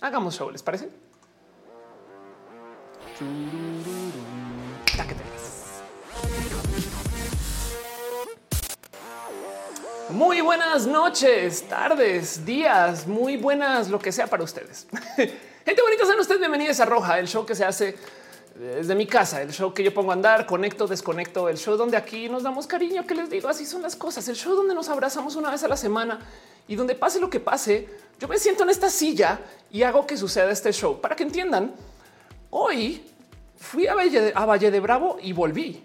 hagamos show, ¿les parece? Muy buenas noches, tardes, días, muy buenas, lo que sea para ustedes. Gente bonita, sean ustedes bienvenidos a Roja, el show que se hace desde mi casa, el show que yo pongo a andar, conecto, desconecto, el show donde aquí nos damos cariño, que les digo, así son las cosas, el show donde nos abrazamos una vez a la semana y donde pase lo que pase, yo me siento en esta silla y hago que suceda este show. Para que entiendan, hoy fui a Valle de, Bravo y volví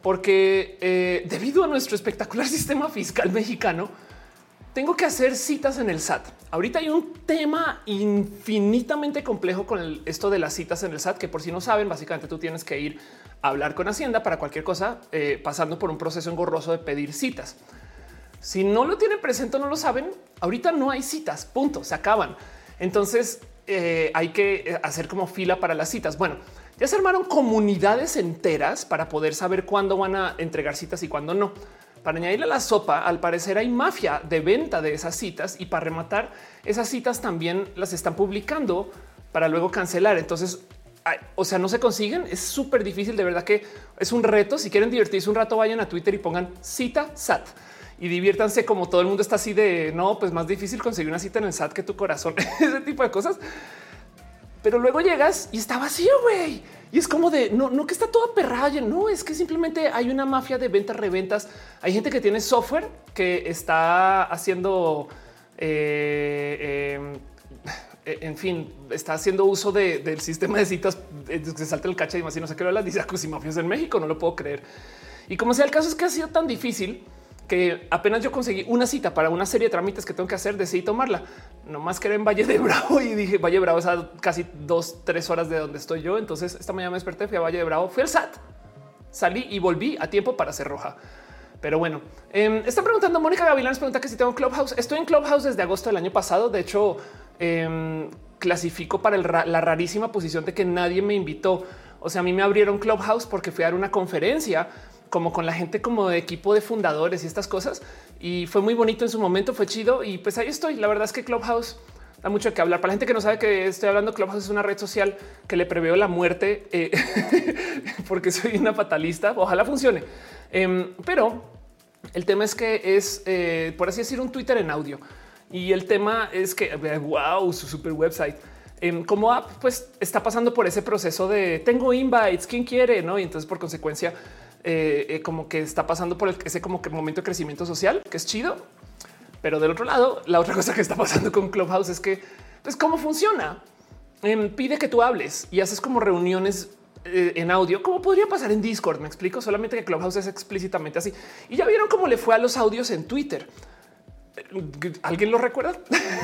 porque eh, debido a nuestro espectacular sistema fiscal mexicano, tengo que hacer citas en el SAT. Ahorita hay un tema infinitamente complejo con esto de las citas en el SAT, que por si no saben, básicamente tú tienes que ir a hablar con Hacienda para cualquier cosa, eh, pasando por un proceso engorroso de pedir citas. Si no lo tienen presente, no lo saben. Ahorita no hay citas, punto, se acaban. Entonces eh, hay que hacer como fila para las citas. Bueno, ya se armaron comunidades enteras para poder saber cuándo van a entregar citas y cuándo no. Para añadirle a la sopa, al parecer hay mafia de venta de esas citas y para rematar esas citas también las están publicando para luego cancelar. Entonces, o sea, no se consiguen. Es súper difícil. De verdad que es un reto. Si quieren divertirse un rato, vayan a Twitter y pongan cita SAT y diviértanse como todo el mundo está así de no, pues más difícil conseguir una cita en el SAT que tu corazón, ese tipo de cosas pero luego llegas y está vacío, güey. Y es como de no, no que está todo aperrado. No es que simplemente hay una mafia de ventas, reventas. Hay gente que tiene software que está haciendo, eh, em, eh, en fin, está haciendo uso del sistema de citas eh, que salta el cacha y más y no sé qué lo las dice y mafias en México. No lo puedo creer. Y como sea el caso es que ha sido tan difícil que apenas yo conseguí una cita para una serie de trámites que tengo que hacer, decidí tomarla. No más que era en Valle de Bravo y dije Valle de Bravo es a casi dos, tres horas de donde estoy yo. Entonces esta mañana me desperté, fui a Valle de Bravo, fui al SAT, salí y volví a tiempo para hacer roja. Pero bueno, eh, está preguntando Mónica Gavilán, pregunta que si tengo Clubhouse. Estoy en Clubhouse desde agosto del año pasado. De hecho, em, clasifico para la rarísima posición de que nadie me invitó. O sea, a mí me abrieron Clubhouse porque fui a dar una conferencia como con la gente como de equipo de fundadores y estas cosas. Y fue muy bonito en su momento, fue chido. Y pues ahí estoy. La verdad es que Clubhouse da mucho que hablar. Para la gente que no sabe que estoy hablando, Clubhouse es una red social que le preveo la muerte eh, porque soy una fatalista. Ojalá funcione. Em, pero el tema es que es, eh, por así decir, un Twitter en audio. Y el tema es que, wow, su super website. Em, como app, pues está pasando por ese proceso de tengo invites, quién quiere, no? Y entonces, por consecuencia, eh, eh, como que está pasando por ese como que momento de crecimiento social, que es chido. Pero del otro lado, la otra cosa que está pasando con Clubhouse es que, pues, cómo funciona. Em, pide que tú hables y haces como reuniones eh, en audio, como podría pasar en Discord. Me explico solamente que Clubhouse es explícitamente así. Y ya vieron cómo le fue a los audios en Twitter. ¿Alguien lo recuerda?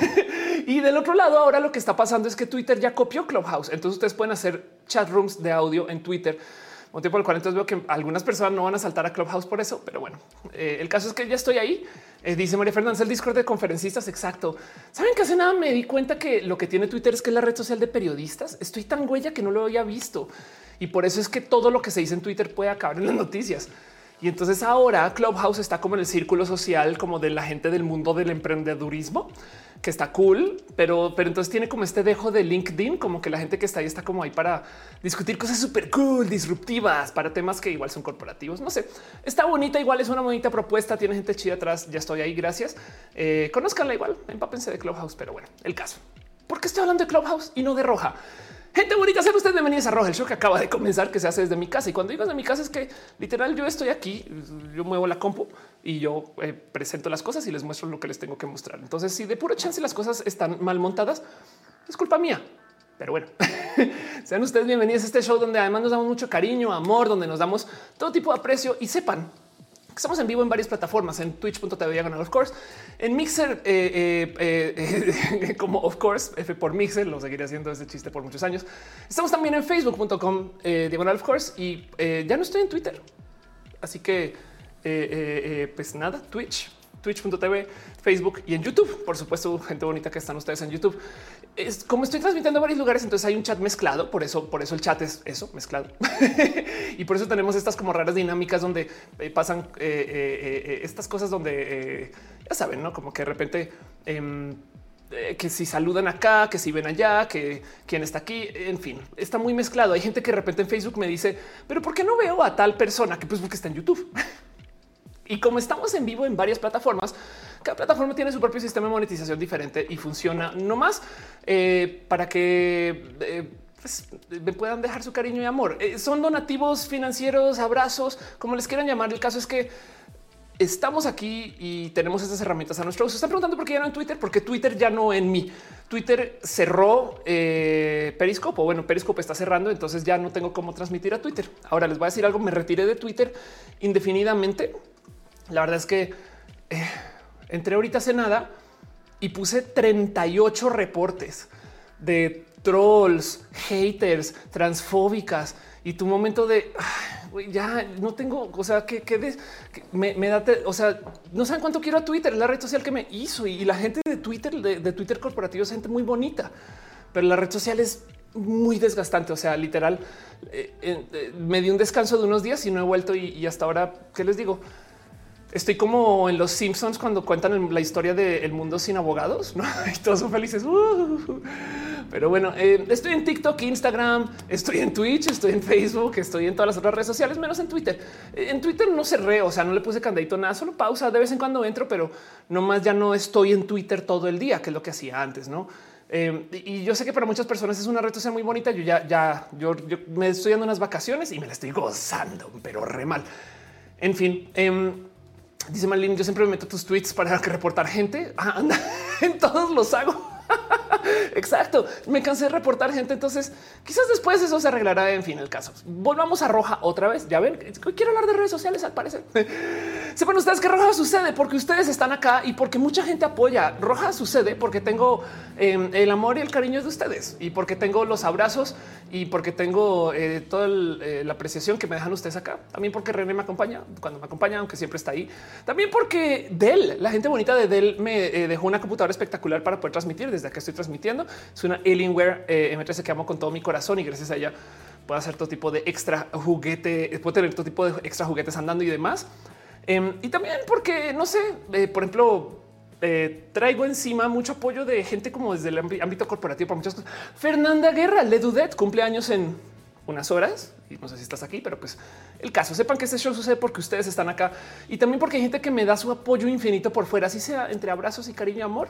y del otro lado, ahora lo que está pasando es que Twitter ya copió Clubhouse. Entonces ustedes pueden hacer chat rooms de audio en Twitter motivo por el cual entonces veo que algunas personas no van a saltar a Clubhouse por eso, pero bueno, eh, el caso es que ya estoy ahí. Eh, dice María Fernández, el Discord de conferencistas. Exacto. Saben que hace nada me di cuenta que lo que tiene Twitter es que es la red social de periodistas. Estoy tan huella que no lo había visto y por eso es que todo lo que se dice en Twitter puede acabar en las noticias. Y entonces ahora Clubhouse está como en el círculo social, como de la gente del mundo del emprendedurismo que está cool, pero, pero entonces tiene como este dejo de LinkedIn, como que la gente que está ahí está como ahí para discutir cosas súper cool, disruptivas, para temas que igual son corporativos. No sé, está bonita, igual es una bonita propuesta, tiene gente chida atrás, ya estoy ahí, gracias. Eh, conozcanla igual, empápense de Clubhouse, pero bueno, el caso. ¿Por qué estoy hablando de Clubhouse y no de Roja? Gente bonita, sean ustedes bienvenidos a Roja, el show que acaba de comenzar, que se hace desde mi casa. Y cuando digo desde mi casa es que literal yo estoy aquí, yo muevo la compu y yo eh, presento las cosas y les muestro lo que les tengo que mostrar. Entonces, si de pura chance las cosas están mal montadas, es culpa mía. Pero bueno, sean ustedes bienvenidos a este show donde además nos damos mucho cariño, amor, donde nos damos todo tipo de aprecio y sepan Estamos en vivo en varias plataformas, en twitch.tv diagonal of course, en Mixer eh, eh, como of course, F por Mixer, lo seguiré haciendo ese chiste por muchos años. Estamos también en facebook.com diagonal of course y ya no estoy en Twitter. Así que pues nada, Twitch twitch.tv, Facebook y en YouTube. Por supuesto, gente bonita que están ustedes en YouTube. Es como estoy transmitiendo en varios lugares, entonces hay un chat mezclado. Por eso, por eso el chat es eso mezclado. y por eso tenemos estas como raras dinámicas donde eh, pasan eh, eh, estas cosas donde ya saben, no como que de repente em, eh, que si saludan acá, que si ven allá, que quién está aquí, en fin, está muy mezclado. Hay gente que de repente en Facebook me dice, pero ¿por qué no veo a tal persona? Que pues porque está en YouTube. y como estamos en vivo en varias plataformas, cada plataforma tiene su propio sistema de monetización diferente y funciona no más eh, para que pues, me puedan dejar su cariño y amor. son donativos financieros, abrazos, como les quieran llamar. El caso es que estamos aquí y tenemos estas herramientas a nuestro uso. Están preguntando por qué ya no en Twitter, porque Twitter ya no en mí. Twitter cerró eh, Periscope. Bueno, Periscope está cerrando, entonces ya no tengo cómo transmitir a Twitter. Ahora les voy a decir algo. Me retiré de Twitter indefinidamente. La verdad es que eh, entré ahorita hace nada y puse 38 reportes de trolls, haters, transfóbicas y tu momento de ya no tengo, o sea, que, me, da, o sea, no saben cuánto quiero a Twitter, la red social que me hizo y, la gente de Twitter, de, Twitter corporativo es gente muy bonita, pero la red social es muy desgastante. O sea, literal, eh, eh, me di un descanso de unos días y no he vuelto. Y, hasta ahora, ¿qué les digo? Estoy como en los Simpsons cuando cuentan la historia del mundo sin abogados, ¿no? Y todos son felices. Uh, pero bueno, eh, estoy en TikTok, Instagram, estoy en Twitch, estoy en Facebook, estoy en todas las otras redes sociales, menos en Twitter. Eh, en Twitter no cerré, o sea, no le puse candadito nada, solo pausa. De vez en cuando entro, pero nomás ya no estoy en Twitter todo el día, que es lo que hacía antes, no? Eh, y yo sé que para muchas personas es una red social muy bonita. Yo ya, ya, yo, me estoy dando unas vacaciones y me la estoy gozando, pero re mal. En fin, em, dice Marlene, yo siempre me meto tus tweets para reportar gente. Ah, anda, en todos los hago. Exacto. Me cansé de reportar gente. Entonces, quizás después eso se arreglará. En fin, el caso. Volvamos a Roja otra vez. Ya ven, quiero hablar de redes sociales al parecer. Sepan ustedes que Roja sucede porque ustedes están acá y porque mucha gente apoya. Roja sucede porque tengo em, el amor y el cariño de ustedes y porque tengo los abrazos y porque tengo eh, toda eh, la apreciación que me dejan ustedes acá. También porque René me acompaña cuando me acompaña, aunque siempre está ahí. También porque Dell, la gente bonita de Dell, me eh, dejó una computadora espectacular para poder transmitir que estoy transmitiendo. Es una Alienware M13 que amo con todo mi corazón y gracias a ella puedo hacer todo tipo de extra juguete, puedo tener todo tipo de extra juguetes andando y demás. Em, y también porque, no sé, por ejemplo, eh, traigo encima mucho apoyo de gente como desde el ámbito corporativo para muchas cosas. Fernanda Guerra, Le Dudet, cumpleaños en unas horas y no sé si estás aquí, pero pues el caso sepan que este show sucede porque ustedes están acá y también porque hay gente que me da su apoyo infinito por fuera, así sea entre abrazos y cariño y amor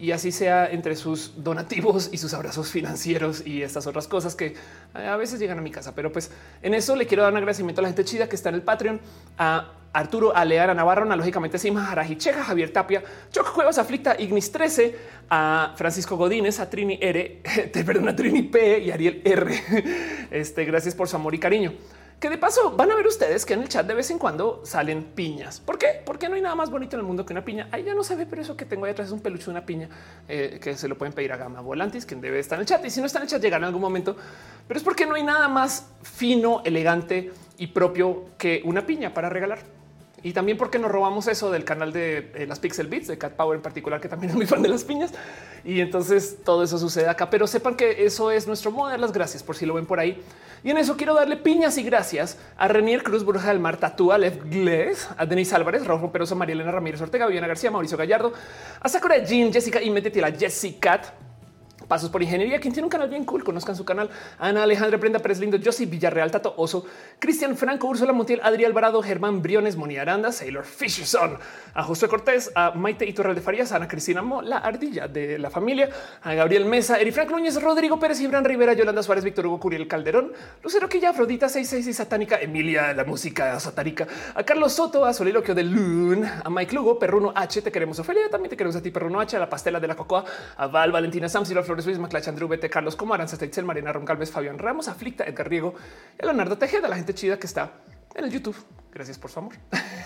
y así sea entre sus donativos y sus abrazos financieros y estas otras cosas que a veces llegan a mi casa. Pero pues en eso le quiero dar un agradecimiento a la gente chida que está en el Patreon, a Arturo Aleara Navarro, analógicamente Sima Jarajicheja, Javier Tapia, Choc Cuevas Aflicta, Ignis 13, a Francisco Godínez, a Trini R, perdón, a Trini P y Ariel R. Este, gracias por su amor y cariño. Que de paso van a ver ustedes que en el chat de vez en cuando salen piñas. ¿Por qué? Porque no hay nada más bonito en el mundo que una piña. Ahí ya no se ve, pero eso que tengo ahí atrás es un peluche de una piña eh, que se lo pueden pedir a Gama Volantis, quien debe estar en el chat. Y si no está en el chat, llegará en algún momento. Pero es porque no hay nada más fino, elegante y propio que una piña para regalar. Y también porque nos robamos eso del canal de eh, las Pixel Beats de Cat Power en particular, que también es muy fan de las piñas. Y entonces todo eso sucede acá. Pero sepan que eso es nuestro modo de las gracias por si lo ven por ahí. Y en eso quiero darle piñas y gracias a Renier Cruz, Bruja del Mar, Tatúa, Lev Gles, a Denise Álvarez, Rojo Peroso, María Elena Ramírez Ortega, Viviana García, Mauricio Gallardo, a Sakura Jean, Jessica y métete la Jessica Pasos por Ingeniería, quien tiene un canal bien cool, conozcan su canal. Ana Alejandra Prenda Pérez Lindo, Josie Villarreal, Tato Oso, Cristian Franco, Úrsula Montiel, Adrián Alvarado, Germán Briones, Moni Aranda, Sailor Fisherson, a José Cortés, a Maite Iturral de Farías, a Ana Cristina Mo, la ardilla de la familia, a Gabriel Mesa, Eri Frank Núñez, Rodrigo Pérez, Ibran Rivera, Yolanda Suárez, Víctor Hugo Curiel Calderón, Lucero Quilla, Afrodita 666 Satánica, Emilia, la música satánica, a Carlos Soto, a Soliloquio de Lun, a Mike Lugo, Perruno H, te queremos Ofelia, también te queremos a ti, Perruno H, a la pastela de la cocoa, a Val, Valentina Sam, Silva Flores Luis, Maclach, Andrew Carlos como Aranza Teitzel, Marina Roncalves, Fabián Ramos, Aflicta, Edgar Riego, Leonardo Tejeda, la gente chida que está en el YouTube. Gracias por su amor.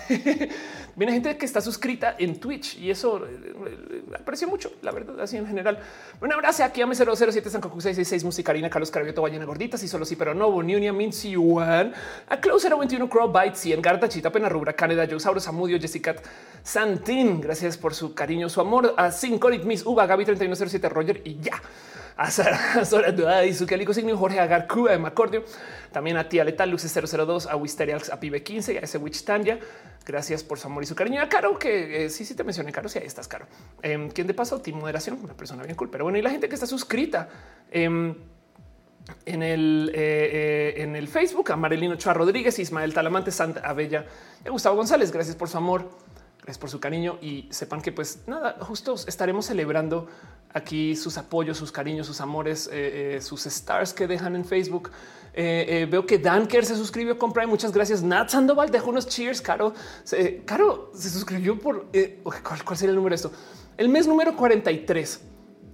Viene gente que está suscrita en Twitch y eso eh, aprecio mucho, la verdad, así en general. Un abrazo aquí a 007 San 666 Musicarina, Carlos Carabioto, Ballena Gorditas y solo sí, pero no, Union Mincy One, a Close 021 Crow Bites y en Garta Chita Pena Rubra, Caneda, Josauro, Samudio, Jessica Santín. Gracias por su cariño, su amor a Synchonic Miss Uva, Gaby 3107 Roger y ya. A Sara y su Calico Signo, Jorge Agar, Cuba de Macordio, también a Tía Letal, Luces 002, a Wisterials, a Pibe 15, a ese Witch Tanya. Gracias por su amor y su cariño. A Caro, que eh, sí, sí te mencioné, Caro, si ahí estás, Caro. Eh, quien de paso, Team Moderación, una persona bien cool. Pero bueno, y la gente que está suscrita. Em, en el, eh, eh, en el Facebook a Marilino Chua Rodríguez, Ismael Talamante, Santa Abella, y Gustavo González. Gracias por su amor, gracias por su cariño y sepan que pues nada, justo estaremos celebrando aquí sus apoyos, sus cariños, sus amores, eh, sus stars que dejan en Facebook. veo que Danker se suscribió con Prime. Muchas gracias. Nat Sandoval dejó unos cheers. Caro, Caro se suscribió por ¿cuál, ¿cuál, sería el número de esto? El mes número 43.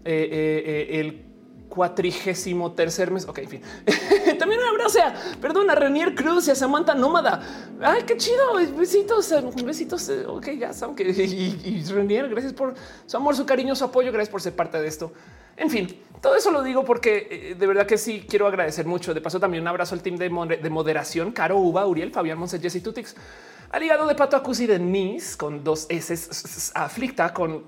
el cuatrigésimo tercer mes. Ok, en fin. También un abrazo a, perdón, a Renier Cruz y a Samantha Nómada. Ay, qué chido. Besitos, eh, besitos. Eh, ok, ya saben que y, Renier, gracias por su amor, su cariño, su apoyo. Gracias por ser parte de esto. En fin, todo eso lo digo porque eh, de verdad que sí quiero agradecer mucho. De paso, también un abrazo al team de, moderación, Caro Uva, Uriel, Fabián Monse, Jesse Tutix, aliado de Pato Acusi de Nis con dos S, aflicta con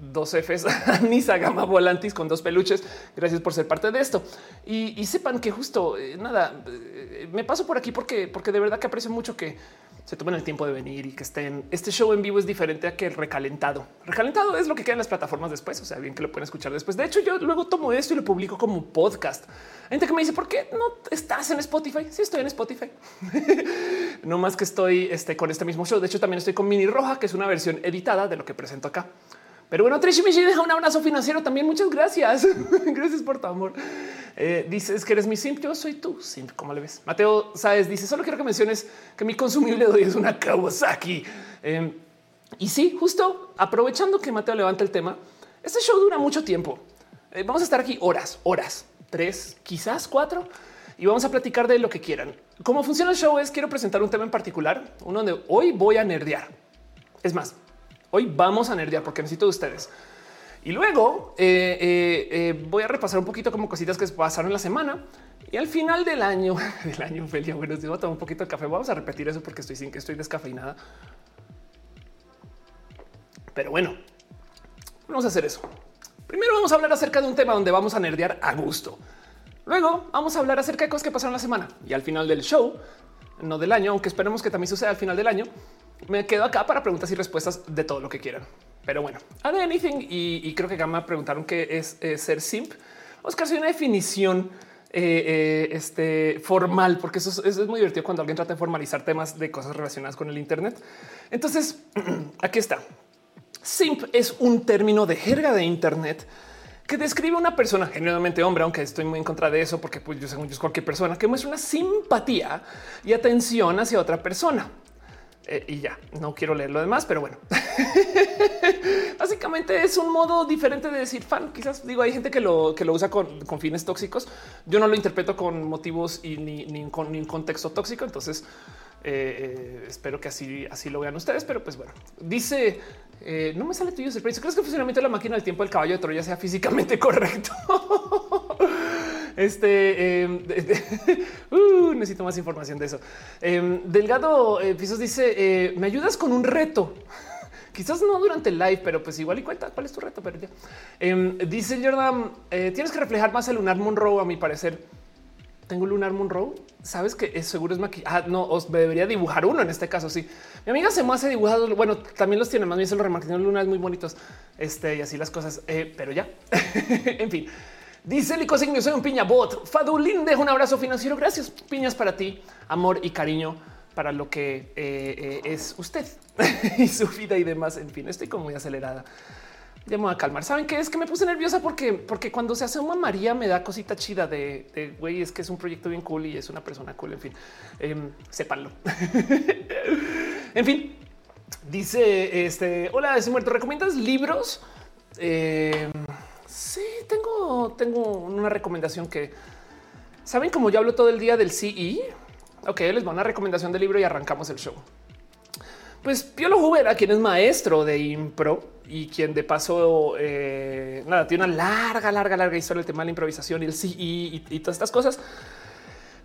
dos Fs, Nisa Gama Volantis con dos peluches. Gracias por ser parte de esto. Y, sepan que justo eh, nada, eh, me paso por aquí porque, porque de verdad que aprecio mucho que se tomen el tiempo de venir y que estén. Este show en vivo es diferente a que el recalentado. Recalentado es lo que queda en las plataformas después. O sea, bien que lo pueden escuchar después. De hecho, yo luego tomo esto y lo publico como podcast. Hay gente que me dice, ¿por qué no estás en Spotify? Sí, estoy en Spotify. no más que estoy este, con este mismo show. De hecho, también estoy con Mini Roja, que es una versión editada de lo que presento acá. Pero bueno, Trishi Michi deja un abrazo financiero también. Muchas gracias. gracias por tu amor. Eh, dices que eres mi simp. Yo soy tú simp. ¿Cómo le ves? Mateo Sáez dice solo quiero que menciones que mi consumible de hoy es una Kawasaki. Em, y sí, justo aprovechando que Mateo levanta el tema, este show dura mucho tiempo. Eh, vamos a estar aquí horas, horas, tres, quizás cuatro, y vamos a platicar de lo que quieran. Cómo funciona el show es quiero presentar un tema en particular, uno donde hoy voy a nerdear. Es más, Hoy vamos a nerdear porque necesito de ustedes. Y luego eh, eh, eh, voy a repasar un poquito como cositas que pasaron la semana. Y al final del año, del año, Felia, bueno, voy a tomar un poquito de café. Vamos a repetir eso porque estoy sin que estoy descafeinada. Pero bueno, vamos a hacer eso. Primero vamos a hablar acerca de un tema donde vamos a nerdear a gusto. Luego vamos a hablar acerca de cosas que pasaron la semana y al final del show, no del año, aunque esperemos que también suceda al final del año, me quedo acá para preguntas y respuestas de todo lo que quieran. Pero bueno, a anything y, creo que me preguntaron qué es ser simp. Oscar, soy una definición eh, eh, este, formal, porque eso es, muy divertido cuando alguien trata de formalizar temas de cosas relacionadas con el Internet. Entonces, aquí está. Simp es un término de jerga de Internet que describe a una persona, generalmente hombre, aunque estoy muy en contra de eso, porque pues yo según yo es cualquier persona que muestra una simpatía y atención hacia otra persona. Eh, y ya no quiero leer lo demás, pero bueno, básicamente es un modo diferente de decir fan. Quizás digo, hay gente que lo que lo usa con, fines tóxicos. Yo no lo interpreto con motivos y ni, con un contexto tóxico. Entonces eh, eh, espero que así, así lo vean ustedes. Pero pues bueno, dice no me sale tuyo precio. ¿Crees que el funcionamiento de la máquina del tiempo del caballo de Troya sea físicamente correcto? Este em, uh, necesito más información de eso. Em, Delgado eh, Pisos dice: eh, Me ayudas con un reto. Quizás no durante el live, pero pues igual y cuenta cuál es tu reto. Pero ya em, dice Jordan: eh, Tienes que reflejar más el lunar Monroe. A mi parecer, tengo lunar Monroe. Sabes que es seguro es maquillaje. Ah, no, os debería dibujar uno en este caso. Sí, mi amiga se me hace dibujado. Bueno, también los tiene más bien se los remarcan lunares muy bonitos. Este y así las cosas, pero ya en fin. Dice Lico Signo, soy un piña bot. Fadulín deja un abrazo financiero. Gracias. Piñas para ti, amor y cariño para lo que eh, eh, es usted y su vida y demás. En fin, estoy como muy acelerada. Ya me voy a calmar. Saben qué es que me puse nerviosa porque, porque cuando se hace una María me da cosita chida de güey. Es que es un proyecto bien cool y es una persona cool. En fin, eh, sépanlo. en fin, dice este: Hola, ese muerto. ¿Recomiendas libros? Eh, Sí, tengo, tengo una recomendación que saben como yo hablo todo el día del CE. Ok, les voy a una recomendación del libro y arrancamos el show. Pues Piolo Jubera, quien es maestro de impro y quien de paso eh, nada, tiene una larga, larga, larga historia el tema de la improvisación y el CE y, todas estas cosas.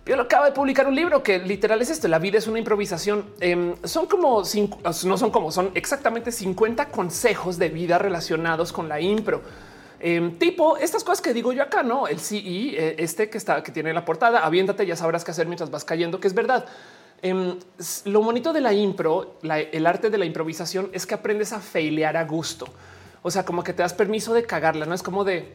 Piolo acaba de publicar un libro que literal es esto: La vida es una improvisación. Em, son como cinco, no son como son exactamente 50 consejos de vida relacionados con la impro Em, tipo estas cosas que digo yo acá, no el CE, eh, este que está que tiene la portada, aviéntate, ya sabrás qué hacer mientras vas cayendo, que es verdad. Em, lo bonito de la impro, el arte de la improvisación es que aprendes a failear a gusto. O sea, como que te das permiso de cagarla, no es como de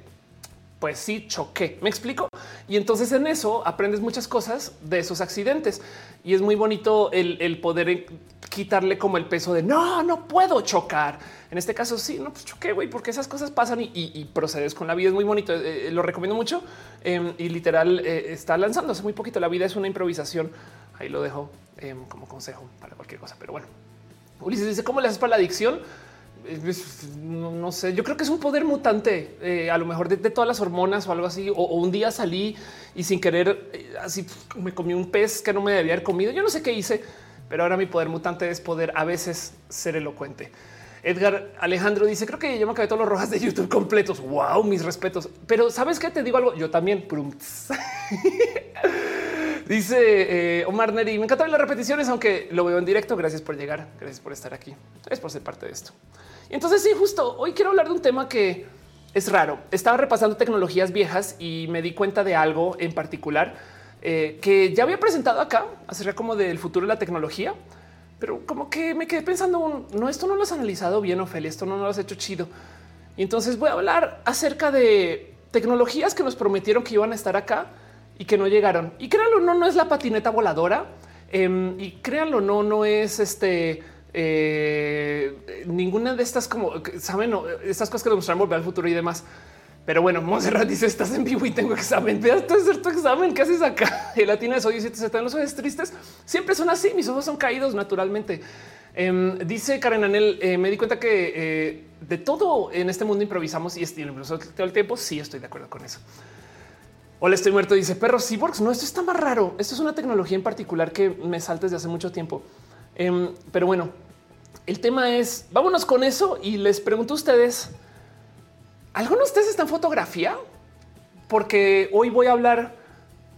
pues sí choqué. Me explico. Y entonces en eso aprendes muchas cosas de esos accidentes y es muy bonito el, poder quitarle como el peso de no, no puedo chocar. En este caso, sí, no, pues choqué, güey, porque esas cosas pasan y, procedes con la vida. Es muy bonito. Eh, eh, lo recomiendo mucho em, y literal eh, está lanzándose muy poquito. La vida es una improvisación. Ahí lo dejo em, como consejo para cualquier cosa. Pero bueno, Ulises dice cómo le haces para la adicción no, sé, yo creo que es un poder mutante, eh, a lo mejor de, todas las hormonas o algo así, o, un día salí y sin querer, eh, así me comí un pez que no me debía haber comido, yo no sé qué hice, pero ahora mi poder mutante es poder a veces ser elocuente. Edgar Alejandro dice, creo que yo me acabé todos los rojas de YouTube completos. Wow, mis respetos. Pero sabes qué te digo algo? Yo también. Dice eh, Omar Neri, me encantan las repeticiones, aunque lo veo en directo. Gracias por llegar. Gracias por estar aquí. Gracias por ser parte de esto. Y entonces sí, justo hoy quiero hablar de un tema que es raro. Estaba repasando tecnologías viejas y me di cuenta de algo en particular eh, que ya había presentado acá acerca como del futuro de la tecnología, pero como que me quedé pensando, no, esto no lo has analizado bien, Ophelia, esto no lo has hecho chido. Y entonces voy a hablar acerca de tecnologías que nos prometieron que iban a estar acá y que no llegaron. Y créanlo, no, no es la patineta voladora. Em, y créanlo, no, no es este eh, ninguna de estas como saben, estas cosas que nos volver al futuro y demás. Pero bueno, Monserrat dice: Estás en vivo y tengo examen. Veas tú hacer tu examen. ¿Qué haces acá? El latina es hoy 7 en los ojos tristes. Siempre son así. Mis ojos son caídos naturalmente. Em, dice Karen Anel: eh, Me di cuenta que eh, de todo en este mundo improvisamos y incluso todo el tiempo. Sí, estoy de acuerdo con eso. Hola, estoy muerto. Dice perro cyborgs. No, esto está más raro. Esto es una tecnología en particular que me salta desde hace mucho tiempo. Em, pero bueno, el tema es, vámonos con eso y les pregunto a ustedes, ¿alguno de ustedes está en fotografía? Porque hoy voy a hablar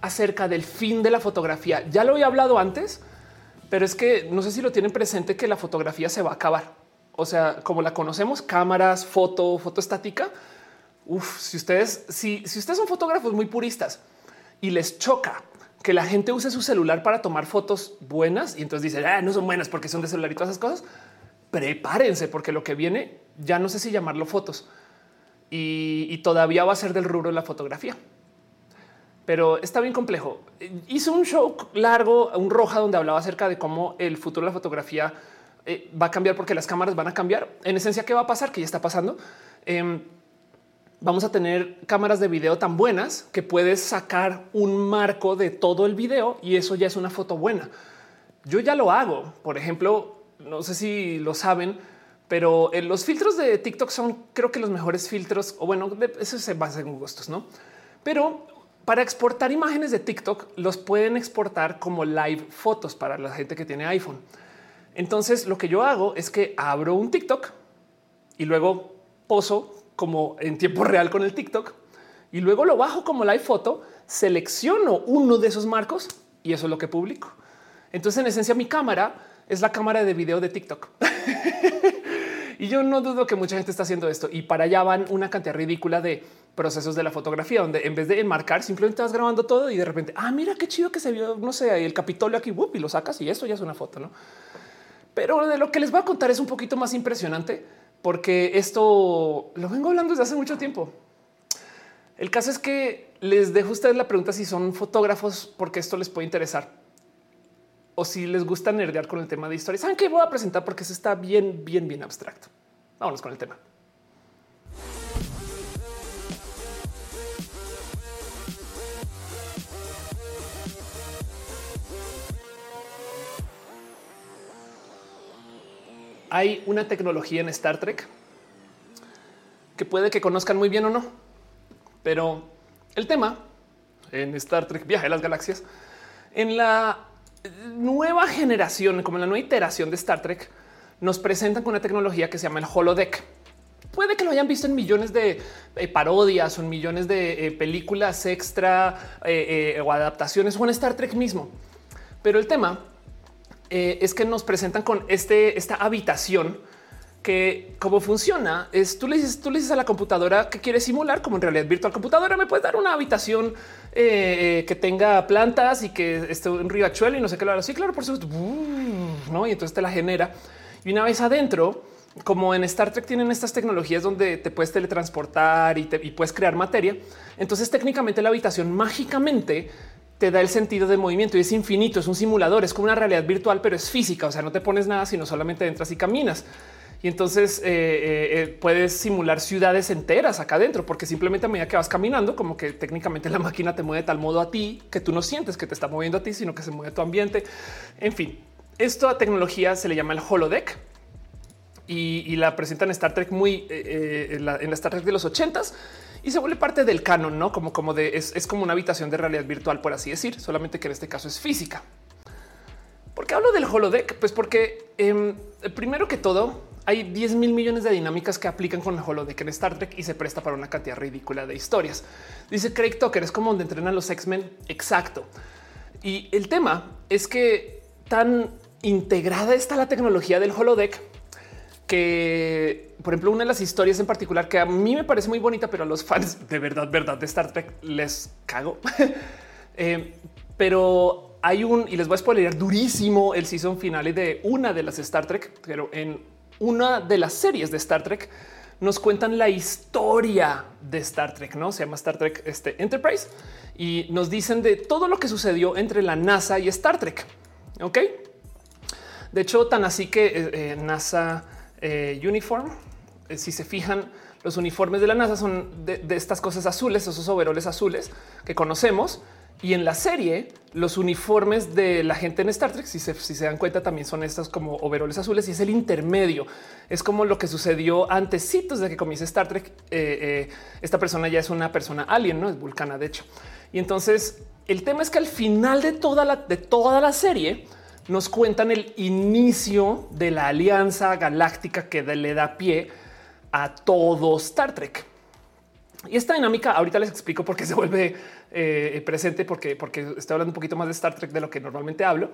acerca del fin de la fotografía. Ya lo he hablado antes, pero es que no sé si lo tienen presente que la fotografía se va a acabar. O sea, como la conocemos, cámaras, foto, foto estática. Uf, si ustedes, si, si ustedes son fotógrafos muy puristas y les choca que la gente use su celular para tomar fotos buenas y entonces dice ah, no son buenas porque son de celular y todas esas cosas. Prepárense porque lo que viene ya no sé si llamarlo fotos y, todavía va a ser del rubro de la fotografía. Pero está bien complejo. Hice un show largo, un roja, donde hablaba acerca de cómo el futuro de la fotografía eh, va a cambiar porque las cámaras van a cambiar. En esencia, ¿qué va a pasar? Que ya está pasando. Em, vamos a tener cámaras de video tan buenas que puedes sacar un marco de todo el video y eso ya es una foto buena. Yo ya lo hago. Por ejemplo, no sé si lo saben, pero eh, los filtros de TikTok son creo que los mejores filtros o bueno, eso se basa en gustos, no? Pero para exportar imágenes de TikTok los pueden exportar como live fotos para la gente que tiene iPhone. Entonces lo que yo hago es que abro un TikTok y luego poso como en tiempo real con el TikTok y luego lo bajo como live foto, selecciono uno de esos marcos y eso es lo que publico. Entonces, en esencia, mi cámara es la cámara de video de TikTok. y yo no dudo que mucha gente está haciendo esto y para allá van una cantidad ridícula de procesos de la fotografía, donde en vez de enmarcar, simplemente estás grabando todo y de repente, ah, mira qué chido que se vio, no sé, el Capitolio aquí, y lo sacas y eso ya es una foto, ¿no? Pero de lo que les voy a contar es un poquito más impresionante porque esto lo vengo hablando desde hace mucho tiempo. El caso es que les dejo a ustedes la pregunta si son fotógrafos, porque esto les puede interesar o si les gusta nerdear con el tema de historia. Saben que voy a presentar porque eso está bien, bien, bien abstracto. Vámonos con el tema. Hay una tecnología en Star Trek que puede que conozcan muy bien o no, pero el tema en Star Trek Viaje a las Galaxias, en la nueva generación, como en la nueva iteración de Star Trek, nos presentan con una tecnología que se llama el holodeck. Puede que lo hayan visto en millones de eh, parodias o en millones de eh, películas extra eh, o adaptaciones o en Star Trek mismo. Pero el tema eh, es que nos presentan con este, esta habitación que cómo funciona es tú le dices, tú dices a la computadora que quieres simular como en realidad virtual computadora. Me puedes dar una habitación eh, que tenga plantas y que esté un riachuelo y no sé qué lo. Sí, claro, por supuesto. No, y entonces te la genera. Y una vez adentro, como en Star Trek tienen estas tecnologías donde te puedes teletransportar y, y puedes crear materia. Entonces técnicamente la habitación mágicamente te da el sentido de movimiento y es infinito, es un simulador, es como una realidad virtual, pero es física, o sea, no te pones nada, sino solamente entras y caminas. Y entonces eh, eh, eh, puedes simular ciudades enteras acá adentro, porque simplemente a medida que vas caminando, como que técnicamente la máquina te mueve de tal modo a ti que tú no sientes que te está moviendo a ti, sino que se mueve tu ambiente. En fin, esta tecnología se le llama el holodeck y, la presentan en Star Trek muy en, la, Star Trek de los ochentas y se vuelve parte del canon, no como, como de es, como una habitación de realidad virtual, por así decir, solamente que en este caso es física. ¿Por qué hablo del holodeck? Pues porque em, primero que todo hay 10 mil millones de dinámicas que aplican con el holodeck en Star Trek y se presta para una cantidad ridícula de historias. Dice Craig Tucker es como donde entrenan los X-Men. Exacto. Y el tema es que tan integrada está la tecnología del holodeck que, por ejemplo, una de las historias en particular que a mí me parece muy bonita, pero a los fans de verdad, verdad de Star Trek les cago. Eh, pero hay un, y les voy a spoiler durísimo el season final de una de las Star Trek, pero en una de las series de Star Trek nos cuentan la historia de Star Trek, no se llama Star Trek este Enterprise y nos dicen de todo lo que sucedió entre la NASA y Star Trek. Ok, de hecho, tan así que eh, eh, NASA eh, uniform. Eh, si se fijan, los uniformes de la NASA son de, estas cosas azules, esos overoles azules que conocemos. Y en la serie, los uniformes de la gente en Star Trek, si se, dan cuenta, también son estos como overoles azules y es el intermedio. Es como lo que sucedió antes de que comience Star Trek. Eh, esta persona ya es una persona alien, no es vulcana, de hecho. Y entonces el tema es que al final de toda la, de toda la serie, nos cuentan el inicio de la alianza galáctica que le da pie a todo Star Trek. Y esta dinámica ahorita les explico por qué se vuelve eh, presente, porque, porque estoy hablando un poquito más de Star Trek de lo que normalmente hablo.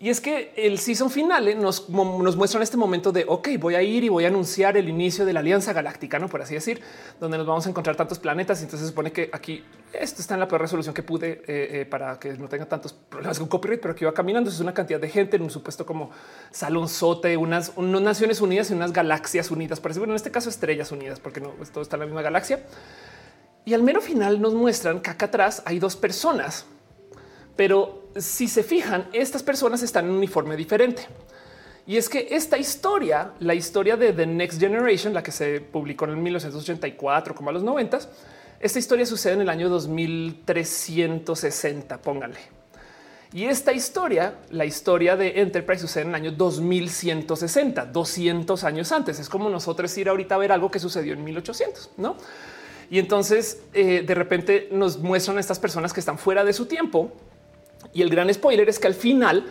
Y es que el season finale nos, nos muestra en este momento de ok, voy a ir y voy a anunciar el inicio de la Alianza Galáctica, no por así decir, donde nos vamos a encontrar tantos planetas. Y entonces se supone que aquí esto está en la peor resolución que pude eh, eh, para que no tenga tantos problemas con copyright, pero aquí va caminando. Es una cantidad de gente en un supuesto como salonzote, unas, unas Naciones Unidas y unas galaxias unidas. Parece bueno, en este caso estrellas unidas, porque no todo está en la misma galaxia. Y al mero final nos muestran que acá atrás hay dos personas, pero si se fijan, estas personas están en un uniforme diferente. Y es que esta historia, la historia de The Next Generation, la que se publicó en 1984 como a los 90, esta historia sucede en el año 2360, pónganle. Y esta historia, la historia de Enterprise sucede en el año 2160, 200 años antes. Es como nosotros ir ahorita a ver algo que sucedió en 1800, ¿no? Y entonces eh, de repente nos muestran a estas personas que están fuera de su tiempo y el gran spoiler es que al final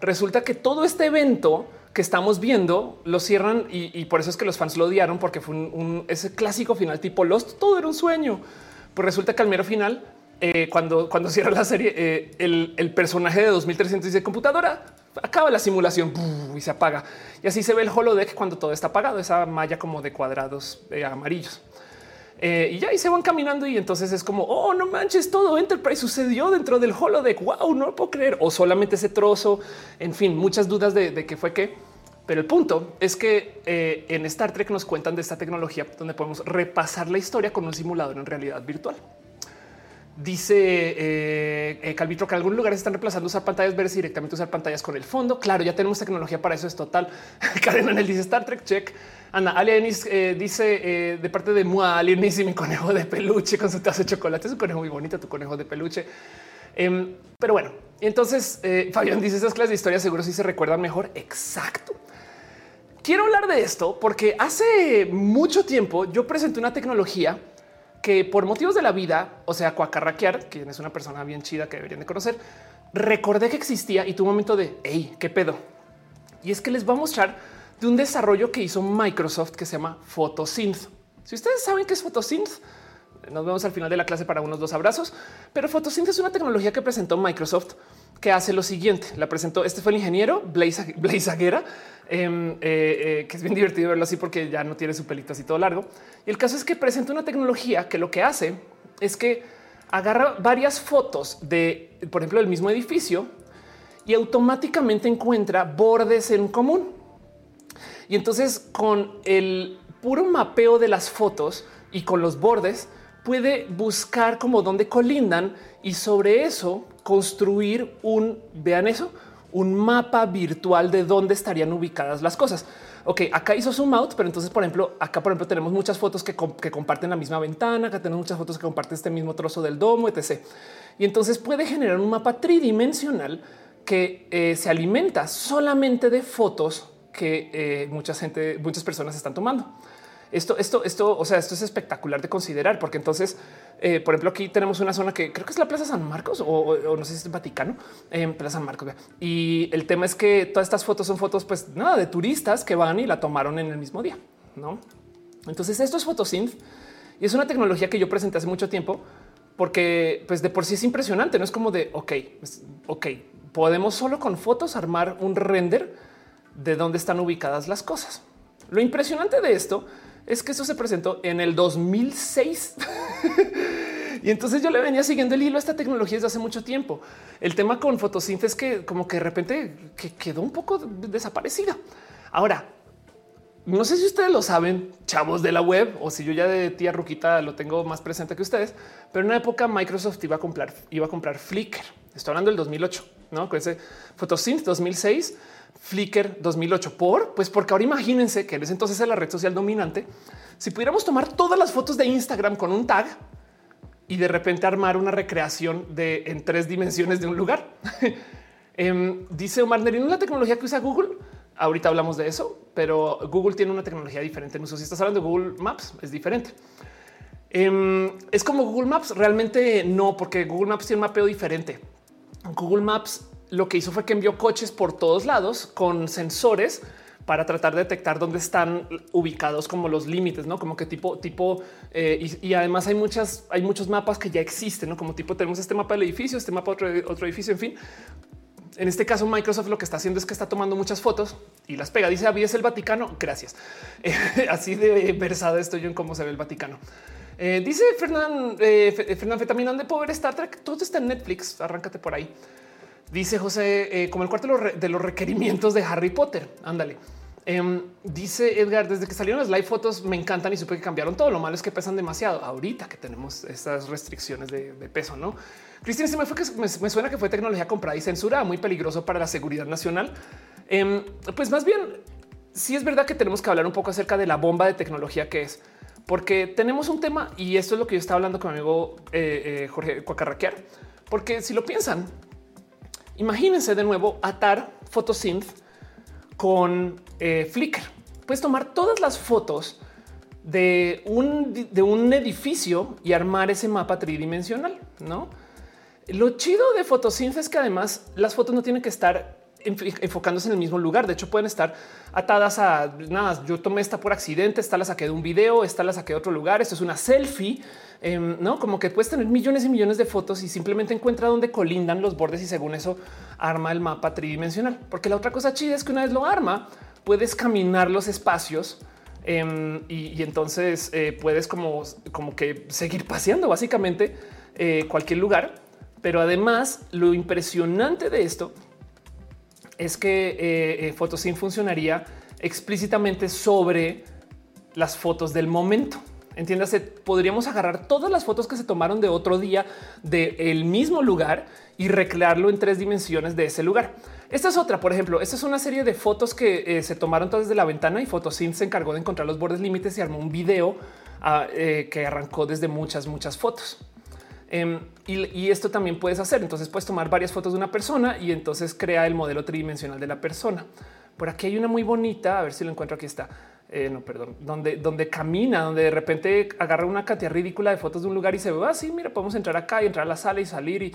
resulta que todo este evento que estamos viendo lo cierran y, por eso es que los fans lo odiaron porque fue un, ese clásico final tipo Lost. Todo era un sueño. Pues resulta que al mero final, eh, cuando, cuando cierra la serie, eh, el, personaje de 2300 dice computadora acaba la simulación y se apaga. Y así se ve el holodeck cuando todo está apagado, esa malla como de cuadrados eh, amarillos. Eh, y ya ahí se van caminando y entonces es como, oh, no manches, todo Enterprise sucedió dentro del holodeck. Wow, no lo puedo creer. O solamente ese trozo. En fin, muchas dudas de, qué fue qué. Pero el punto es que eh, en Star Trek nos cuentan de esta tecnología donde podemos repasar la historia con un simulador en realidad virtual. Dice eh, eh Calvitro que en algunos lugares están reemplazando usar pantallas verdes directamente usar pantallas con el fondo. Claro, ya tenemos tecnología para eso. Es total. Karen Anel dice Star Trek check. Ana Alienis eh, dice eh, de parte de Mua Alienis y mi conejo de peluche con su taza de chocolate. Es un conejo muy bonito, tu conejo de peluche. Em, pero bueno, entonces Fabián dice esas clases de historia seguro si se recuerdan mejor. Exacto. Quiero hablar de esto porque hace mucho tiempo yo presenté una tecnología que por motivos de la vida, o sea, cuacarraquear, quien es una persona bien chida que deberían de conocer, recordé que existía y un momento de hey, qué pedo. Y es que les voy a mostrar de un desarrollo que hizo Microsoft que se llama Photosynth. Si ustedes saben qué es Photosynth, nos vemos al final de la clase para unos dos abrazos. Pero Photosynth es una tecnología que presentó Microsoft que hace lo siguiente. La presentó, este fue el ingeniero Blaze, Blaze Aguera, em, eh, eh, que es bien divertido verlo así porque ya no tiene su pelito así todo largo. Y el caso es que presenta una tecnología que lo que hace es que agarra varias fotos de, por ejemplo, del mismo edificio y automáticamente encuentra bordes en común. Y entonces con el puro mapeo de las fotos y con los bordes puede buscar como dónde colindan y sobre eso construir un, vean eso, un mapa virtual de dónde estarían ubicadas las cosas. Ok, acá hizo zoom out, pero entonces, por ejemplo, acá, por ejemplo, tenemos muchas fotos que, comparten la misma ventana, acá tenemos muchas fotos que comparten este mismo trozo del domo, etc. Y entonces puede generar un mapa tridimensional que eh, se alimenta solamente de fotos que eh, mucha gente, muchas personas están tomando. Esto, esto, esto, o sea, esto es espectacular de considerar, porque entonces, eh, por ejemplo, aquí tenemos una zona que creo que es la Plaza San Marcos o, no sé si es el Vaticano, en Plaza San Marcos. Y el tema es que todas estas fotos son fotos, pues nada de turistas que van y la tomaron en el mismo día, no? Entonces, esto es Photosynth y es una tecnología que yo presenté hace mucho tiempo porque, pues de por sí es impresionante. No es como de ok, pues, ok, podemos solo con fotos armar un render de dónde están ubicadas las cosas. Lo impresionante de esto es que eso se presentó en el 2006. y entonces yo le venía siguiendo el hilo a esta tecnología desde hace mucho tiempo. El tema con fotosíntesis es que como que de repente que quedó un poco desaparecida. Ahora, no sé si ustedes lo saben, chavos de la web, o si yo ya de tía Ruquita lo tengo más presente que ustedes, pero en una época Microsoft iba a comprar, iba a comprar Flickr. Estoy hablando del 2008, no con ese Photosynth 2006 Flickr 2008. ¿Por? Pues porque ahora imagínense que en ese entonces es la red social dominante. Si pudiéramos tomar todas las fotos de Instagram con un tag y de repente armar una recreación de en tres dimensiones de un lugar. Em, dice Omar Nerino, la tecnología que usa Google. Ahorita hablamos de eso, pero Google tiene una tecnología diferente en uso. Si estás hablando de Google Maps, es diferente. Em, es como Google Maps. Realmente no, porque Google Maps tiene un mapeo diferente. Google Maps lo que hizo fue que envió coches por todos lados con sensores para tratar de detectar dónde están ubicados como los límites, no como que tipo, tipo, eh, y, además hay muchas, hay muchos mapas que ya existen, no como tipo tenemos este mapa del edificio, este mapa otro, otro edificio, en fin. En este caso, Microsoft lo que está haciendo es que está tomando muchas fotos y las pega. Dice, ¿es el Vaticano? Gracias. así de versado estoy yo en cómo se ve el Vaticano. Eh, dice Fernán, eh, Fernán Fetamina, ¿dónde puedo ver Star Trek? Todo está en Netflix. Arráncate por ahí. Dice José, eh, como el cuarto de los, requerimientos de Harry Potter. Ándale. Em, dice Edgar, desde que salieron las live fotos me encantan y supe que cambiaron todo. Lo malo es que pesan demasiado ahorita que tenemos estas restricciones de, peso, no? Cristina, se me fue que me, suena que fue tecnología comprada y censura muy peligroso para la seguridad nacional. Em, pues más bien, sí es verdad que tenemos que hablar un poco acerca de la bomba de tecnología que es, porque tenemos un tema y esto es lo que yo estaba hablando con mi amigo eh, eh, Jorge Cuacarraquear, porque si lo piensan, Imagínense de nuevo atar Photosynth con eh, Flickr. Puedes tomar todas las fotos de un, de un edificio y armar ese mapa tridimensional, ¿no? Lo chido de Photosynth es que además las fotos no tienen que estar enfocándose en el mismo lugar. De hecho, pueden estar atadas a nada. Yo tomé esta por accidente, esta la saqué de un video, esta la saqué de otro lugar. Esto es una selfie, em, no como que puedes tener millones y millones de fotos y simplemente encuentra dónde colindan los bordes y según eso arma el mapa tridimensional. Porque la otra cosa chida es que una vez lo arma, puedes caminar los espacios em, y, entonces eh, puedes como, como que seguir paseando básicamente eh, cualquier lugar. Pero además, lo impresionante de esto es que eh, Photosync funcionaría explícitamente sobre las fotos del momento. Entiéndase, podríamos agarrar todas las fotos que se tomaron de otro día del mismo lugar y recrearlo en tres dimensiones de ese lugar. Esta es otra, por ejemplo, esta es una serie de fotos que eh, se tomaron todas desde la ventana y Photosynth se encargó de encontrar los bordes límites y armó un video ah, que arrancó desde muchas, muchas fotos. Em, y, esto también puedes hacer. Entonces puedes tomar varias fotos de una persona y entonces crea el modelo tridimensional de la persona. Por aquí hay una muy bonita, a ver si lo encuentro. Aquí está. Eh, no, perdón, donde, donde camina, donde de repente agarra una cantidad ridícula de fotos de un lugar y se ve así. Mira, podemos entrar acá y entrar a la sala y salir y,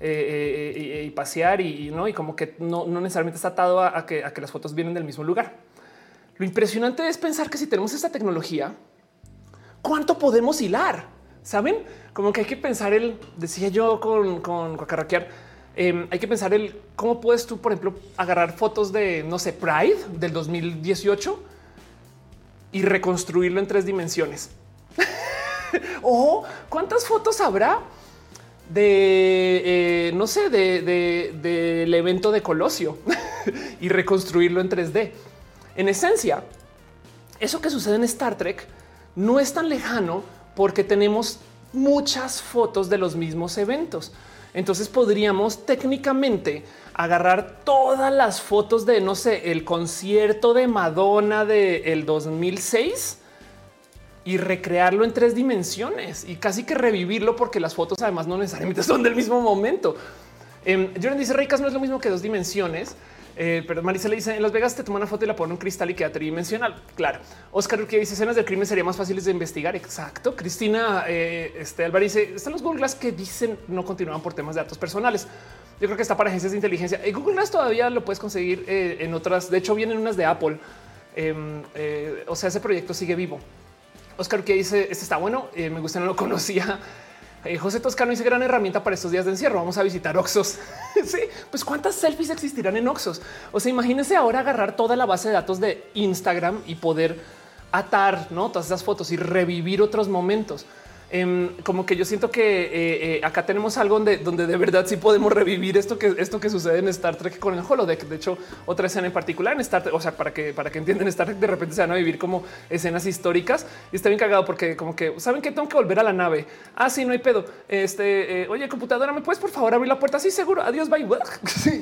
eh, eh, pasear y, no, y como que no, necesariamente está atado a, que, a que las fotos vienen del mismo lugar. Lo impresionante es pensar que si tenemos esta tecnología, ¿cuánto podemos hilar? Saben como que hay que pensar el decía yo con, con Em, hay que pensar el cómo puedes tú, por ejemplo, agarrar fotos de, no sé, Pride del 2018 y reconstruirlo en tres dimensiones. o cuántas fotos habrá de, eh, no sé, del de, evento de Colosio y reconstruirlo en 3D. En esencia, eso que sucede en Star Trek no es tan lejano porque tenemos muchas fotos de los mismos eventos. Entonces podríamos técnicamente agarrar todas las fotos de, no sé, el concierto de Madonna del el 2006 y recrearlo en tres dimensiones y casi que revivirlo porque las fotos además no necesariamente son del mismo momento. Eh, Jordan dice Ricas no es lo mismo que dos dimensiones. Eh, pero Marisa le dice en Las Vegas te toma una foto y la pone un cristal y queda tridimensional. Claro. Oscar que dice escenas del crimen serían más fáciles de investigar. Exacto. Cristina eh, este, Álvarez dice están los Google Glass que dicen no continúan por temas de datos personales. Yo creo que está para agencias de inteligencia. y Google Glass todavía lo puedes conseguir eh, en otras. De hecho, vienen unas de Apple. Em, o sea, ese proyecto sigue vivo. Oscar que dice este está bueno. me gusta, no lo conocía. Eh, José Toscano dice gran herramienta para estos días de encierro. Vamos a visitar Oxos. sí, pues cuántas selfies existirán en Oxos. O sea, imagínense ahora agarrar toda la base de datos de Instagram y poder atar ¿no? todas esas fotos y revivir otros momentos. Em, como que yo siento que eh, eh, acá tenemos algo donde, de verdad sí podemos revivir esto que esto que sucede en Star Trek con el holodeck. De hecho, otra escena en particular en Star Trek, o sea, para que para que entiendan Star Trek, de repente se van a vivir como escenas históricas y está bien cagado porque como que saben que tengo que volver a la nave. Ah, sí, no hay pedo. Este, eh, oye, computadora, me puedes por favor abrir la puerta? Sí, seguro. Adiós, bye.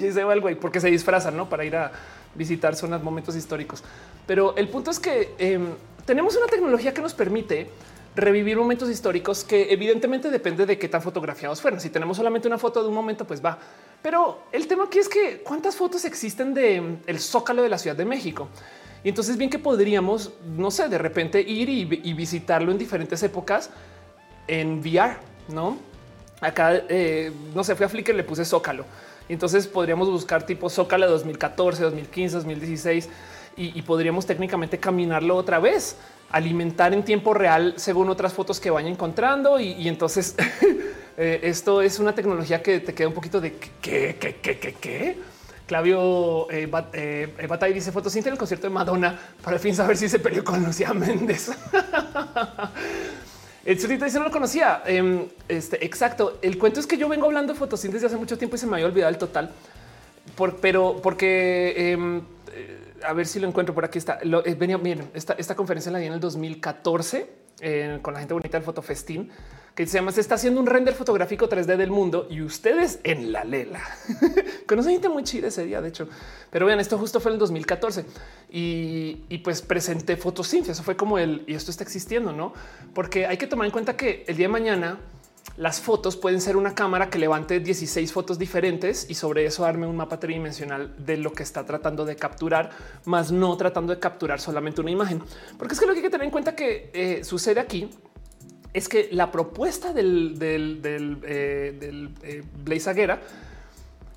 y se va el güey porque se disfrazan, no para ir a visitar zonas, momentos históricos. Pero el punto es que em, tenemos una tecnología que nos permite revivir momentos históricos que evidentemente depende de qué tan fotografiados fueron. Si tenemos solamente una foto de un momento, pues va. Pero el tema aquí es que cuántas fotos existen de mm, zócalo de la Ciudad de México. Y entonces bien que podríamos, no sé, de repente ir y, visitarlo en diferentes épocas en VR, ¿no? Acá, eh, no sé, fui a Flickr, le puse zócalo. Y entonces podríamos buscar tipo zócalo 2014, 2015, 2016 y, podríamos técnicamente caminarlo otra vez alimentar en tiempo real según otras fotos que vaya encontrando. Y, entonces eh, esto es una tecnología que te queda un poquito de qué, qué, qué, qué, qué. Clavio eh, eh, Batay dice fotosíntesis en el concierto de Madonna para el fin saber si se peleó con Lucía Méndez. El solito dice no lo conocía. Em, este exacto. El cuento es que yo vengo hablando de fotosíntesis hace mucho tiempo y se me había olvidado el total. Por, pero porque em, a ver si lo encuentro por aquí. Está. Lo, eh, venía bien. Esta, esta, conferencia la di en el 2014 eh, con la gente bonita del Fotofestín, que se llama Se está haciendo un render fotográfico 3D del mundo y ustedes en la lela. Conoce gente muy chida ese día, de hecho. Pero vean, esto justo fue en el 2014 y, y pues presenté fotosíntesis. Eso fue como el y esto está existiendo, no? Porque hay que tomar en cuenta que el día de mañana las fotos pueden ser una cámara que levante 16 fotos diferentes y sobre eso arme un mapa tridimensional de lo que está tratando de capturar, más no tratando de capturar solamente una imagen. Porque es que lo que hay que tener en cuenta que eh, sucede aquí es que la propuesta del, del, del, eh, eh, Blaze Aguera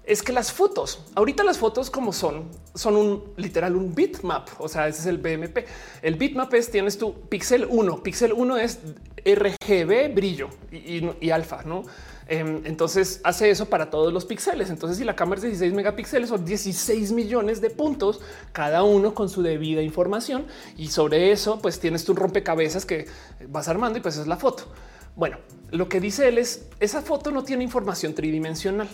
es que las fotos, ahorita las fotos como son, son un literal un bitmap. O sea, ese es el BMP. El bitmap es tienes tu pixel 1. Pixel 1 es RGB brillo y, alfa, no? Em, entonces hace eso para todos los píxeles. Entonces, si la cámara es 16 megapíxeles son 16 millones de puntos, cada uno con su debida información. Y sobre eso, pues tienes tu rompecabezas que vas armando y pues es la foto. Bueno, lo que dice él es esa foto no tiene información tridimensional.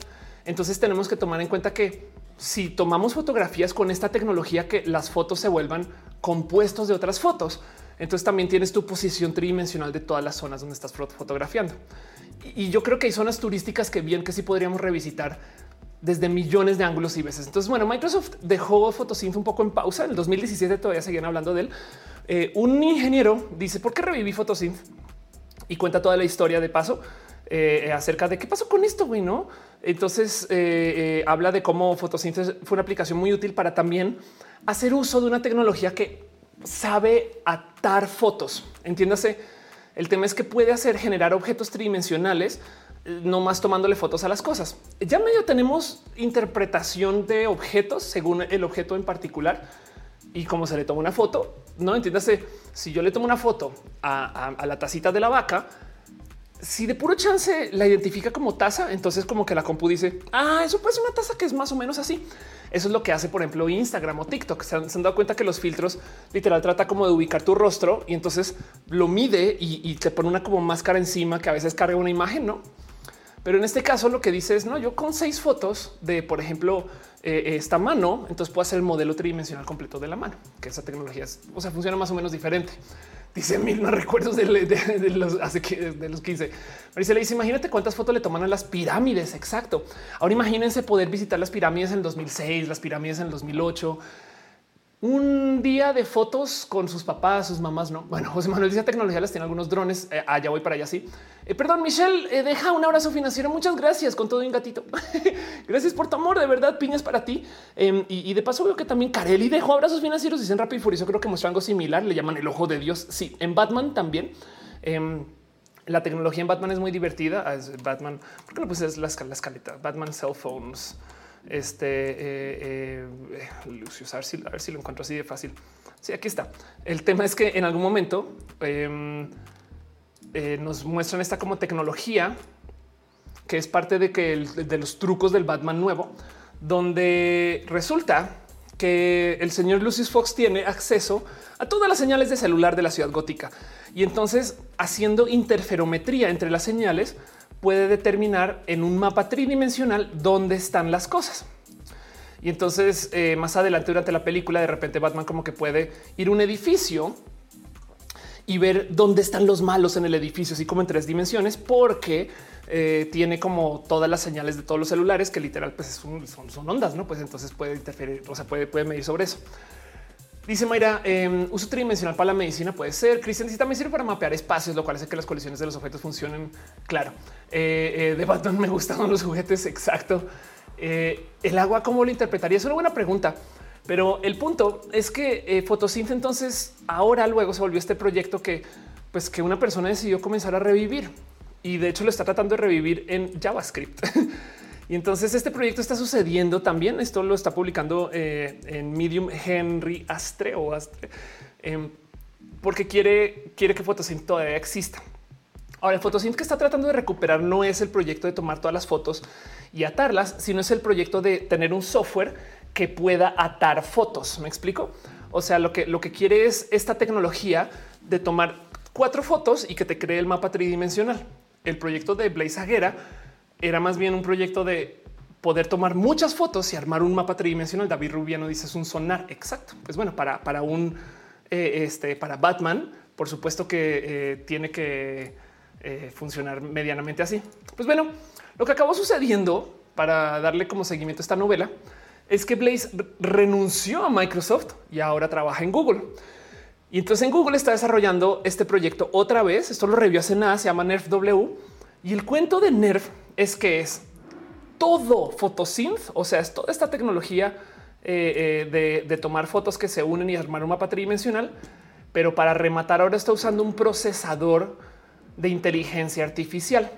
Entonces tenemos que tomar en cuenta que si tomamos fotografías con esta tecnología, que las fotos se vuelvan compuestos de otras fotos. Entonces también tienes tu posición tridimensional de todas las zonas donde estás fotografiando. Y yo creo que hay zonas turísticas que bien que sí podríamos revisitar desde millones de ángulos y veces. Entonces, bueno, Microsoft dejó Photosynth un poco en pausa. En el 2017 todavía seguían hablando de él. Eh, un ingeniero dice, ¿por qué reviví Photosynth? Y cuenta toda la historia de paso eh, acerca de qué pasó con esto, güey, ¿no? Entonces, eh, habla de cómo Photosynth fue una aplicación muy útil para también hacer uso de una tecnología que sabe atar fotos. Entiéndase, el tema es que puede hacer generar objetos tridimensionales, eh, no más tomándole fotos a las cosas. Ya medio tenemos interpretación de objetos según el objeto en particular y cómo se le toma una foto. No entiéndase, si yo le tomo una foto a, la tacita de la vaca, si de puro chance la identifica como taza, entonces como que la compu dice, ah, eso ser una taza que es más o menos así. Eso es lo que hace, por ejemplo, Instagram o TikTok. Se han, dado cuenta que los filtros literal trata como de ubicar tu rostro y entonces lo mide y, te pone una como máscara encima que a veces carga una imagen, no? Pero en este caso lo que dice es no, yo con seis fotos de, por ejemplo, eh, esta mano, entonces puedo hacer el modelo tridimensional completo de la mano, que esa tecnología es, o sea, funciona más o menos diferente. Dice mil no recuerdos de, de los 15. Marisa le dice: Imagínate cuántas fotos le toman a las pirámides. Exacto. Ahora imagínense poder visitar las pirámides en 2006, las pirámides en 2008 un día de fotos con sus papás, sus mamás. No, bueno, José Manuel dice tecnología las tiene algunos drones. Eh, allá voy para allá. Sí, eh, perdón, Michelle, eh, deja un abrazo financiero. Muchas gracias con todo un gatito. gracias por tu amor. De verdad, piñas para ti. Em, y, de paso, veo que también Carelli dejó abrazos financieros. Dicen rápido y furioso. Creo que muestra algo similar. Le llaman el ojo de Dios. Sí, en Batman también. Em, la tecnología en Batman es muy divertida. Ah, Batman, ¿por qué no pues la, la escaleta? Batman cell phones. Este eh, eh, a, ver si, lo encuentro así de fácil. Sí, aquí está. El tema es que en algún momento em, eh, nos muestran esta como tecnología que es parte de que de los trucos del Batman nuevo, donde resulta que el señor Lucius Fox tiene acceso a todas las señales de celular de la ciudad gótica y entonces haciendo interferometría entre las señales puede determinar en un mapa tridimensional dónde están las cosas. Y entonces eh, más adelante durante la película de repente Batman como que puede ir a un edificio y ver dónde están los malos en el edificio, así como en tres dimensiones, porque eh, tiene como todas las señales de todos los celulares que literal pues son, son, ondas, no? Pues entonces puede interferir, o sea, puede, puede medir sobre eso. Dice Mayra, em, uso tridimensional para la medicina puede ser. Cristian dice también sirve para mapear espacios, lo cual hace que las colisiones de los objetos funcionen. Claro, eh, eh, de Batman me gustan los juguetes. Exacto. Eh, el agua, ¿cómo lo interpretaría? Es una buena pregunta. Pero el punto es que Photosynth entonces ahora luego se volvió este proyecto que pues que una persona decidió comenzar a revivir y de hecho lo está tratando de revivir en JavaScript. Y entonces este proyecto está sucediendo también. Esto lo está publicando eh, en Medium Henry Astre o Astre, em, porque quiere, quiere que Photosynth todavía exista. Ahora, el Photosynth que está tratando de recuperar no es el proyecto de tomar todas las fotos y atarlas, sino es el proyecto de tener un software que pueda atar fotos. ¿Me explico? O sea, lo que, lo que quiere es esta tecnología de tomar cuatro fotos y que te cree el mapa tridimensional. El proyecto de Blaze Aguera era más bien un proyecto de poder tomar muchas fotos y armar un mapa tridimensional. David Rubiano dice es un sonar exacto. Pues bueno, para, para un eh, este, para Batman, por supuesto que eh, tiene que eh, funcionar medianamente así. Pues bueno, lo que acabó sucediendo para darle como seguimiento a esta novela es que Blaze renunció a Microsoft y ahora trabaja en Google. Y entonces en Google está desarrollando este proyecto otra vez. Esto lo revió hace nada, se llama Nerf W. Y el cuento de Nerf es que es todo photosynth, o sea, es toda esta tecnología eh, eh, de, tomar fotos que se unen y armar un mapa tridimensional, pero para rematar ahora está usando un procesador de inteligencia artificial.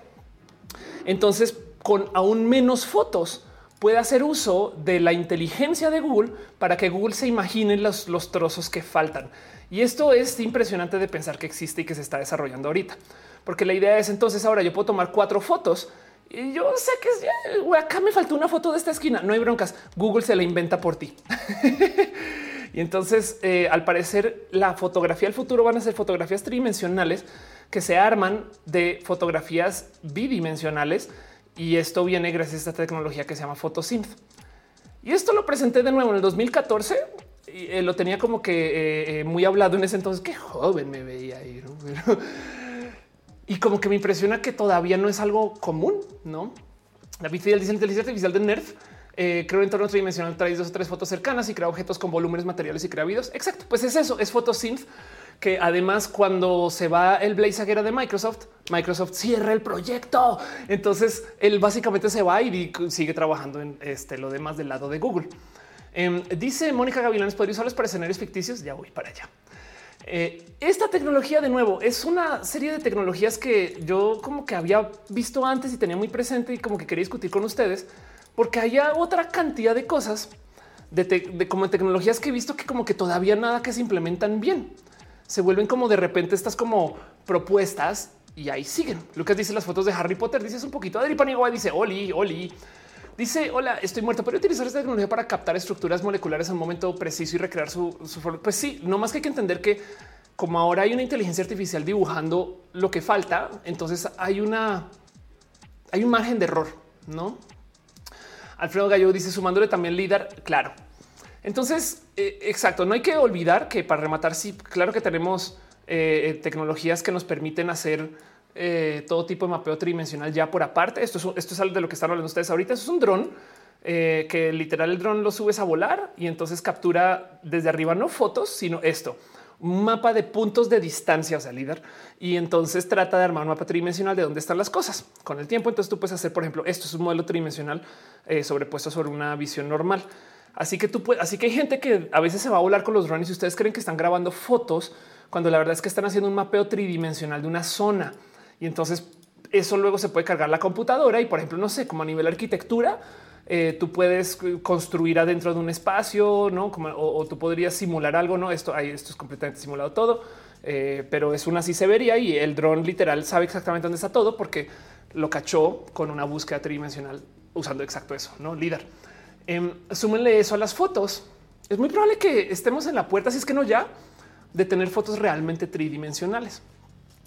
Entonces, con aún menos fotos, puede hacer uso de la inteligencia de Google para que Google se imagine los, los trozos que faltan. Y esto es impresionante de pensar que existe y que se está desarrollando ahorita, porque la idea es entonces ahora yo puedo tomar cuatro fotos y yo sé que es acá me faltó una foto de esta esquina. No hay broncas. Google se la inventa por ti. y entonces, eh, al parecer, la fotografía del futuro van a ser fotografías tridimensionales que se arman de fotografías bidimensionales. Y esto viene gracias a esta tecnología que se llama Photosynth. Y esto lo presenté de nuevo en el 2014. Y, eh, lo tenía como que eh, muy hablado en ese entonces. Qué joven me veía ahí. Y como que me impresiona que todavía no es algo común, no? David Fidel dice inteligencia artificial de Nerf. Eh, creo entorno tridimensional trae dos o tres fotos cercanas y crea objetos con volúmenes materiales y crea videos. Exacto, pues es eso, es photosynth que además cuando se va el Blaze Aguera de Microsoft, Microsoft cierra el proyecto. Entonces él básicamente se va y sigue trabajando en este, lo demás del lado de Google. Em, dice Mónica Gavilanes, ¿podría usarlos para escenarios ficticios? Ya voy para allá. Eh, esta tecnología de nuevo es una serie de tecnologías que yo como que había visto antes y tenía muy presente y como que quería discutir con ustedes porque hay otra cantidad de cosas de, como tecnologías que he visto que como que todavía nada que se implementan bien. Se vuelven como de repente estas como propuestas y ahí siguen. Lucas dice las fotos de Harry Potter. Dices un poquito. Adri Paniagua dice Oli, Oli. Dice hola, estoy muerto. Pero utilizar esta tecnología para captar estructuras moleculares en un momento preciso y recrear su, forma. Pues sí, no más que hay que entender que como ahora hay una inteligencia artificial dibujando lo que falta, entonces hay una hay un margen de error, no? Alfredo Gallo dice sumándole también líder. Claro. Entonces, eh, exacto. No hay que olvidar que para rematar, sí, claro que tenemos eh, eh, tecnologías que nos permiten hacer eh, todo tipo de mapeo tridimensional ya por aparte. Esto es, esto es algo de lo que están hablando ustedes ahorita. Es un dron que literal el dron lo subes a volar y entonces captura desde arriba no fotos, sino esto un mapa de puntos de distancia, o sea, líder, y entonces trata de armar un mapa tridimensional de dónde están las cosas. Con el tiempo, entonces tú puedes hacer, por ejemplo, esto es un modelo tridimensional sobrepuesto sobre una visión normal. Así que tú puedes, así que hay gente que a veces se va a volar con los drones y ustedes creen que están grabando fotos cuando la verdad es que están haciendo un mapeo tridimensional de una zona y entonces eso luego se puede cargar la computadora y por ejemplo, no sé, como a nivel arquitectura, eh, tú puedes construir adentro de un espacio, no como o, tú podrías simular algo. No, esto ahí, esto es completamente simulado todo, eh, pero es una así se vería y el dron literal sabe exactamente dónde está todo porque lo cachó con una búsqueda tridimensional usando exacto eso, no líder. Eh, súmenle eso a las fotos. Es muy probable que estemos en la puerta, si es que no ya, de tener fotos realmente tridimensionales.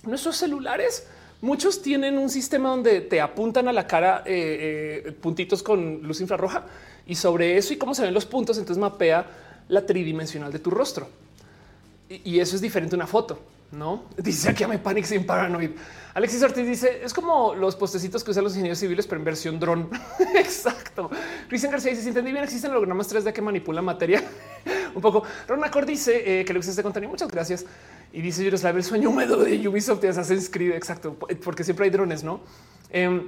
Nuestros celulares, muchos tienen un sistema donde te apuntan a la cara eh, eh, puntitos con luz infrarroja y sobre eso y cómo se ven los puntos, entonces mapea la tridimensional de tu rostro. Y, eso es diferente a una foto, ¿no? Dice aquí a me panic sin paranoid. Alexis Ortiz dice es como los postecitos que usan los ingenieros civiles, pero en versión dron. Exacto. Cristian García dice: Si entendí bien, existen hologramas 3D que manipulan materia un poco. Ron Accord dice eh, que le gusta este contenido. Muchas gracias. Y dice Yuroslav, el sueño húmedo de Ubisoft de Assassin's Creed. Exacto, porque siempre hay drones, no? Eh,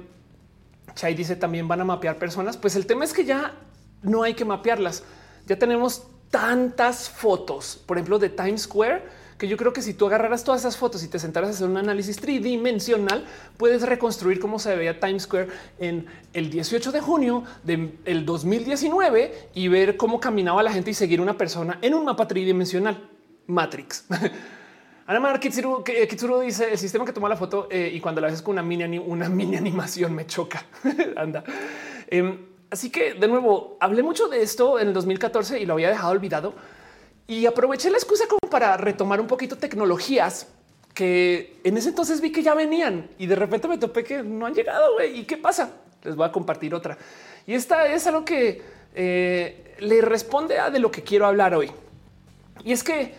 Chai dice también van a mapear personas. Pues el tema es que ya no hay que mapearlas. Ya tenemos tantas fotos, por ejemplo, de Times Square que yo creo que si tú agarraras todas esas fotos y te sentaras a hacer un análisis tridimensional, puedes reconstruir cómo se veía Times Square en el 18 de junio del 2019 y ver cómo caminaba la gente y seguir una persona en un mapa tridimensional. Matrix. Ana Kitsuru, Kitsuru, dice el sistema que toma la foto eh, y cuando la ves con una mini, una mini animación me choca. Anda. Em, así que de nuevo hablé mucho de esto en el 2014 y lo había dejado olvidado y aproveché la excusa como para retomar un poquito tecnologías que en ese entonces vi que ya venían y de repente me topé que no han llegado. ¿Y qué pasa? Les voy a compartir otra. Y esta es algo que eh, le responde a de lo que quiero hablar hoy. Y es que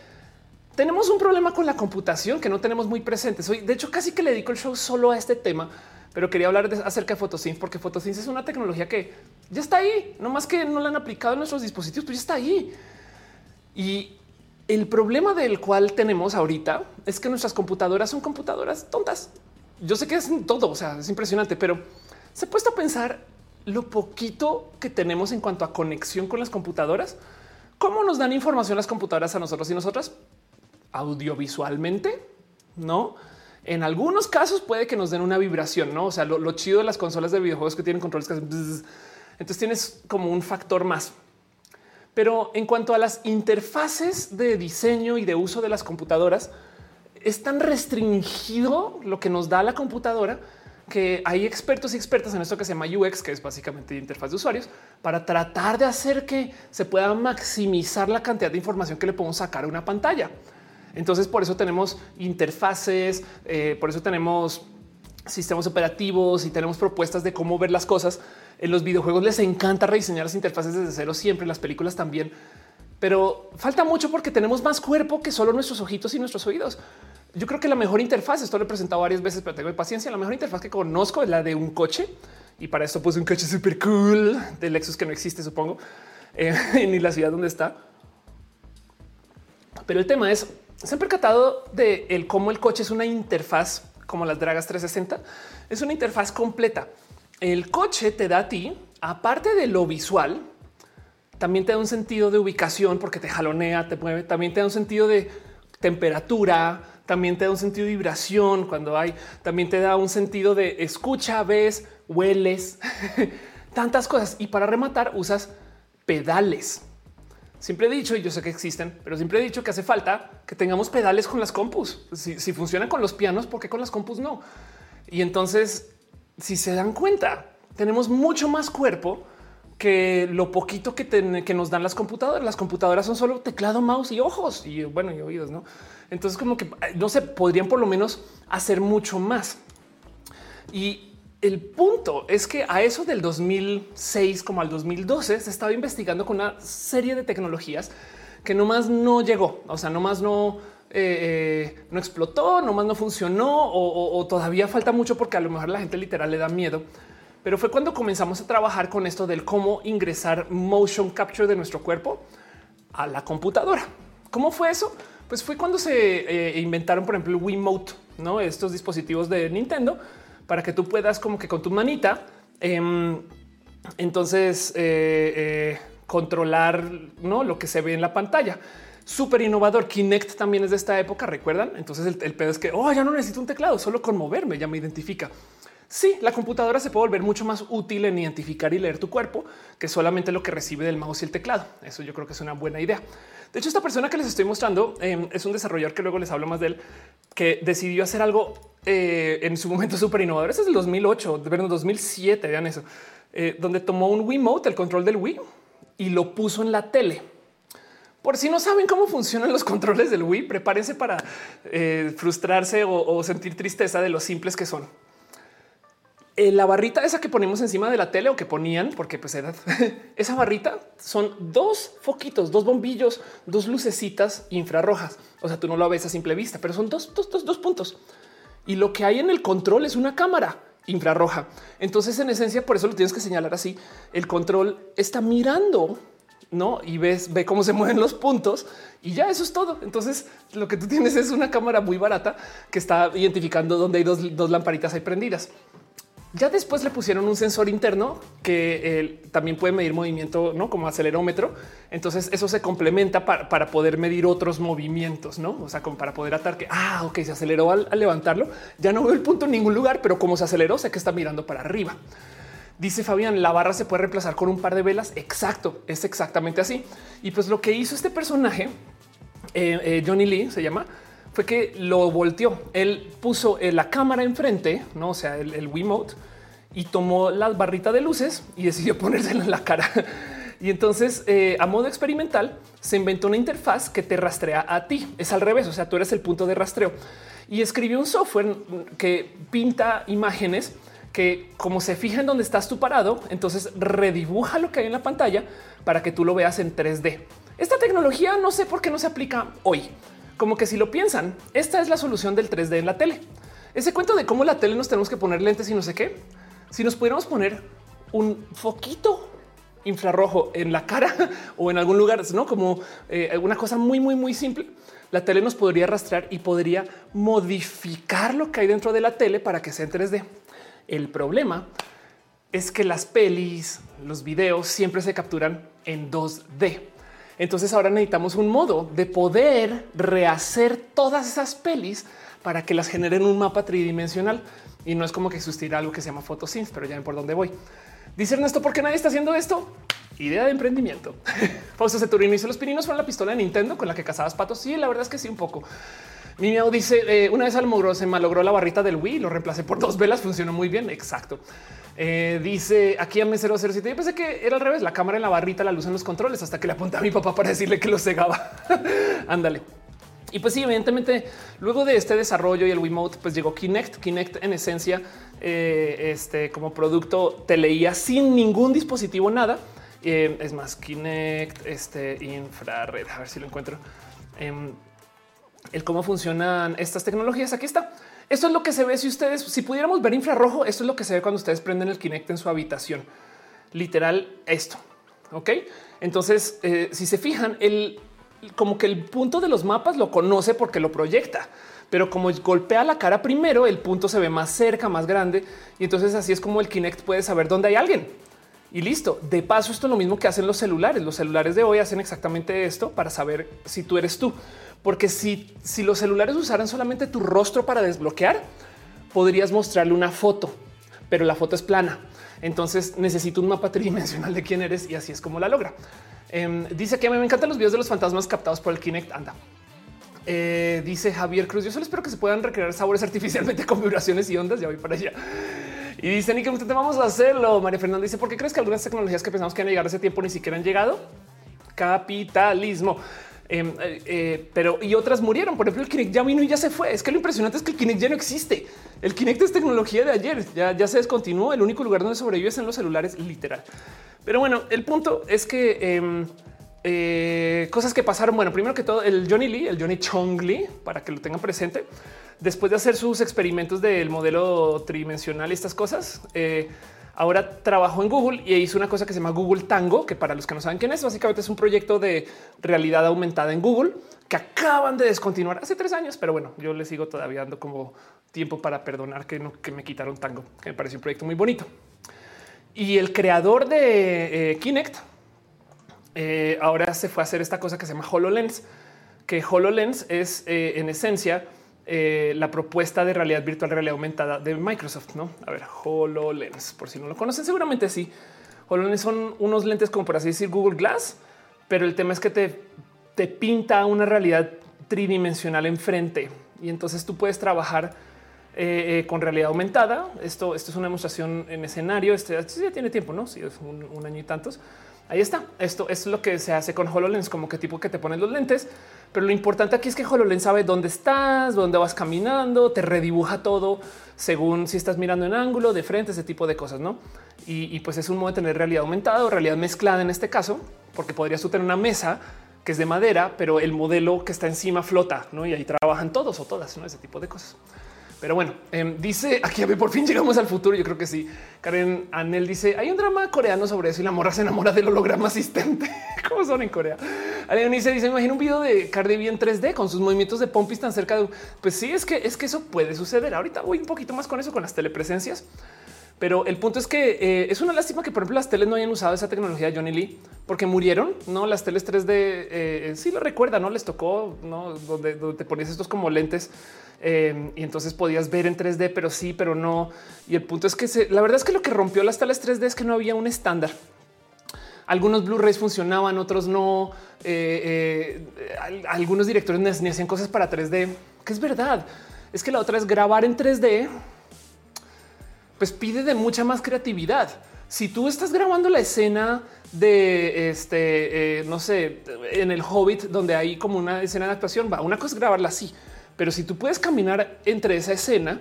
tenemos un problema con la computación que no tenemos muy presentes hoy. De hecho, casi que le dedico el show solo a este tema, pero quería hablar acerca de Photosynth porque Photosynth es una tecnología que ya está ahí, no más que no la han aplicado en nuestros dispositivos, pero ya está ahí. Y el problema del cual tenemos ahorita es que nuestras computadoras son computadoras tontas. Yo sé que es todo, o sea, es impresionante, pero se ha puesto a pensar lo poquito que tenemos en cuanto a conexión con las computadoras. ¿Cómo nos dan información las computadoras a nosotros y nosotras? Audiovisualmente, ¿no? En algunos casos puede que nos den una vibración, ¿no? O sea, lo, chido de las consolas de videojuegos que tienen controles que hacen... Entonces tienes como un factor más. Pero en cuanto a las interfaces de diseño y de uso de las computadoras, es tan restringido lo que nos da la computadora que hay expertos y expertas en esto que se llama UX, que es básicamente interfaz de usuarios, para tratar de hacer que se pueda maximizar la cantidad de información que le podemos sacar a una pantalla. Entonces, por eso tenemos interfaces, eh, por eso tenemos sistemas operativos y tenemos propuestas de cómo ver las cosas en los videojuegos les encanta rediseñar las interfaces desde cero siempre, las películas también, pero falta mucho porque tenemos más cuerpo que solo nuestros ojitos y nuestros oídos. Yo creo que la mejor interfaz, esto lo he presentado varias veces, pero tengo paciencia. La mejor interfaz que conozco es la de un coche y para esto puse un coche súper cool de Lexus que no existe, supongo, eh, ni la ciudad donde está. Pero el tema es, se han percatado de el cómo el coche es una interfaz como las Dragas 360. Es una interfaz completa el coche te da a ti, aparte de lo visual, también te da un sentido de ubicación porque te jalonea, te mueve, también te da un sentido de temperatura, también te da un sentido de vibración cuando hay, también te da un sentido de escucha, ves, hueles, tantas cosas. Y para rematar usas pedales. Siempre he dicho, y yo sé que existen, pero siempre he dicho que hace falta que tengamos pedales con las compus. Si, funcionan con los pianos, ¿por qué con las compus no? Y entonces, si se dan cuenta, tenemos mucho más cuerpo que lo poquito que, que, nos dan las computadoras. Las computadoras son solo teclado, mouse y ojos y bueno, y oídos, ¿no? Entonces como que no se podrían por lo menos hacer mucho más. Y el punto es que a eso del 2006 como al 2012 se estaba investigando con una serie de tecnologías que nomás no llegó, o sea, nomás no, eh, eh, no explotó, nomás no funcionó o, todavía falta mucho porque a lo mejor la gente literal le da miedo pero fue cuando comenzamos a trabajar con esto del cómo ingresar motion capture de nuestro cuerpo a la computadora. ¿Cómo fue eso? Pues fue cuando se eh, inventaron, por ejemplo, el Wiimote, no estos dispositivos de Nintendo para que tú puedas, como que con tu manita, em, entonces controlar lo que se ve en la pantalla. Súper innovador. Kinect también es de esta época, recuerdan? Entonces el, el pedo es que oh, ya no necesito un teclado, solo con moverme ya me identifica. Sí, la computadora se puede volver mucho más útil en identificar y leer tu cuerpo que solamente lo que recibe del mouse y el teclado. Eso yo creo que es una buena idea. De hecho, esta persona que les estoy mostrando em, es un desarrollador que luego les hablo más de él, que decidió hacer algo eh, en su momento súper innovador. Este es del 2008, de 2007, vean eso, eh, donde tomó un Wiimote, el control del Wii, y lo puso en la tele. Por si no saben cómo funcionan los controles del Wii, prepárense para eh, frustrarse o sentir tristeza de lo simples que son. Eh, la barrita esa que ponemos encima de la tele o que ponían, porque pues era esa barrita son dos foquitos, dos bombillos, dos lucecitas infrarrojas. O sea, tú no lo ves a simple vista, pero son dos, dos, dos, dos puntos. Y lo que hay en el control es una cámara infrarroja. Entonces, en esencia, por eso lo tienes que señalar así. El control está mirando no y ves, ve cómo se mueven los puntos y ya eso es todo. Entonces, lo que tú tienes es una cámara muy barata que está identificando dónde hay dos, dos lamparitas ahí prendidas. Ya después le pusieron un sensor interno que eh, también puede medir movimiento, no como acelerómetro. Entonces eso se complementa para, poder medir otros movimientos, no? O sea, como para poder atar que ah, ok, se aceleró al, levantarlo. Ya no veo el punto en ningún lugar, pero como se aceleró, sé que está mirando para arriba. Dice Fabián, la barra se puede reemplazar con un par de velas. Exacto, es exactamente así. Y pues lo que hizo este personaje, eh, eh, Johnny Lee se llama, fue que lo volteó. Él puso eh, la cámara enfrente, no o sea, el, el Wiimote y tomó la barrita de luces y decidió ponérsela en la cara. Y entonces, a modo experimental, se inventó una interfaz que te rastrea a ti. Es al revés, o sea, tú eres el punto de rastreo. Y escribió un software que pinta imágenes que como se fija en dónde estás tú parado, entonces redibuja lo que hay en la pantalla para que tú lo veas en 3D. Esta tecnología no sé por qué no se aplica hoy como que si lo piensan, esta es la solución del 3D en la tele. Ese cuento de cómo la tele nos tenemos que poner lentes y no sé qué. Si nos pudiéramos poner un foquito infrarrojo en la cara o en algún lugar, no como eh, una cosa muy, muy, muy simple. La tele nos podría rastrear y podría modificar lo que hay dentro de la tele para que sea en 3D. El problema es que las pelis, los videos siempre se capturan en 2D. Entonces ahora necesitamos un modo de poder rehacer todas esas pelis para que las generen un mapa tridimensional. Y no es como que existirá algo que se llama photosynth, pero ya ven por dónde voy. Dice Ernesto, ¿por qué nadie está haciendo esto? Idea de emprendimiento. Fausto Ceturino dice los pininos fueron la pistola de Nintendo con la que cazabas patos. Sí, la verdad es que sí, un poco. Mimiao dice eh, una vez Almogro se malogró la barrita del Wii, lo reemplacé por dos velas, funcionó muy bien. Exacto. Eh, dice aquí a M007. Yo pensé que era al revés, la cámara en la barrita, la luz en los controles, hasta que le apunté a mi papá para decirle que lo cegaba. Ándale. Y pues sí, evidentemente, luego de este desarrollo y el Wiimote, pues llegó Kinect. Kinect en esencia, eh, este como producto te leía sin ningún dispositivo, nada. es más, Kinect, este infrared, a ver si lo encuentro. Em, el cómo funcionan estas tecnologías. Aquí está. Esto es lo que se ve si ustedes, si pudiéramos ver infrarrojo, esto es lo que se ve cuando ustedes prenden el Kinect en su habitación. Literal esto. Ok. Entonces, eh, si se fijan, el como que el punto de los mapas lo conoce porque lo proyecta, pero como golpea la cara primero, el punto se ve más cerca, más grande. Y entonces así es como el Kinect puede saber dónde hay alguien. Y listo. De paso, esto es lo mismo que hacen los celulares. Los celulares de hoy hacen exactamente esto para saber si tú eres tú. Porque si, si los celulares usaran solamente tu rostro para desbloquear, podrías mostrarle una foto, pero la foto es plana. Entonces necesito un mapa tridimensional de quién eres y así es como la logra. Em, dice que a mí me encantan los videos de los fantasmas captados por el Kinect. Anda. Eh, dice Javier Cruz. Yo solo espero que se puedan recrear sabores artificialmente con vibraciones y ondas. Ya voy para allá. Y dice ni que vamos a hacerlo. María Fernanda dice: ¿Por qué crees que algunas tecnologías que pensamos que van a llegar a ese tiempo ni siquiera han llegado? Capitalismo. Em, eh, eh, pero y otras murieron. Por ejemplo, el Kinect ya vino y ya se fue. Es que lo impresionante es que el Kinect ya no existe. El Kinect es tecnología de ayer. Ya, ya se descontinuó. El único lugar donde sobrevive es en los celulares, literal. Pero bueno, el punto es que em, eh, cosas que pasaron. Bueno, primero que todo, el Johnny Lee, el Johnny Chong Lee, para que lo tengan presente, después de hacer sus experimentos del modelo tridimensional y estas cosas, Ahora trabajó en Google y hizo una cosa que se llama Google Tango, que para los que no saben quién es, básicamente es un proyecto de realidad aumentada en Google que acaban de descontinuar hace tres años. Pero bueno, yo le sigo todavía dando como tiempo para perdonar que, no, me quitaron Tango, que me pareció un proyecto muy bonito. Y el creador de eh, Kinect eh, ahora se fue a hacer esta cosa que se llama HoloLens, que HoloLens es eh, en esencia eh, la propuesta de realidad virtual, realidad aumentada de Microsoft. No, a ver, HoloLens, por si no lo conocen, seguramente sí. HoloLens son unos lentes como por así decir Google Glass, pero el tema es que te, te pinta una realidad tridimensional enfrente y entonces tú puedes trabajar eh, eh, con realidad aumentada. Esto, esto es una demostración en escenario. Este ya tiene tiempo, no? Sí, es un, un año y tantos. Ahí está. Esto es lo que se hace con HoloLens, como que tipo que te ponen los lentes pero lo importante aquí es que HoloLens sabe dónde estás, dónde vas caminando, te redibuja todo según si estás mirando en ángulo, de frente, ese tipo de cosas, ¿no? Y, pues es un modo de tener realidad aumentada o realidad mezclada en este caso, porque podrías tener una mesa que es de madera, pero el modelo que está encima flota, ¿no? Y ahí trabajan todos o todas, ¿no? Ese tipo de cosas. Pero bueno, em, dice aquí por fin llegamos al futuro. Yo creo que sí. Karen Anel dice hay un drama coreano sobre eso y la morra se enamora del holograma asistente. ¿Cómo son en Corea? Dice, dice, imagina un video de Cardi B en 3D con sus movimientos de pompis tan cerca de. Pues sí, es que es que eso puede suceder. Ahorita voy un poquito más con eso, con las telepresencias. Pero el punto es que eh, es una lástima que, por ejemplo, las teles no hayan usado esa tecnología Johnny Lee porque murieron. No, las teles 3D eh, sí lo recuerda, no les tocó, no donde, te ponías estos como lentes Em, y entonces podías ver en 3D, pero sí, pero no. Y el punto es que la verdad es que lo que rompió las telas 3D es que no había un estándar. Algunos Blu-rays funcionaban, otros no. Eh, eh, algunos directores ni hacían cosas para 3D, que es verdad. Es que la otra es grabar en 3D, pues pide de mucha más creatividad. Si tú estás grabando la escena de este, eh, no sé, en el Hobbit, donde hay como una escena de actuación, va, una cosa es grabarla así, pero si tú puedes caminar entre esa escena,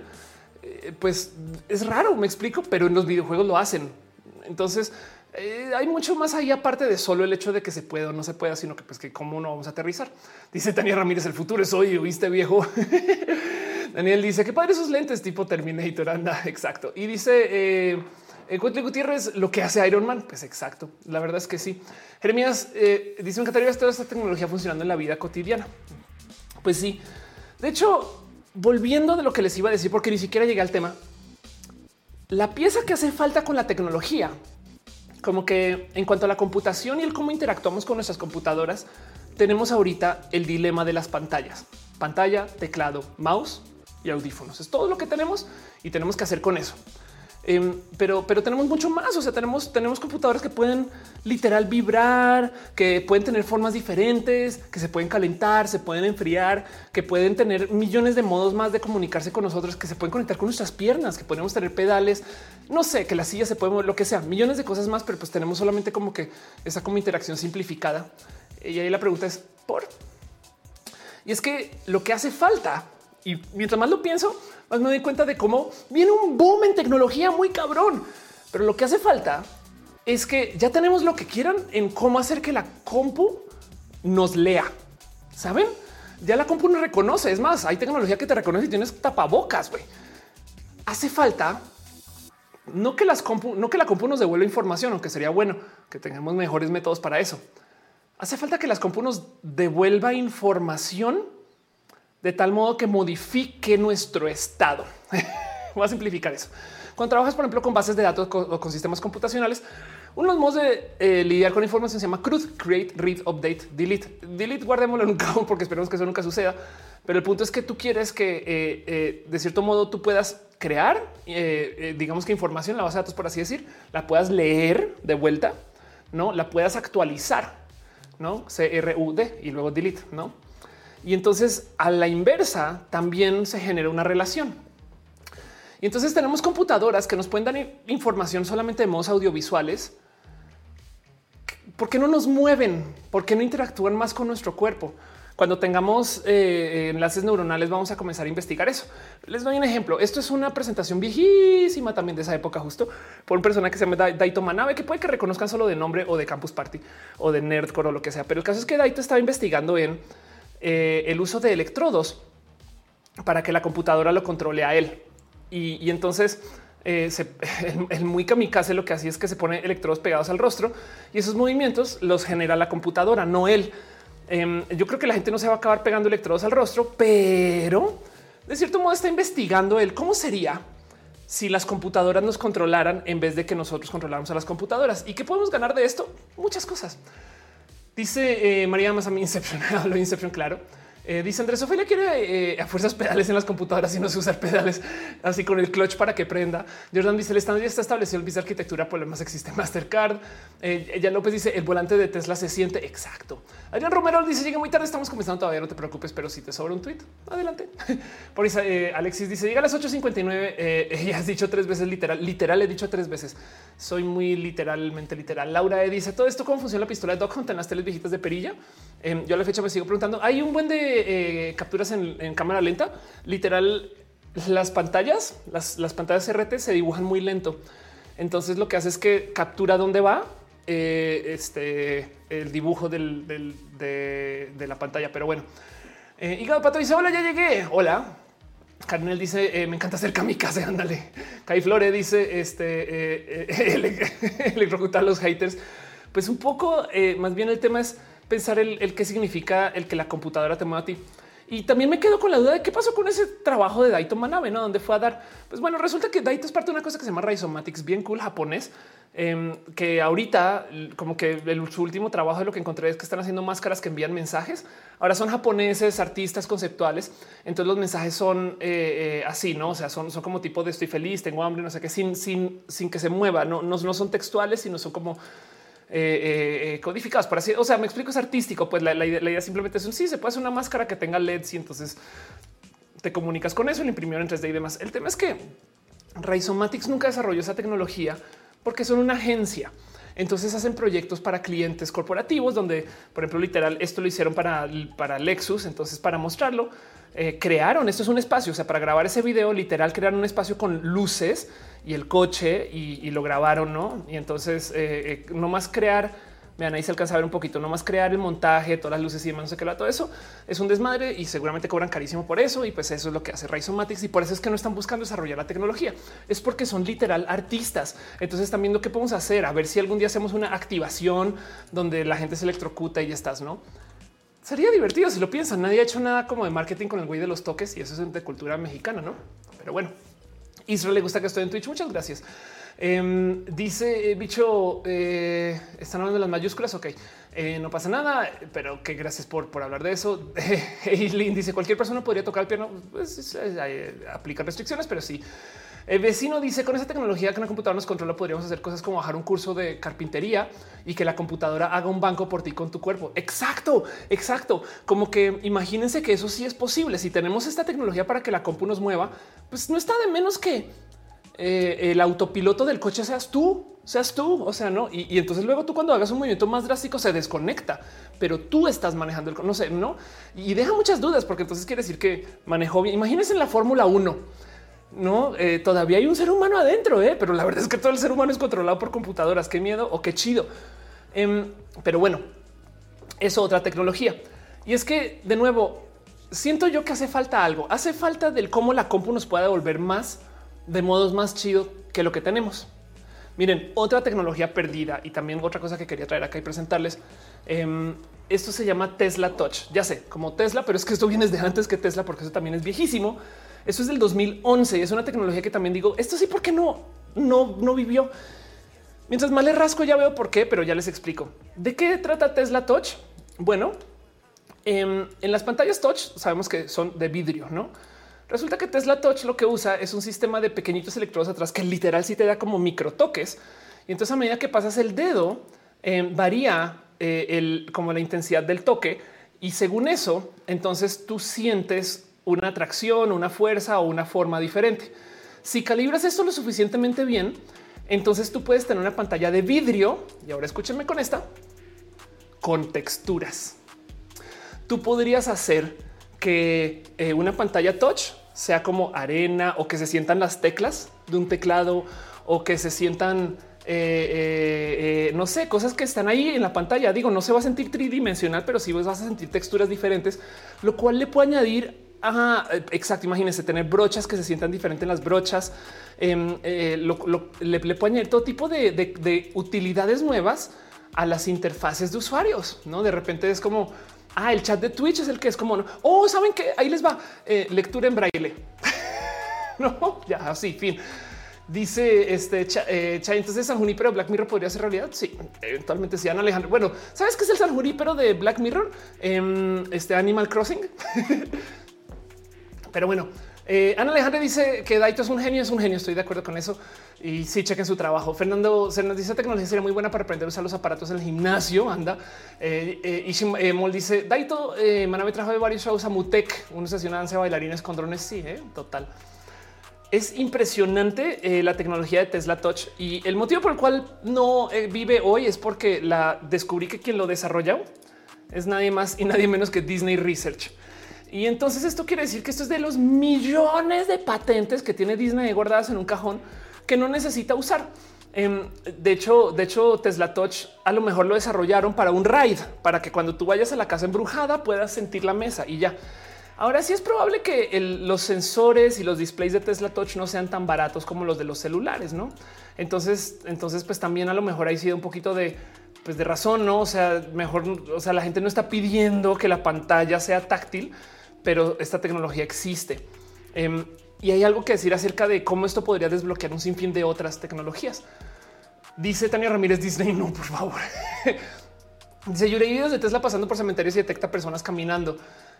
eh, pues es raro, me explico, pero en los videojuegos lo hacen. Entonces eh, hay mucho más ahí aparte de solo el hecho de que se pueda o no se pueda, sino que pues que cómo no vamos a aterrizar. Dice Tania Ramírez, el futuro es hoy, ¿viste viejo? Daniel dice que padre esos lentes tipo Terminator, anda, exacto. Y dice eh, Gutiérrez, lo que hace Iron Man, pues exacto. La verdad es que sí. Jeremías eh, dice, me encantaría toda esta tecnología funcionando en la vida cotidiana. Pues sí, de hecho, volviendo de lo que les iba a decir, porque ni siquiera llegué al tema, la pieza que hace falta con la tecnología, como que en cuanto a la computación y el cómo interactuamos con nuestras computadoras, tenemos ahorita el dilema de las pantallas. Pantalla, teclado, mouse y audífonos. Es todo lo que tenemos y tenemos que hacer con eso. Em, pero, pero tenemos mucho más. O sea, tenemos, tenemos computadoras que pueden literal vibrar, que pueden tener formas diferentes, que se pueden calentar, se pueden enfriar, que pueden tener millones de modos más de comunicarse con nosotros, que se pueden conectar con nuestras piernas, que podemos tener pedales, no sé, que la silla se puede mover, lo que sea, millones de cosas más, pero pues tenemos solamente como que esa como interacción simplificada. Y ahí la pregunta es por. Y es que lo que hace falta, y mientras más lo pienso, más me doy cuenta de cómo viene un boom en tecnología muy cabrón. Pero lo que hace falta es que ya tenemos lo que quieran en cómo hacer que la compu nos lea. Saben? Ya la compu nos reconoce. Es más, hay tecnología que te reconoce y tienes tapabocas. güey. Hace falta no que las compu, no que la compu nos devuelva información, aunque sería bueno que tengamos mejores métodos para eso. Hace falta que las compu nos devuelva información de tal modo que modifique nuestro estado. Voy a simplificar eso. Cuando trabajas, por ejemplo, con bases de datos o con sistemas computacionales, uno de los modos de eh, lidiar con información se llama CRUD, Create, Read, Update, Delete. Delete, guardémoslo en un cajón porque esperemos que eso nunca suceda. Pero el punto es que tú quieres que eh, eh, de cierto modo tú puedas crear, digamos que información, la base de datos, por así decir, la puedas leer de vuelta, no la puedas actualizar no C R U D y luego delete, no? Y entonces a la inversa también se genera una relación. Y entonces tenemos computadoras que nos pueden dar información solamente de modos audiovisuales. ¿Por qué no nos mueven? ¿Por qué no interactúan más con nuestro cuerpo? Cuando tengamos eh, enlaces neuronales vamos a comenzar a investigar eso. Les doy un ejemplo. Esto es una presentación viejísima también de esa época justo por una persona que se llama Daito Manabe, que puede que reconozcan solo de nombre o de Campus Party o de Nerdcore o lo que sea. Pero el caso es que Daito estaba investigando en eh, el uso de electrodos para que la computadora lo controle a él. Y, entonces eh, el, muy kamikaze lo que hacía es que se pone electrodos pegados al rostro y esos movimientos los genera la computadora, no él. Em, yo creo que la gente no se va a acabar pegando electrodos al rostro, pero de cierto modo está investigando él cómo sería si las computadoras nos controlaran en vez de que nosotros controláramos a las computadoras. ¿Y qué podemos ganar de esto? Muchas cosas. Dice eh, María más a mí Inception, lo Inception, claro. Eh, dice Andrés Ofelia quiere eh, a fuerzas pedales en las computadoras y no se usar pedales así con el clutch para que prenda. Jordan dice el estándar ya está establecido el visa arquitectura, problemas existe Mastercard. Eh, ella López dice el volante de Tesla se siente exacto. Adrián Romero dice llega muy tarde, estamos comenzando todavía, no te preocupes, pero si te sobra un tweet, adelante. Por eso Alexis dice llega a las 8.59. ya has dicho tres veces literal, literal he dicho tres veces. Soy muy literalmente literal. Laura dice todo esto cómo funciona la pistola de Doc Hunt en las teles viejitas de perilla. Em, yo a la fecha me sigo preguntando. Hay un buen de eh, capturas en, cámara lenta. Literal, las pantallas, las, pantallas RT se dibujan muy lento. Entonces lo que hace es que captura dónde va eh, este, el dibujo de, la pantalla. Pero bueno, eh, Hígado Pato dice: Hola, ya llegué. Hola. Carnel dice: eh, Me encanta hacer kamikaze. Ándale. Kai Flore dice: Este electrocutar a los haters. Pues un poco más bien el tema es pensar el, qué significa el que la computadora te mueva a ti. Y también me quedo con la duda de qué pasó con ese trabajo de Daito Manabe, ¿no? ¿Dónde fue a dar? Pues bueno, resulta que Daito es parte de una cosa que se llama Rhizomatics, bien cool japonés, em, que ahorita como que el, su último trabajo de lo que encontré es que están haciendo máscaras que envían mensajes. Ahora son japoneses, artistas conceptuales. Entonces los mensajes son eh, eh, así, ¿no? O sea, son, son como tipo de estoy feliz, tengo hambre, no sé qué, sin, sin, sin que se mueva, no, no, no son textuales, sino son como eh, eh, eh, codificados para así. O sea, me explico, es artístico. Pues la, idea, simplemente es un sí, se puede hacer una máscara que tenga LEDs y entonces te comunicas con eso, el imprimir en 3D y demás. El tema es que Rhizomatics nunca desarrolló esa tecnología porque son una agencia. Entonces hacen proyectos para clientes corporativos donde, por ejemplo, literal, esto lo hicieron para, para Lexus. Entonces, para mostrarlo, crearon esto es un espacio. O sea, para grabar ese video, literal, crearon un espacio con luces y el coche y, lo grabaron, ¿no? Y entonces eh, eh, no más crear, vean ahí se alcanza a ver un poquito, no más crear el montaje, todas las luces y demás, no sé qué, todo eso es un desmadre y seguramente cobran carísimo por eso y pues eso es lo que hace Rhizomatics y por eso es que no están buscando desarrollar la tecnología, es porque son literal artistas, entonces están viendo qué podemos hacer, a ver si algún día hacemos una activación donde la gente se electrocuta y ya estás, ¿no? Sería divertido si lo piensan. Nadie ha hecho nada como de marketing con el güey de los toques y eso es de cultura mexicana, no? Pero bueno, Israel le gusta que estoy en Twitch. Muchas gracias. Em, dice eh, bicho, eh, están hablando de las mayúsculas. Ok, eh, no pasa nada, pero que gracias por, por hablar de eso. Eileen dice cualquier persona podría tocar el piano. Pues, aplica restricciones, pero sí. El vecino dice con esa tecnología que una computadora nos controla, podríamos hacer cosas como bajar un curso de carpintería y que la computadora haga un banco por ti con tu cuerpo. Exacto, exacto. Como que imagínense que eso sí es posible. Si tenemos esta tecnología para que la compu nos mueva, pues no está de menos que eh, el autopiloto del coche seas tú, seas tú. O sea, no. Y, entonces luego tú, cuando hagas un movimiento más drástico, se desconecta, pero tú estás manejando el no sé, no. Y deja muchas dudas, porque entonces quiere decir que manejó bien. Imagínense en la Fórmula 1 no eh, todavía hay un ser humano adentro, eh, pero la verdad es que todo el ser humano es controlado por computadoras. Qué miedo o qué chido. Em, pero bueno, es otra tecnología. Y es que de nuevo siento yo que hace falta algo. Hace falta del cómo la compu nos puede devolver más de modos más chido que lo que tenemos. Miren, otra tecnología perdida y también otra cosa que quería traer acá y presentarles. Em, esto se llama Tesla Touch. Ya sé, como Tesla, pero es que esto viene de antes que Tesla porque eso también es viejísimo. Eso es del 2011 y es una tecnología que también digo, esto sí, porque no, no, no vivió. Mientras más le rasco ya veo por qué, pero ya les explico. ¿De qué trata Tesla Touch? Bueno, em, en, las pantallas Touch sabemos que son de vidrio, ¿no? Resulta que Tesla Touch lo que usa es un sistema de pequeñitos electrodos atrás que literal sí te da como micro toques. Y entonces a medida que pasas el dedo, em, varía eh, el, como la intensidad del toque y según eso, entonces tú sientes una atracción, una fuerza o una forma diferente. Si calibras esto lo suficientemente bien, entonces tú puedes tener una pantalla de vidrio y ahora escúchenme con esta con texturas. Tú podrías hacer que eh, una pantalla touch sea como arena o que se sientan las teclas de un teclado o que se sientan eh, eh, no sé, cosas que están ahí en la pantalla. Digo, no se va a sentir tridimensional, pero sí vas a sentir texturas diferentes, lo cual le puede añadir a exacto. Imagínense tener brochas que se sientan diferentes en las brochas. Em, le, puede añadir todo tipo de, utilidades nuevas a las interfaces de usuarios. No de repente es como ah, el chat de Twitch es el que es como oh, saben que ahí les va lectura en braille. no, ya así, fin. Dice este eh, entonces San Junípero Black Mirror podría ser realidad. Sí, eventualmente sí. Ana Alejandro. Bueno, sabes qué es el San Junípero de Black Mirror? Em, este Animal Crossing. Pero bueno, eh, Ana Alejandra dice que Daito es un genio, es un genio. Estoy de acuerdo con eso. Y sí, chequen su trabajo. Fernando se nos dice tecnología sería muy buena para aprender a usar los aparatos en el gimnasio. Anda. Eh, eh, Mol dice Daito, eh, Maname trajo de varios shows a Mutec, una sesión de danza de bailarines con drones. Sí, total. Es impresionante eh, la tecnología de Tesla Touch y el motivo por el cual no eh, vive hoy es porque la descubrí que quien lo desarrolló es nadie más y nadie menos que Disney Research. Y entonces esto quiere decir que esto es de los millones de patentes que tiene Disney guardadas en un cajón que no necesita usar. Em, de hecho, de hecho, Tesla Touch a lo mejor lo desarrollaron para un ride, para que cuando tú vayas a la casa embrujada puedas sentir la mesa y ya. Ahora sí es probable que los sensores y los displays de Tesla Touch no sean tan baratos como los de los celulares, ¿no? Entonces, entonces pues también a lo mejor ha sido un poquito de pues de razón, ¿no? O sea, mejor, o sea, la gente no está pidiendo que la pantalla sea táctil, pero esta tecnología existe. Em, y hay algo que decir acerca de cómo esto podría desbloquear un sinfín de otras tecnologías. Dice Tania Ramírez Disney, no, por favor. Dice, yo videos de Tesla pasando por cementerios y detecta personas caminando.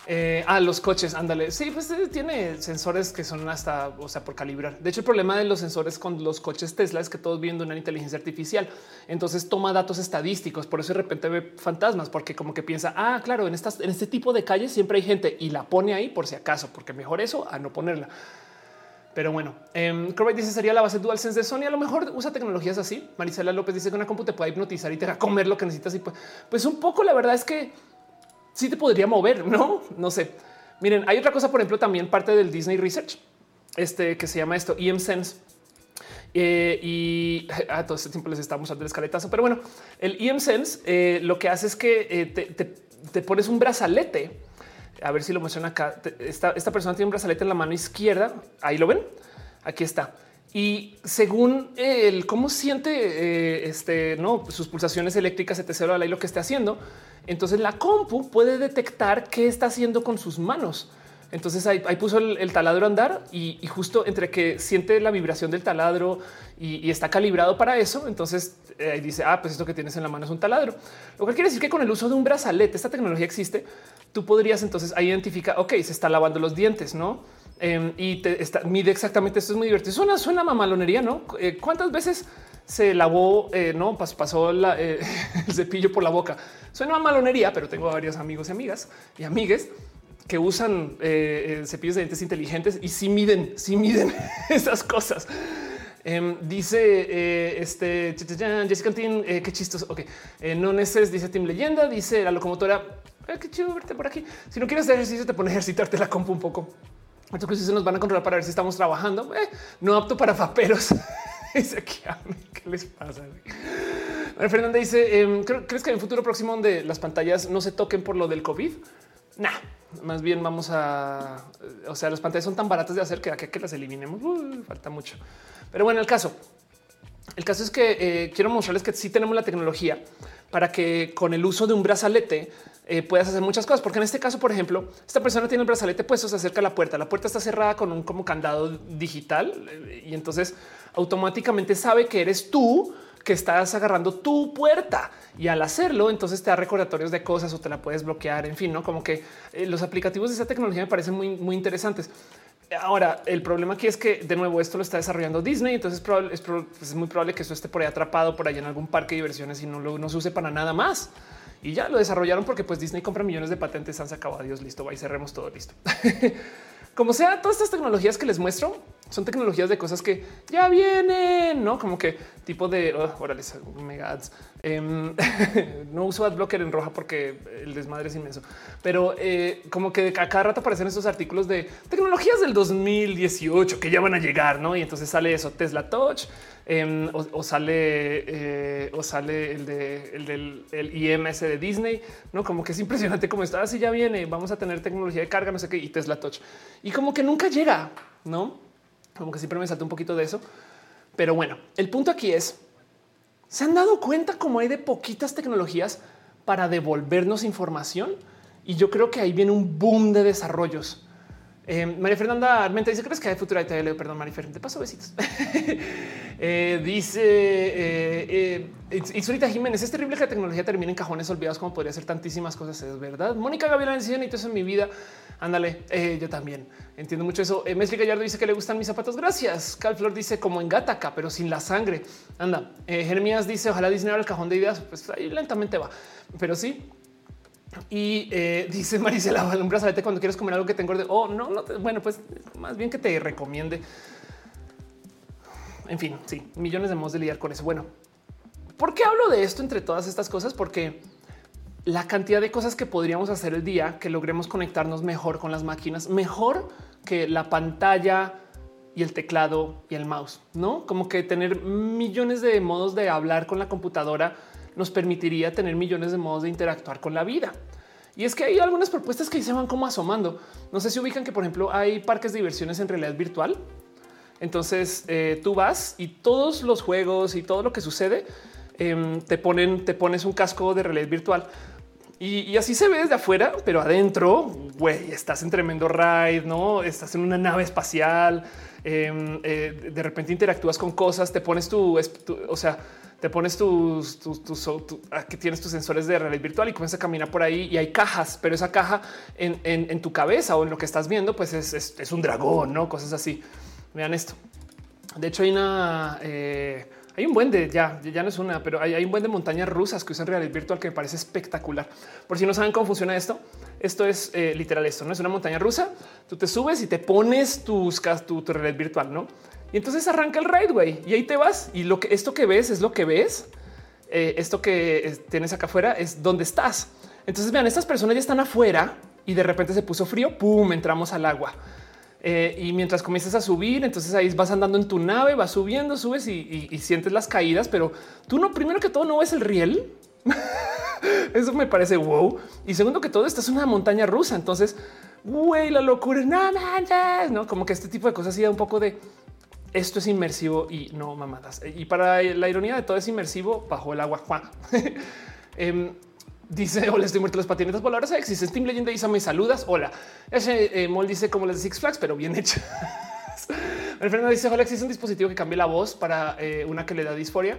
Eh, a los coches, ándale. Sí, pues eh, tiene sensores que son hasta, o sea, por calibrar. De hecho, el problema de los sensores con los coches Tesla es que todos vienen de una inteligencia artificial. Entonces toma datos estadísticos. Por eso de repente ve fantasmas, porque como que piensa, ah, claro, en estas, en este tipo de calles siempre hay gente y la pone ahí por si acaso, porque mejor eso a no ponerla. Pero bueno, eh, dice sería la base DualSense de Sony. A lo mejor usa tecnologías así. Marisela López dice que una compu te puede hipnotizar y te a comer lo que necesitas. Y pues, pues un poco la verdad es que sí te podría mover, no? No sé. Miren, hay otra cosa, por ejemplo, también parte del Disney Research, este que se llama esto EM Sense. Eh, y a todo este tiempo les estamos dando el escaletazo, pero bueno, el EM Sense eh, lo que hace es que eh, te, pones un brazalete. A ver si lo menciona acá. Esta, esta persona tiene un brazalete en la mano izquierda. Ahí lo ven. Aquí está. Y según el cómo siente este, no sus pulsaciones eléctricas, etc. y lo que esté haciendo, entonces la compu puede detectar qué está haciendo con sus manos. Entonces ahí, puso el, taladro a andar y, justo entre que siente la vibración del taladro y, está calibrado para eso, entonces eh, dice, ah, pues esto que tienes en la mano es un taladro. Lo cual quiere decir que con el uso de un brazalete, esta tecnología existe, tú podrías entonces identificar, ok, se está lavando los dientes, ¿no? Em, y te mide exactamente, esto es muy divertido. Suena, suena mamalonería, ¿no? Eh, ¿Cuántas veces se lavó, eh, no pasó el cepillo por la boca? Suena malonería, pero tengo varios amigos y amigas y amigues que usan eh, eh, cepillos de dientes inteligentes y sí miden, sí miden esas cosas. Em, dice eh, este Jessica Antin, qué chistoso. Ok, no neces, dice Team Leyenda, dice la locomotora. Qué chido verte por aquí. Si no quieres hacer ejercicio, te pone a ejercitarte la compu un poco. Entonces se nos van a controlar para ver si estamos trabajando. no apto para faperos. dice ¿qué les pasa? Fernanda dice: em, ¿Crees que en un futuro próximo donde las pantallas no se toquen por lo del COVID? Nah, más bien vamos a, o sea, las pantallas son tan baratas de hacer que a que, las eliminemos falta mucho. Pero bueno, el caso, el caso es que eh, quiero mostrarles que sí tenemos la tecnología para que con el uso de un brazalete eh, puedas hacer muchas cosas. Porque en este caso, por ejemplo, esta persona tiene el brazalete puesto, se acerca a la puerta. La puerta está cerrada con un como candado digital eh, y entonces automáticamente sabe que eres tú que estás agarrando tu puerta y al hacerlo, entonces te da recordatorios de cosas o te la puedes bloquear. En fin, no como que eh, los aplicativos de esa tecnología me parecen muy, muy interesantes. Ahora, el problema aquí es que de nuevo esto lo está desarrollando Disney, entonces es, pues, muy probable que eso esté por ahí atrapado por ahí en algún parque de diversiones y no, lo, no se use para nada más. Y ya lo desarrollaron porque pues Disney compra millones de patentes, han sacado adiós, listo, va y cerremos todo listo. Como sea, todas estas tecnologías que les muestro son tecnologías de cosas que ya vienen, no como que tipo de órale, mega ads. Em, no uso adblocker en roja porque el desmadre es inmenso, pero eh, como que a cada rato aparecen estos artículos de tecnologías del 2018 que ya van a llegar, no? Y entonces sale eso Tesla Touch em, o, sale eh, o sale el de el del el IMS de Disney, no como que es impresionante cómo está. Así ya viene. Vamos a tener tecnología de carga, no sé qué, y Tesla Touch y como que nunca llega, no? Como que siempre me salta un poquito de eso. Pero bueno, el punto aquí es, ¿se han dado cuenta cómo hay de poquitas tecnologías para devolvernos información? Y yo creo que ahí viene un boom de desarrollos. Eh, María Fernanda Armenta dice: ¿Crees que hay futuro? Leo, perdón, María Fernanda, te paso besitos. eh, dice eh, eh, Jiménez: Es terrible que la tecnología termine en cajones olvidados, como podría ser tantísimas cosas. Es verdad. Mónica Gabriela dice: Necesito eso en mi vida. Ándale, yo también entiendo mucho eso. Mesli Gallardo dice que le gustan mis zapatos. Gracias. Calflor dice como en Gataca, pero sin la sangre. Anda. Jeremías dice ojalá Disney abra el cajón de ideas. Pues ahí lentamente va, pero sí. Y eh, dice Marisela, un brazalete cuando quieres comer algo que te engorde. Oh, no, no. bueno, pues más bien que te recomiende. En fin, sí, millones de modos de lidiar con eso. Bueno, ¿por qué hablo de esto entre todas estas cosas? Porque la cantidad de cosas que podríamos hacer el día que logremos conectarnos mejor con las máquinas, mejor que la pantalla y el teclado y el mouse, no como que tener millones de modos de hablar con la computadora nos permitiría tener millones de modos de interactuar con la vida. Y es que hay algunas propuestas que se van como asomando. No sé si ubican que, por ejemplo, hay parques de diversiones en realidad virtual. Entonces eh, tú vas y todos los juegos y todo lo que sucede em, te ponen, te pones un casco de realidad virtual y, así se ve desde afuera, pero adentro, estás en tremendo ride, no estás en una nave espacial. Em, eh, de repente interactúas con cosas, te pones tu, o sea, te pones tus, tus, aquí tienes tus sensores de realidad virtual y comienzas a caminar por ahí y hay cajas, pero esa caja en, tu cabeza o en lo que estás viendo, pues es, un dragón, no cosas así. Vean esto. De hecho, hay una eh, hay un buen de ya, ya no es una, pero hay, un buen de montañas rusas que usan realidad virtual que me parece espectacular. Por si no saben cómo funciona esto, esto es eh, literal esto, no es una montaña rusa. Tú te subes y te pones tus, tu, tu realidad virtual, no? Y entonces arranca el ride, güey, y ahí te vas. Y lo que esto que ves es lo que ves. Eh, esto que tienes acá afuera es donde estás. Entonces vean, estas personas ya están afuera y de repente se puso frío, pum, entramos al agua. Eh, y mientras comienzas a subir, entonces ahí vas andando en tu nave, vas subiendo, subes y, sientes las caídas, pero tú no, primero que todo no ves el riel. Eso me parece wow. Y segundo que todo, estás en una montaña rusa. Entonces, güey, la locura, no no como que este tipo de cosas sí da un poco de esto es inmersivo y no mamadas. Y para la ironía de todo es inmersivo bajo el agua. eh, Dice, hola, estoy muerto las patinetas voladoras. Existe Steam Legend Isa, me saludas. Hola. Ese eh, Mol dice como las de Six Flags, pero bien hecho. Fernando dice, hola, existe un dispositivo que cambia la voz para eh, una que le da disforia.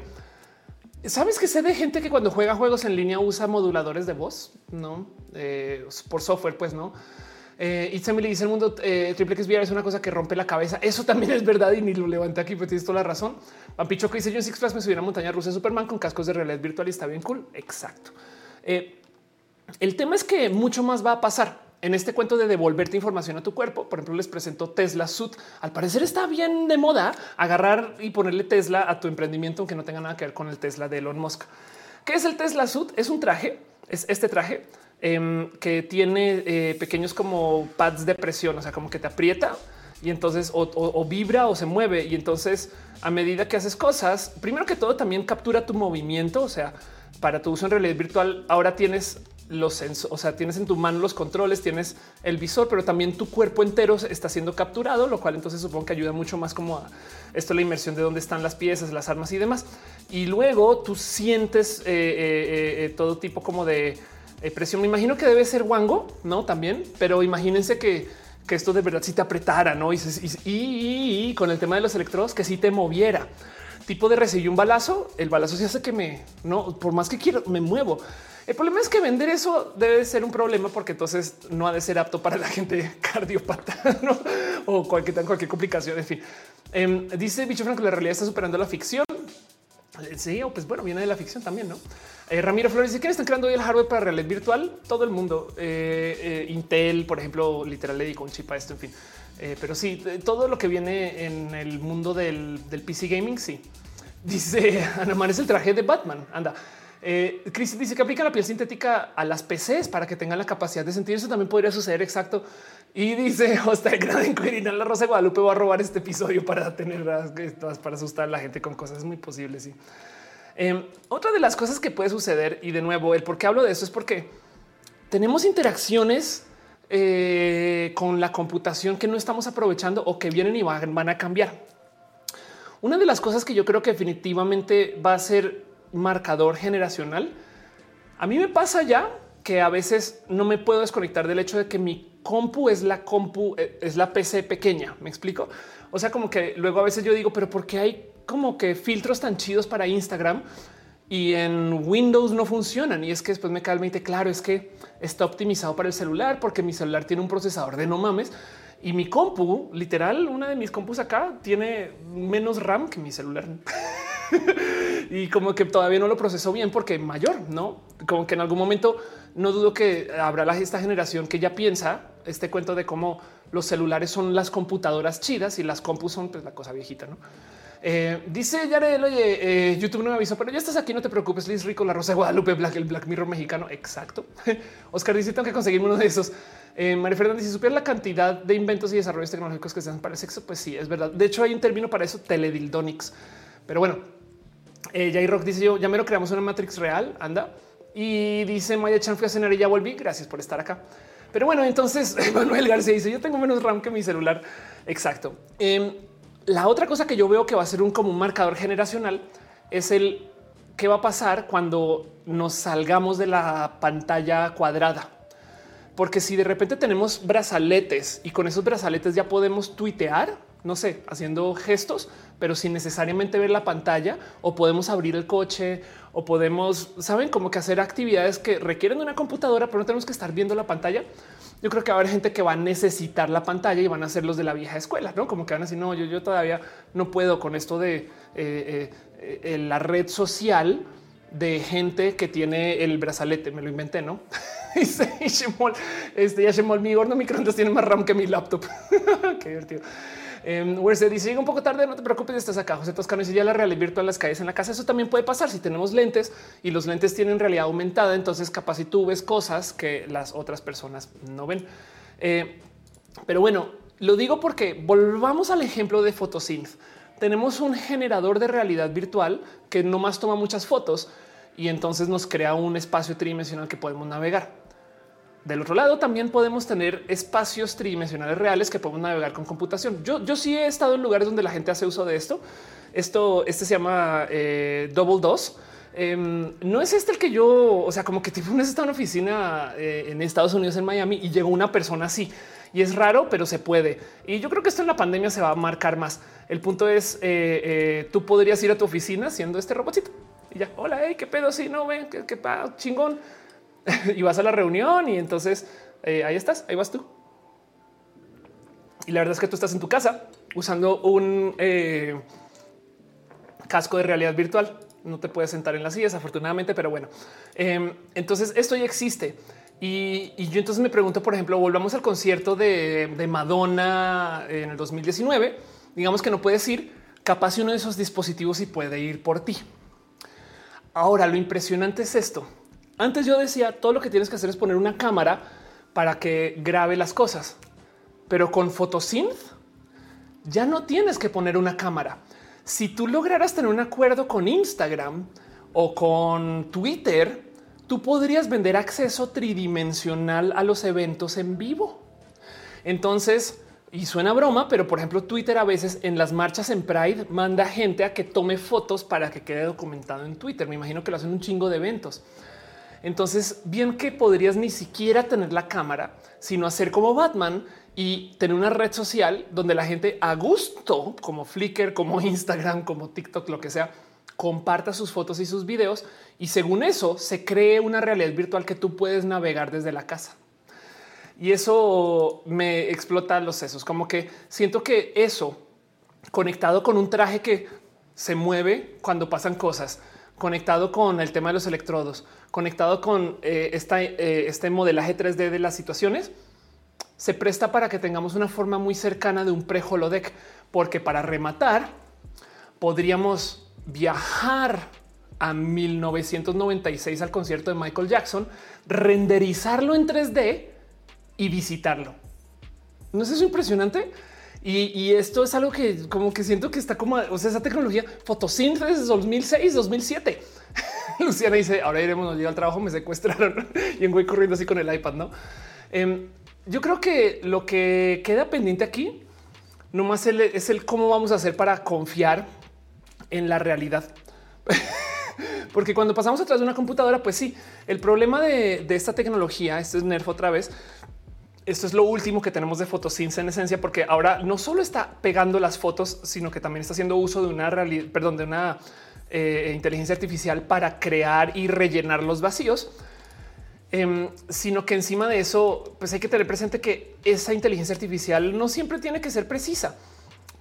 ¿Sabes que sé de gente que cuando juega juegos en línea usa moduladores de voz? No, eh, por software, pues no. Eh, y le dice el mundo triple X VR es una cosa que rompe la cabeza. Eso también es verdad y ni lo levanté aquí, pero tienes toda la razón. Pampicho que dice yo en Six Flags me subí a montaña rusa de Superman con cascos de realidad virtual y está bien cool. Exacto. Eh, el tema es que mucho más va a pasar en este cuento de devolverte información a tu cuerpo. Por ejemplo, les presento Tesla Suit. Al parecer está bien de moda agarrar y ponerle Tesla a tu emprendimiento, aunque no tenga nada que ver con el Tesla de Elon Musk. ¿Qué es el Tesla Suit? Es un traje, es este traje em, que tiene eh, pequeños como pads de presión, o sea, como que te aprieta y entonces o, vibra o se mueve. Y entonces a medida que haces cosas, primero que todo también captura tu movimiento, o sea, para tu uso en realidad virtual, ahora tienes los sensores, o sea, tienes en tu mano los controles, tienes el visor, pero también tu cuerpo entero está siendo capturado, lo cual entonces supongo que ayuda mucho más como a esto, la inmersión de dónde están las piezas, las armas y demás. Y luego tú sientes eh, eh, todo tipo como de presión. Me imagino que debe ser Wango, no también, pero imagínense que, que esto de verdad si te apretara, no? Y, y, con el tema de los electrodos, que si te moviera tipo de recibir un balazo, el balazo se hace que me no, por más que quiero, me muevo. El problema es que vender eso debe ser un problema porque entonces no ha de ser apto para la gente cardiopata o cualquier, cualquier complicación. En fin, em, dice Bicho Franco, la realidad está superando la ficción. Sí, o pues bueno, viene de la ficción también, ¿no? Eh, Ramiro Flores ¿quién están creando hoy el hardware para realidad virtual? Todo el mundo. Eh, eh, Intel, por ejemplo, literal le un chip a esto, en fin. pero sí, todo lo que viene en el mundo del, PC gaming, sí. Dice Ana Mar, es el traje de Batman. Anda. Chris dice que aplica la piel sintética a las PCs para que tengan la capacidad de sentir. Eso también podría suceder exacto. Y dice hasta el gran la Rosa de Guadalupe va a robar este episodio para tener para asustar a la gente con cosas. muy posibles. Sí. Em, otra de las cosas que puede suceder, y de nuevo, el por qué hablo de esto es porque tenemos interacciones eh, con la computación que no estamos aprovechando o que vienen y van, van a cambiar. Una de las cosas que yo creo que definitivamente va a ser marcador generacional. A mí me pasa ya que a veces no me puedo desconectar del hecho de que mi compu es la compu, eh, es la PC pequeña. Me explico. O sea, como que luego a veces yo digo, pero ¿por qué hay como que filtros tan chidos para Instagram y en Windows no funcionan. Y es que después me cae el 20. Claro, es que está optimizado para el celular porque mi celular tiene un procesador de no mames y mi compu, literal, una de mis compus acá tiene menos RAM que mi celular. y como que todavía no lo procesó bien porque mayor, no como que en algún momento no dudo que habrá esta generación que ya piensa este cuento de cómo los celulares son las computadoras chidas y las compus son pues, la cosa viejita. ¿no? Eh, dice Yarel, oye, eh, YouTube no me avisó, pero ya estás aquí, no te preocupes. Liz Rico, la Rosa de Guadalupe, Black, el Black Mirror mexicano. Exacto. Oscar dice, tengo que conseguir uno de esos. Eh, María Fernanda, si supieras la cantidad de inventos y desarrollos tecnológicos que se hacen para el sexo, pues sí, es verdad. De hecho, hay un término para eso, teledildonics. Pero bueno, eh, Jay Rock dice yo, ya me lo creamos una Matrix real, anda. Y dice Maya Chan, fui a cenar y ya volví. Gracias por estar acá. Pero bueno, entonces Manuel García dice yo tengo menos RAM que mi celular. Exacto. Em, la otra cosa que yo veo que va a ser un como un marcador generacional es el qué va a pasar cuando nos salgamos de la pantalla cuadrada. Porque si de repente tenemos brazaletes y con esos brazaletes ya podemos tuitear, no sé, haciendo gestos, pero sin necesariamente ver la pantalla, o podemos abrir el coche, o podemos, saben, como que hacer actividades que requieren de una computadora, pero no tenemos que estar viendo la pantalla yo creo que va a haber gente que va a necesitar la pantalla y van a ser los de la vieja escuela, no como que van a decir, no, yo, yo todavía no puedo con esto de eh, eh, la red social de gente que tiene el brazalete. Me lo inventé, no? Dice este ya mi horno microondas tiene más RAM que mi laptop. Qué divertido. Um, dice llega un poco tarde, no te preocupes, estás acá. José Toscano dice ya la realidad virtual las calles en la casa. Eso también puede pasar si tenemos lentes y los lentes tienen realidad aumentada. Entonces, capaz si tú ves cosas que las otras personas no ven. Eh, pero bueno, lo digo porque volvamos al ejemplo de Photosynth. Tenemos un generador de realidad virtual que no más toma muchas fotos y entonces nos crea un espacio tridimensional que podemos navegar. Del otro lado, también podemos tener espacios tridimensionales reales que podemos navegar con computación. Yo, yo sí he estado en lugares donde la gente hace uso de esto. Esto, este se llama eh, Double Dos. Em, no es este el que yo, o sea, como que tipo una está en una oficina eh, en Estados Unidos, en Miami, y llegó una persona así. Y es raro, pero se puede. Y yo creo que esto en la pandemia se va a marcar más. El punto es, eh, tú podrías ir a tu oficina siendo este robotito. Y ya, hola, hey, qué pedo, sí, no, ven, qué, qué chingón y vas a la reunión y entonces eh, ahí estás, ahí vas tú. Y la verdad es que tú estás en tu casa usando un eh, casco de realidad virtual. No te puedes sentar en las sillas, afortunadamente, pero bueno. Em, entonces esto ya existe. Y, yo entonces me pregunto, por ejemplo, volvamos al concierto de, de Madonna en el 2019. Digamos que no puedes ir, capaz uno de esos dispositivos y puede ir por ti. Ahora, lo impresionante es esto. Antes yo decía todo lo que tienes que hacer es poner una cámara para que grabe las cosas, pero con Photosynth ya no tienes que poner una cámara. Si tú lograras tener un acuerdo con Instagram o con Twitter, tú podrías vender acceso tridimensional a los eventos en vivo. Entonces, y suena broma, pero por ejemplo, Twitter a veces en las marchas en Pride manda gente a que tome fotos para que quede documentado en Twitter. Me imagino que lo hacen un chingo de eventos. Entonces, bien que podrías ni siquiera tener la cámara, sino hacer como Batman y tener una red social donde la gente a gusto, como Flickr, como Instagram, como TikTok, lo que sea, comparta sus fotos y sus videos y según eso se cree una realidad virtual que tú puedes navegar desde la casa. Y eso me explota los sesos, como que siento que eso conectado con un traje que se mueve cuando pasan cosas, conectado con el tema de los electrodos, conectado con eh, eh, este modelaje 3D de las situaciones, se presta para que tengamos una forma muy cercana de un pre-holodeck, porque para rematar podríamos viajar a 1996 al concierto de Michael Jackson, renderizarlo en 3D y visitarlo. ¿No es eso impresionante? Y, esto es algo que como que siento que está como, o sea, esa tecnología fotosíntesis 2006, 2007. Luciana dice, ahora iremos, nos lleva al trabajo, me secuestraron y en güey corriendo así con el iPad, ¿no? Em, yo creo que lo que queda pendiente aquí nomás es el cómo vamos a hacer para confiar en la realidad. Porque cuando pasamos atrás de una computadora, pues sí, el problema de, de esta tecnología, esto es Nerf otra vez, esto es lo último que tenemos de fotosíntesis en esencia, porque ahora no solo está pegando las fotos, sino que también está haciendo uso de una realidad, perdón, de una eh, inteligencia artificial para crear y rellenar los vacíos. Em, sino que encima de eso, pues hay que tener presente que esa inteligencia artificial no siempre tiene que ser precisa.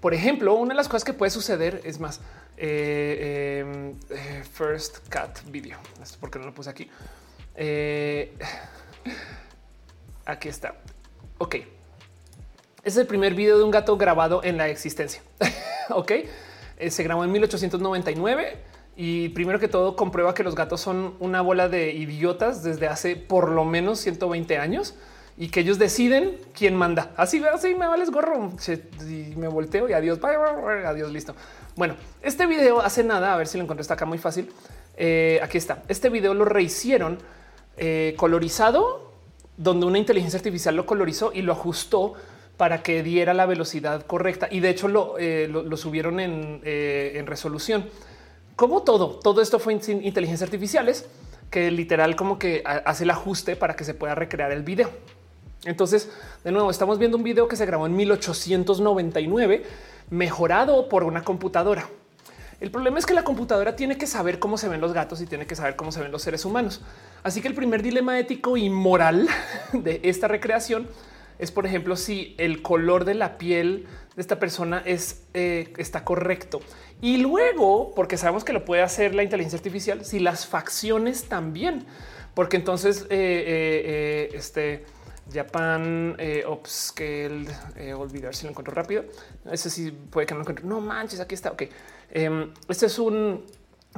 Por ejemplo, una de las cosas que puede suceder es más eh, em, eh, first cat video. Esto porque no lo puse aquí. aquí está. Ok. Es el primer video de un gato grabado en la existencia. ok. Eh, se grabó en 1899 y primero que todo comprueba que los gatos son una bola de idiotas desde hace por lo menos 120 años y que ellos deciden quién manda. Así, así me vales gorro y me volteo y adiós, adiós, listo. Bueno, este video hace nada, a ver si lo encuentro, está acá muy fácil. Eh, aquí está. Este video lo rehicieron eh, colorizado donde una inteligencia artificial lo colorizó y lo ajustó para que diera la velocidad correcta. Y de hecho lo, eh, subieron eh, en, resolución. Como todo, todo esto fue sin inteligencias artificiales que literal como que hace el ajuste para que se pueda recrear el video. Entonces, de nuevo, estamos viendo un video que se grabó en 1899, mejorado por una computadora. El problema es que la computadora tiene que saber cómo se ven los gatos y tiene que saber cómo se ven los seres humanos. Así que el primer dilema ético y moral de esta recreación es, por ejemplo, si el color de la piel de esta persona es, eh, está correcto. Y luego, porque sabemos que lo puede hacer la inteligencia artificial, si las facciones también, porque entonces eh, eh, este Japan Upscale, olvidar si lo encuentro rápido. Ese sí puede que no lo encuentre. No manches, aquí está. Ok. Em, este es un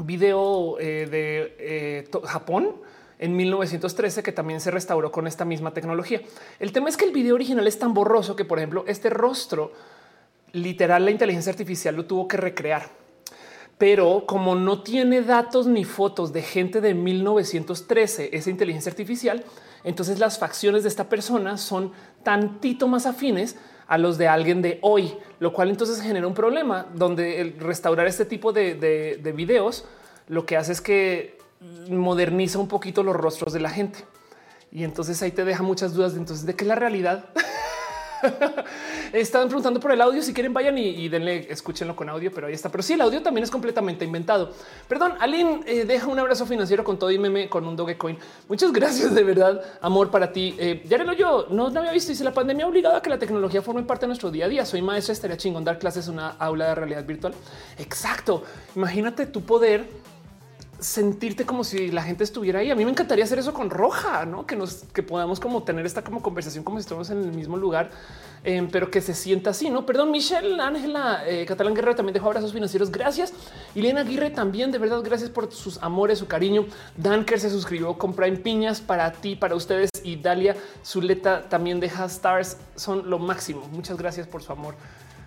video eh, de eh, Japón en 1913 que también se restauró con esta misma tecnología. El tema es que el video original es tan borroso que, por ejemplo, este rostro literal la inteligencia artificial lo tuvo que recrear. Pero como no tiene datos ni fotos de gente de 1913, esa inteligencia artificial, entonces las facciones de esta persona son tantito más afines a los de alguien de hoy, lo cual entonces genera un problema donde el restaurar este tipo de, videos lo que hace es que moderniza un poquito los rostros de la gente. Y entonces ahí te deja muchas dudas de entonces de qué es la realidad. Estaban preguntando por el audio. Si quieren, vayan y, denle, escúchenlo con audio, pero ahí está. Pero sí, el audio también es completamente inventado. Perdón, Aline, eh, deja un abrazo financiero con todo y meme con un Dogecoin. Muchas gracias de verdad. Amor para ti. Eh, ya lo yo no, no había visto. Dice la pandemia ha obligado a que la tecnología forme parte de nuestro día a día. Soy maestra, estaría chingón dar clases en una aula de realidad virtual. Exacto. Imagínate tu poder sentirte como si la gente estuviera ahí. A mí me encantaría hacer eso con Roja, ¿no? Que nos que podamos como tener esta como conversación como si estuviéramos en el mismo lugar, em, pero que se sienta así, ¿no? Perdón, Michelle, Ángela, eh, Catalán Guerrero también dejó abrazos financieros. Gracias. Y Lena Aguirre también, de verdad, gracias por sus amores, su cariño. Danker se suscribió con Prime Piñas para ti, para ustedes. Y Dalia Zuleta también deja stars. Son lo máximo. Muchas gracias por su amor.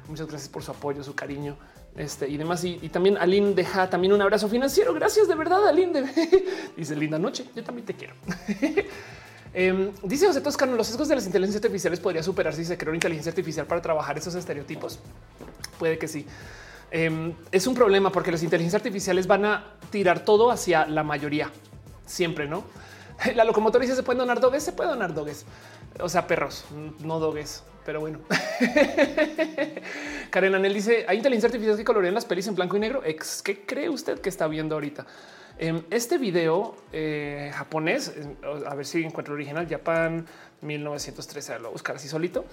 Muchas gracias por su apoyo, su cariño este y demás. Y, también Aline deja también un abrazo financiero. Gracias de verdad, Aline. Dice linda noche. Yo también te quiero. Em, dice José Toscano, los sesgos de las inteligencias artificiales podría superar si se creó inteligencia artificial para trabajar esos estereotipos. Puede que sí. Em, es un problema porque las inteligencias artificiales van a tirar todo hacia la mayoría. Siempre, ¿no? La locomotora dice, ¿se pueden donar dogues? Se puede donar dogues. O sea, perros, no dogues pero bueno. Karen Anel dice: Hay inteligencia artificial que colorean las pelis en blanco y negro. ¿Qué cree usted que está viendo ahorita? Em, este video eh, japonés, a ver si encuentro original, Japan 1913, lo buscar así solito.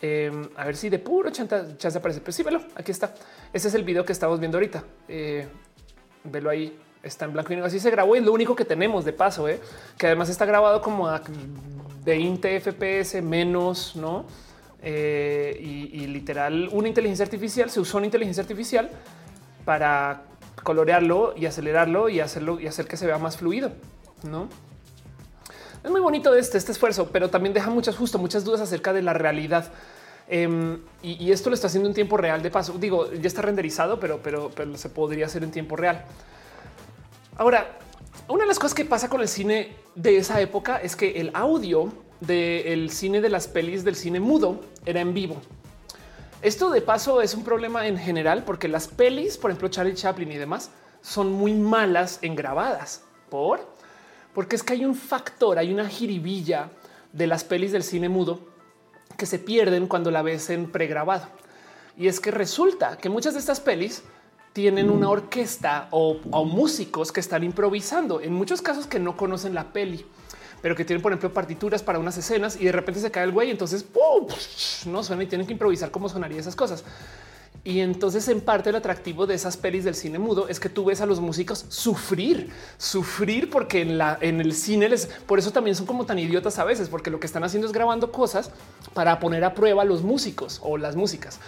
Em, a ver si de puro chanta, chance aparece. Pues sí, velo, aquí está. Ese es el video que estamos viendo ahorita. Eh, velo ahí. Está en blanco y negro. Así se grabó y lo único que tenemos de paso, ¿eh? que además está grabado como a 20 FPS menos, no? Eh, y, literal, una inteligencia artificial se usó una inteligencia artificial para colorearlo y acelerarlo y hacerlo y hacer que se vea más fluido, no? Es muy bonito este, este esfuerzo, pero también deja muchas, justo muchas dudas acerca de la realidad. Em, y, esto lo está haciendo en tiempo real de paso. Digo, ya está renderizado, pero, pero, pero se podría hacer en tiempo real. Ahora, una de las cosas que pasa con el cine de esa época es que el audio del cine de las pelis del cine mudo era en vivo. Esto de paso es un problema en general porque las pelis, por ejemplo, Charlie Chaplin y demás, son muy malas en grabadas. ¿Por? Porque es que hay un factor, hay una jiribilla de las pelis del cine mudo que se pierden cuando la ves en pregrabado. Y es que resulta que muchas de estas pelis tienen una orquesta o, músicos que están improvisando, en muchos casos que no conocen la peli pero que tienen, por ejemplo, partituras para unas escenas y de repente se cae el güey. Entonces no suena y tienen que improvisar cómo sonaría esas cosas. Y entonces en parte el atractivo de esas pelis del cine mudo es que tú ves a los músicos sufrir, sufrir porque en, la, en el cine les, por eso también son como tan idiotas a veces, porque lo que están haciendo es grabando cosas para poner a prueba a los músicos o las músicas.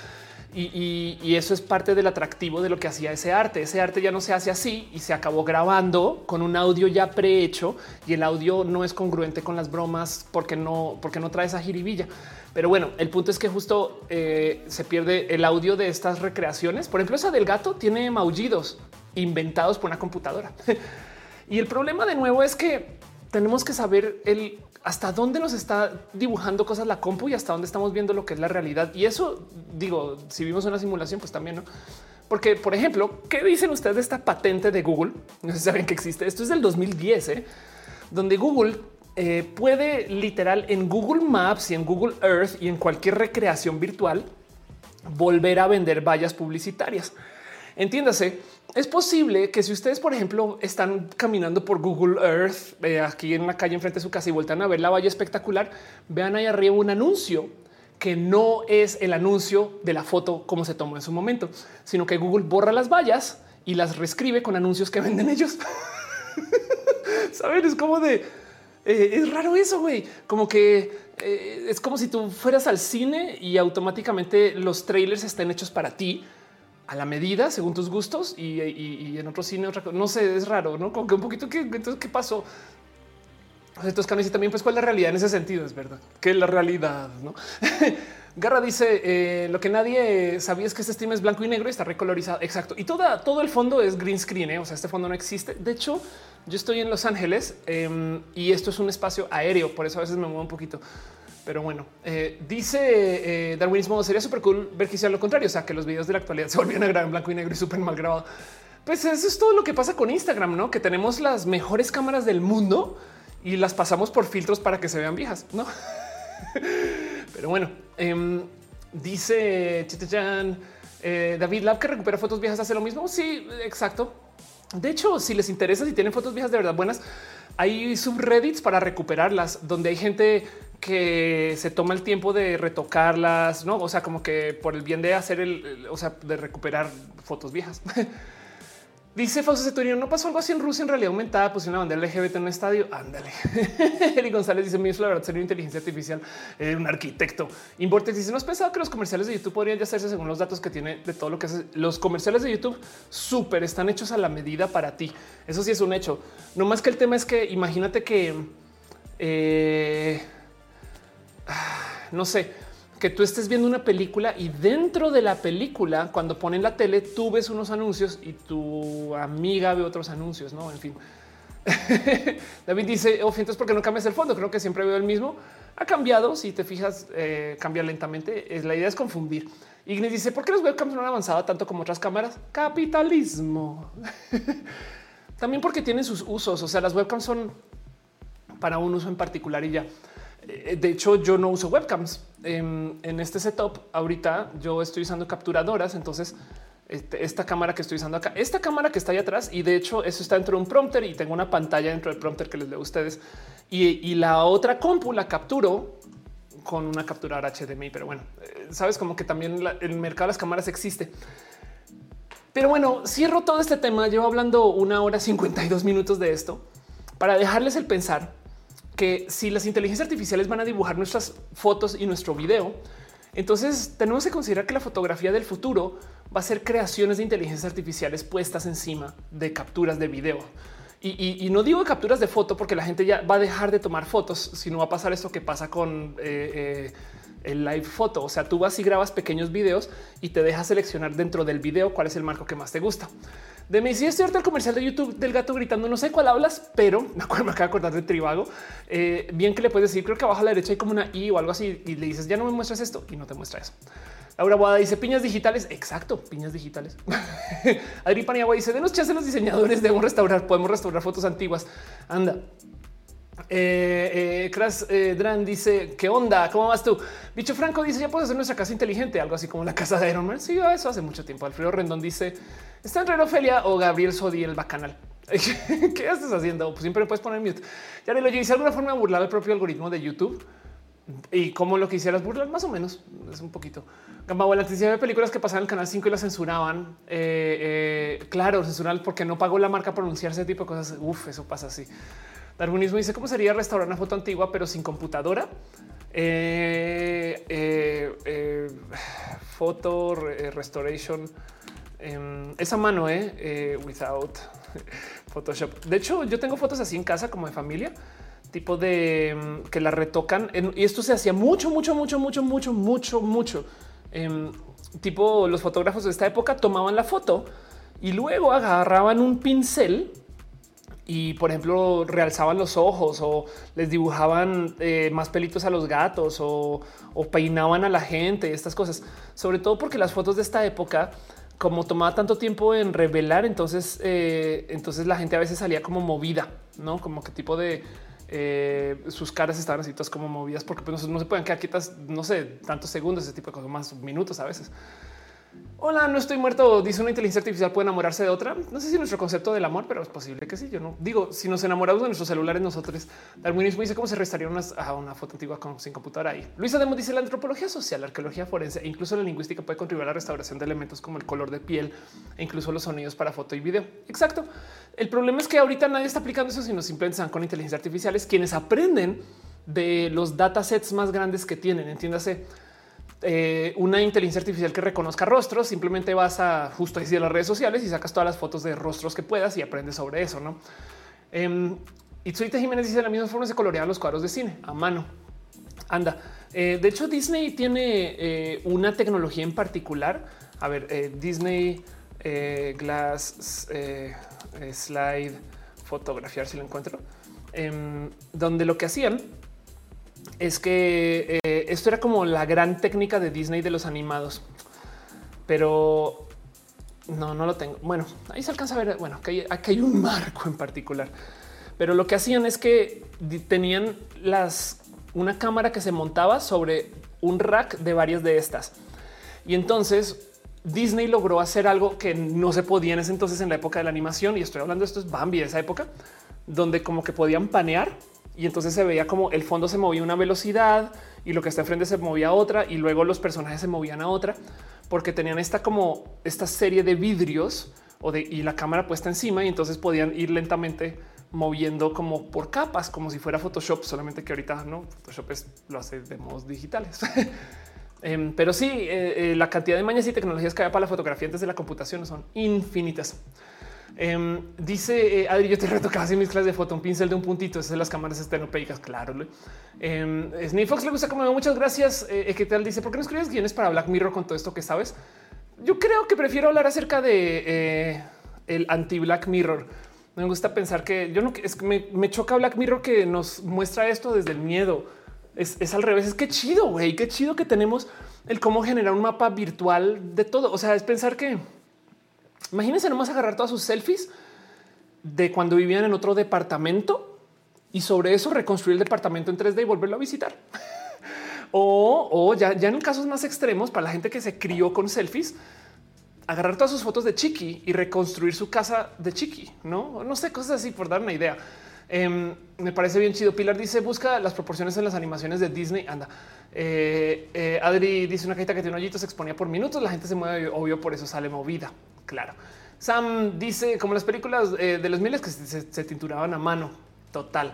Y, eso es parte del atractivo de lo que hacía ese arte. Ese arte ya no se hace así y se acabó grabando con un audio ya prehecho y el audio no es congruente con las bromas porque no, porque no trae esa jiribilla. Pero bueno, el punto es que justo eh, se pierde el audio de estas recreaciones. Por ejemplo, esa del gato tiene maullidos inventados por una computadora. y el problema de nuevo es que tenemos que saber el hasta dónde nos está dibujando cosas la compu y hasta dónde estamos viendo lo que es la realidad. Y eso digo, si vimos una simulación, pues también no. Porque, por ejemplo, ¿qué dicen ustedes de esta patente de Google? No saben que existe. Esto es del 2010, ¿eh? donde Google eh, puede literal en Google Maps y en Google Earth y en cualquier recreación virtual volver a vender vallas publicitarias. Entiéndase, es posible que si ustedes, por ejemplo, están caminando por Google Earth eh, aquí en la calle enfrente de su casa y vueltan a ver la valla espectacular, vean ahí arriba un anuncio que no es el anuncio de la foto como se tomó en su momento, sino que Google borra las vallas y las reescribe con anuncios que venden ellos. Saben, es como de eh, es raro eso, güey. Como que eh, es como si tú fueras al cine y automáticamente los trailers estén hechos para ti a la medida según tus gustos y, en otro cine otra cosa. No sé, es raro, ¿no? Como que un poquito que entonces qué pasó. Entonces, y también, pues, cuál es la realidad en ese sentido? Es verdad que la realidad, no? Garra dice eh, lo que nadie sabía es que este stream es blanco y negro y está recolorizado. Exacto. Y toda, todo el fondo es green screen. ¿eh? O sea, este fondo no existe. De hecho, yo estoy en Los Ángeles em, y esto es un espacio aéreo. Por eso a veces me muevo un poquito. Pero bueno, eh, dice eh, Darwinismo, sería súper cool ver que hiciera lo contrario, o sea, que los videos de la actualidad se volvieran a grabar en blanco y negro y súper mal grabado. Pues eso es todo lo que pasa con Instagram, ¿no? Que tenemos las mejores cámaras del mundo y las pasamos por filtros para que se vean viejas, ¿no? Pero bueno, em, dice eh, David Lab que recupera fotos viejas hace lo mismo. Sí, exacto. De hecho, si les interesa, si tienen fotos viejas de verdad buenas, hay subreddits para recuperarlas, donde hay gente que se toma el tiempo de retocarlas, no? O sea, como que por el bien de hacer el, o sea, de recuperar fotos viejas. Dice Fausto Ceturino, no pasó algo así en Rusia en realidad aumentada, pues una bandera LGBT en un estadio. Ándale. Eric González dice: Mi la verdad sería inteligencia artificial, eh, un arquitecto. Invortex dice: No has pensado que los comerciales de YouTube podrían ya hacerse según los datos que tiene de todo lo que hace. Los comerciales de YouTube súper están hechos a la medida para ti. Eso sí es un hecho. No más que el tema es que imagínate que eh, no sé, que tú estés viendo una película y dentro de la película, cuando ponen la tele, tú ves unos anuncios y tu amiga ve otros anuncios, no? En fin. David dice, oh, entonces, ¿por qué no cambias el fondo? Creo que siempre veo el mismo. Ha cambiado. Si te fijas, eh, cambia lentamente. Es, la idea es confundir. Ignis dice, ¿por qué los webcams no han avanzado tanto como otras cámaras? Capitalismo. También porque tienen sus usos. O sea, las webcams son para un uso en particular y ya. Eh, de hecho, yo no uso webcams en, este setup. Ahorita yo estoy usando capturadoras. Entonces, este, esta cámara que estoy usando acá, esta cámara que está ahí atrás, y de hecho, eso está dentro de un prompter y tengo una pantalla dentro del prompter que les leo a ustedes. Y, la otra compu la capturo con una captura HDMI, pero bueno, eh, sabes como que también el mercado de las cámaras existe. Pero bueno, cierro todo este tema. Llevo hablando una hora 52 minutos de esto para dejarles el pensar que si las inteligencias artificiales van a dibujar nuestras fotos y nuestro video, entonces tenemos que considerar que la fotografía del futuro va a ser creaciones de inteligencias artificiales puestas encima de capturas de video. Y, no digo capturas de foto porque la gente ya va a dejar de tomar fotos, sino va a pasar esto que pasa con eh, eh, el live foto. O sea, tú vas y grabas pequeños videos y te dejas seleccionar dentro del video cuál es el marco que más te gusta. De mí, si es cierto el comercial de YouTube del gato gritando, no sé cuál hablas, pero me acuerdo, me acabo de acordar de Tribago. Eh, bien que le puedes decir, creo que abajo a la derecha hay como una i o algo así y le dices, ya no me muestras esto y no te muestra eso. Laura Boada dice piñas digitales. Exacto, piñas digitales. Adri Paniagua dice denos chance los diseñadores debemos restaurar, podemos restaurar fotos antiguas. Anda. Eh, eh, Crash eh, Dran dice qué onda, cómo vas tú? Bicho Franco dice ya puedes hacer nuestra casa inteligente, algo así como la casa de Iron Man. Sí, eso hace mucho tiempo. Alfredo Rendón dice está entre Ofelia o Gabriel Sodi el bacanal. ¿Qué estás haciendo? Pues siempre puedes poner mute. Ya le lo hice alguna forma de burlar el propio algoritmo de YouTube y como lo quisieras burlar, más o menos es un poquito. Gamba de películas que pasaban en el canal 5 y las censuraban. Eh, eh, claro, censurar porque no pagó la marca pronunciar ese tipo de cosas. Uf, eso pasa así. Darwinismo dice cómo sería restaurar una foto antigua, pero sin computadora. Eh, foto restoration. Em, esa mano, eh, without Photoshop. De hecho, yo tengo fotos así en casa como de familia tipo de mm, que la retocan y esto se hacía mucho, mucho, mucho, mucho, mucho, mucho, mucho. Em, tipo los fotógrafos de esta época tomaban la foto y luego agarraban un pincel y por ejemplo realzaban los ojos o les dibujaban eh, más pelitos a los gatos o, peinaban a la gente, estas cosas, sobre todo porque las fotos de esta época como tomaba tanto tiempo en revelar, entonces, eh, entonces la gente a veces salía como movida, no como que tipo de eh, sus caras estaban así todas como movidas porque pues, no, se pueden quedar quietas, no sé, tantos segundos, ese tipo de cosas, más minutos a veces. Hola, no estoy muerto. Dice una inteligencia artificial puede enamorarse de otra. No sé si nuestro concepto del amor, pero es posible que sí. Yo no digo si nos enamoramos de nuestros celulares, nosotros darwinismo dice cómo se restaría una, una foto antigua con sin computadora ahí. Luisa Demo dice la antropología social, la arqueología forense e incluso la lingüística puede contribuir a la restauración de elementos como el color de piel e incluso los sonidos para foto y video. Exacto. El problema es que ahorita nadie está aplicando eso, sino simplemente están con inteligencia artificiales quienes aprenden de los datasets más grandes que tienen. Entiéndase eh, una inteligencia artificial que reconozca rostros, simplemente vas a justo ahí a las redes sociales y sacas todas las fotos de rostros que puedas y aprendes sobre eso. No? Eh, y Jiménez dice de la misma forma se colorean los cuadros de cine a mano. Anda. Eh, de hecho, Disney tiene eh, una tecnología en particular. A ver, Disney Glass Slide fotografiar si lo encuentro, em, donde lo que hacían es que eh, esto era como la gran técnica de Disney de los animados, pero no, no lo tengo. Bueno, ahí se alcanza a ver. Bueno, aquí hay, un marco en particular, pero lo que hacían es que tenían las una cámara que se montaba sobre un rack de varias de estas. Y entonces Disney logró hacer algo que no se podía en ese entonces en la época de la animación. Y estoy hablando de esto es Bambi de esa época, donde como que podían panear y entonces se veía como el fondo se movía a una velocidad y lo que está enfrente se movía a otra y luego los personajes se movían a otra porque tenían esta como esta serie de vidrios o de y la cámara puesta encima y entonces podían ir lentamente moviendo como por capas, como si fuera Photoshop, solamente que ahorita no Photoshop es, lo hace de modos digitales. Em, pero sí, eh, eh, la cantidad de mañas y tecnologías que hay para la fotografía antes de la computación son infinitas. Em, dice eh, Adri, yo te retocaba así mis clases de foto, un pincel de un puntito, esas las cámaras estenopédicas, claro. Eh, Fox le gusta como muchas gracias. Eh, ¿Qué tal? Dice, ¿por qué no escribes guiones para Black Mirror con todo esto que sabes? Yo creo que prefiero hablar acerca de eh, el anti Black Mirror. Me gusta pensar que yo no es que me, choca Black Mirror que nos muestra esto desde el miedo. Es, es al revés. Es que chido, güey, qué chido que tenemos el cómo generar un mapa virtual de todo. O sea, es pensar que Imagínense nomás agarrar todas sus selfies de cuando vivían en otro departamento y sobre eso reconstruir el departamento en 3D y volverlo a visitar. o, ya, ya en casos más extremos, para la gente que se crió con selfies, agarrar todas sus fotos de Chiqui y reconstruir su casa de Chiqui. No, no sé, cosas así por dar una idea. Em, me parece bien chido. Pilar dice busca las proporciones en las animaciones de Disney. Anda. Eh, eh, Adri dice una cajita que tiene un hoyito se exponía por minutos. La gente se mueve, obvio, por eso sale movida. Claro. Sam dice como las películas eh, de los miles que se, tinturaban a mano. Total.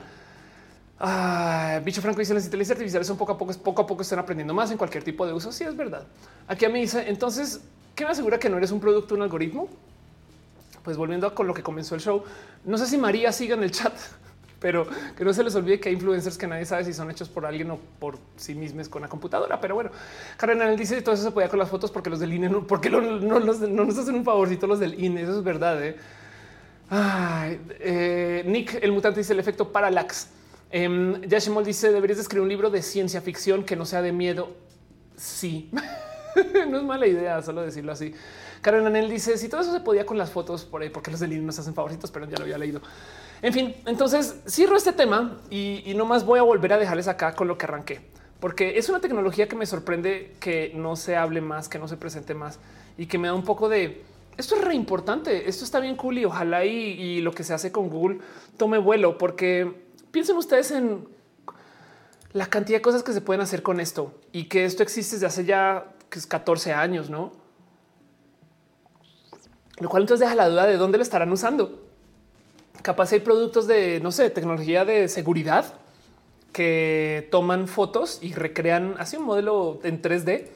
Ah, Bicho Franco dice las inteligencias artificiales son poco a poco, poco a poco están aprendiendo más en cualquier tipo de uso. Sí, es verdad. Aquí a mí dice entonces, ¿qué me asegura que no eres un producto, un algoritmo? Pues volviendo a con lo que comenzó el show, no sé si María siga en el chat pero que no se les olvide que hay influencers que nadie sabe si son hechos por alguien o por sí mismos con la computadora. Pero bueno, Karen dice todo eso se podía con las fotos porque los del INE no, porque no, nos hacen un favorcito los del INE. Eso es verdad. ¿eh? eh Nick, el mutante, dice el efecto parallax. Eh, Yashimol dice deberías escribir un libro de ciencia ficción que no sea de miedo. Sí, no es mala idea, solo decirlo así. Karen Anel dice si todo eso se podía con las fotos por ahí, porque los del INE nos hacen favoritos, pero ya lo había leído. En fin, entonces cierro este tema y, no más voy a volver a dejarles acá con lo que arranqué, porque es una tecnología que me sorprende que no se hable más, que no se presente más y que me da un poco de esto es re importante. Esto está bien cool y ojalá y, lo que se hace con Google tome vuelo, porque piensen ustedes en la cantidad de cosas que se pueden hacer con esto y que esto existe desde hace ya 14 años, no? Lo cual entonces deja la duda de dónde lo estarán usando capaz hay productos de, no sé, tecnología de seguridad que toman fotos y recrean así un modelo en 3D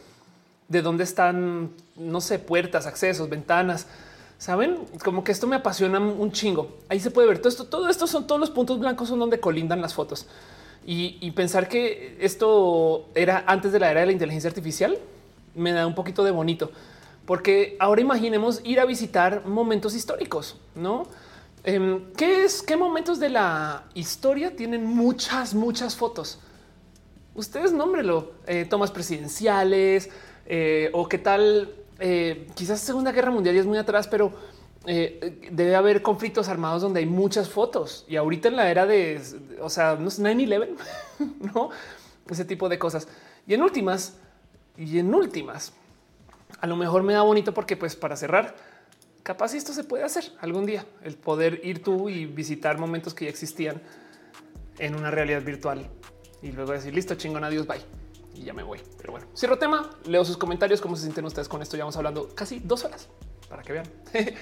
de dónde están, no sé, puertas, accesos, ventanas. Saben como que esto me apasiona un chingo. Ahí se puede ver todo esto. Todo esto son todos los puntos blancos son donde colindan las fotos y, y pensar que esto era antes de la era de la inteligencia artificial me da un poquito de bonito porque ahora imaginemos ir a visitar momentos históricos, no? Em, ¿Qué es? ¿Qué momentos de la historia tienen muchas, muchas fotos? Ustedes nómbrelo. Eh, tomas presidenciales eh, o qué tal. Eh, quizás Segunda Guerra Mundial ya es muy atrás, pero debe haber conflictos armados donde hay muchas fotos. Y ahorita en la era de, o sea, no es 9-11, no ese tipo de cosas. Y en últimas, y en últimas, a lo mejor me da bonito porque, pues, para cerrar, capaz esto se puede hacer algún día, el poder ir tú y visitar momentos que ya existían en una realidad virtual y luego decir listo, chingón, adiós, bye. Y ya me voy. Pero bueno, cierro tema, leo sus comentarios, cómo se sienten ustedes con esto. Ya vamos hablando casi dos horas para que vean.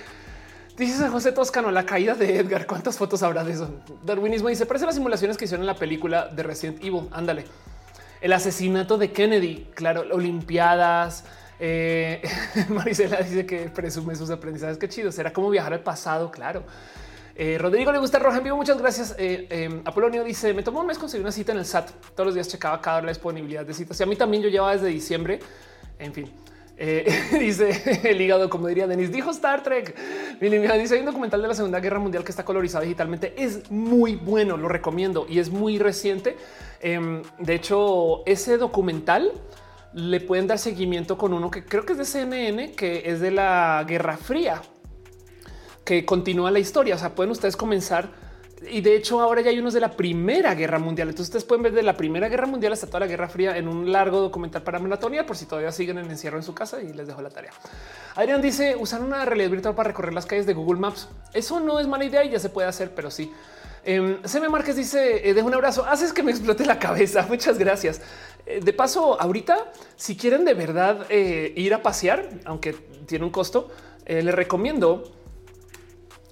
Dice José Toscano, la caída de Edgar. ¿Cuántas fotos habrá de eso? Darwinismo dice, parece las simulaciones que hicieron en la película de Resident Evil. Ándale. El asesinato de Kennedy, claro, Olimpiadas, eh, Marisela dice que presume sus aprendizajes. Qué chido. Será como viajar al pasado. Claro. Eh, Rodrigo le gusta roja en vivo. Muchas gracias. Eh, Apolonio dice: Me tomó un mes conseguir una cita en el SAT. Todos los días checaba cada hora la disponibilidad de citas. Y a mí también yo llevaba desde diciembre. En fin, dice el hígado, como diría Denis, dijo Star Trek. Dice hay un documental de la Segunda Guerra Mundial que está colorizado digitalmente. Es muy bueno, lo recomiendo y es muy reciente. Em, de hecho, ese documental le pueden dar seguimiento con uno que creo que es de CNN, que es de la Guerra Fría, que continúa la historia. O sea, pueden ustedes comenzar. Y de hecho, ahora ya hay unos de la Primera Guerra Mundial. Entonces, ustedes pueden ver de la Primera Guerra Mundial hasta toda la Guerra Fría en un largo documental para Melatonia, por si todavía siguen en encierro en su casa y les dejo la tarea. Adrián dice usar una realidad virtual para recorrer las calles de Google Maps. Eso no es mala idea y ya se puede hacer, pero sí. Eh, Seme Márquez dice: eh, Dejo un abrazo. Haces que me explote la cabeza. Muchas gracias. Eh, de paso, ahorita, si quieren de verdad eh, ir a pasear, aunque tiene un costo, eh, les recomiendo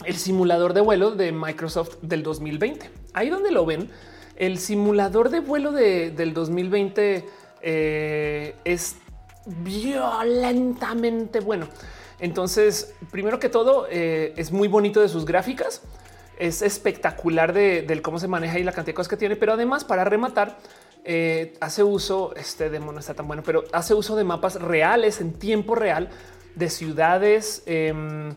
el simulador de vuelo de Microsoft del 2020. Ahí donde lo ven, el simulador de vuelo del 2020 es violentamente bueno. Entonces, primero que todo, es muy bonito de sus gráficas. Es espectacular de, cómo se maneja y la cantidad de cosas que tiene, pero además para rematar, eh, hace uso, este demo no está tan bueno, pero hace uso de mapas reales en tiempo real de ciudades em,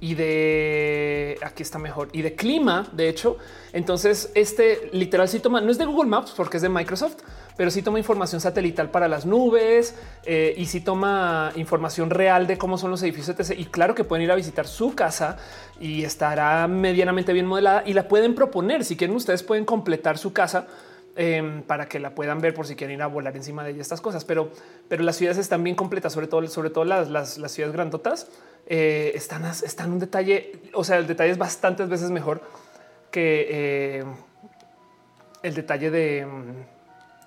y de aquí está mejor y de clima. De hecho, entonces este literal sí toma, no es de Google Maps porque es de Microsoft, pero sí toma información satelital para las nubes eh, y sí toma información real de cómo son los edificios. Etc. Y claro que pueden ir a visitar su casa y estará medianamente bien modelada y la pueden proponer. Si quieren, ustedes pueden completar su casa Em, para que la puedan ver por si quieren ir a volar encima de ella, estas cosas. Pero, pero las ciudades están bien completas, sobre todo, sobre todo las, las, ciudades grandotas eh, están, están un detalle. O sea, el detalle es bastantes veces mejor que eh, el detalle de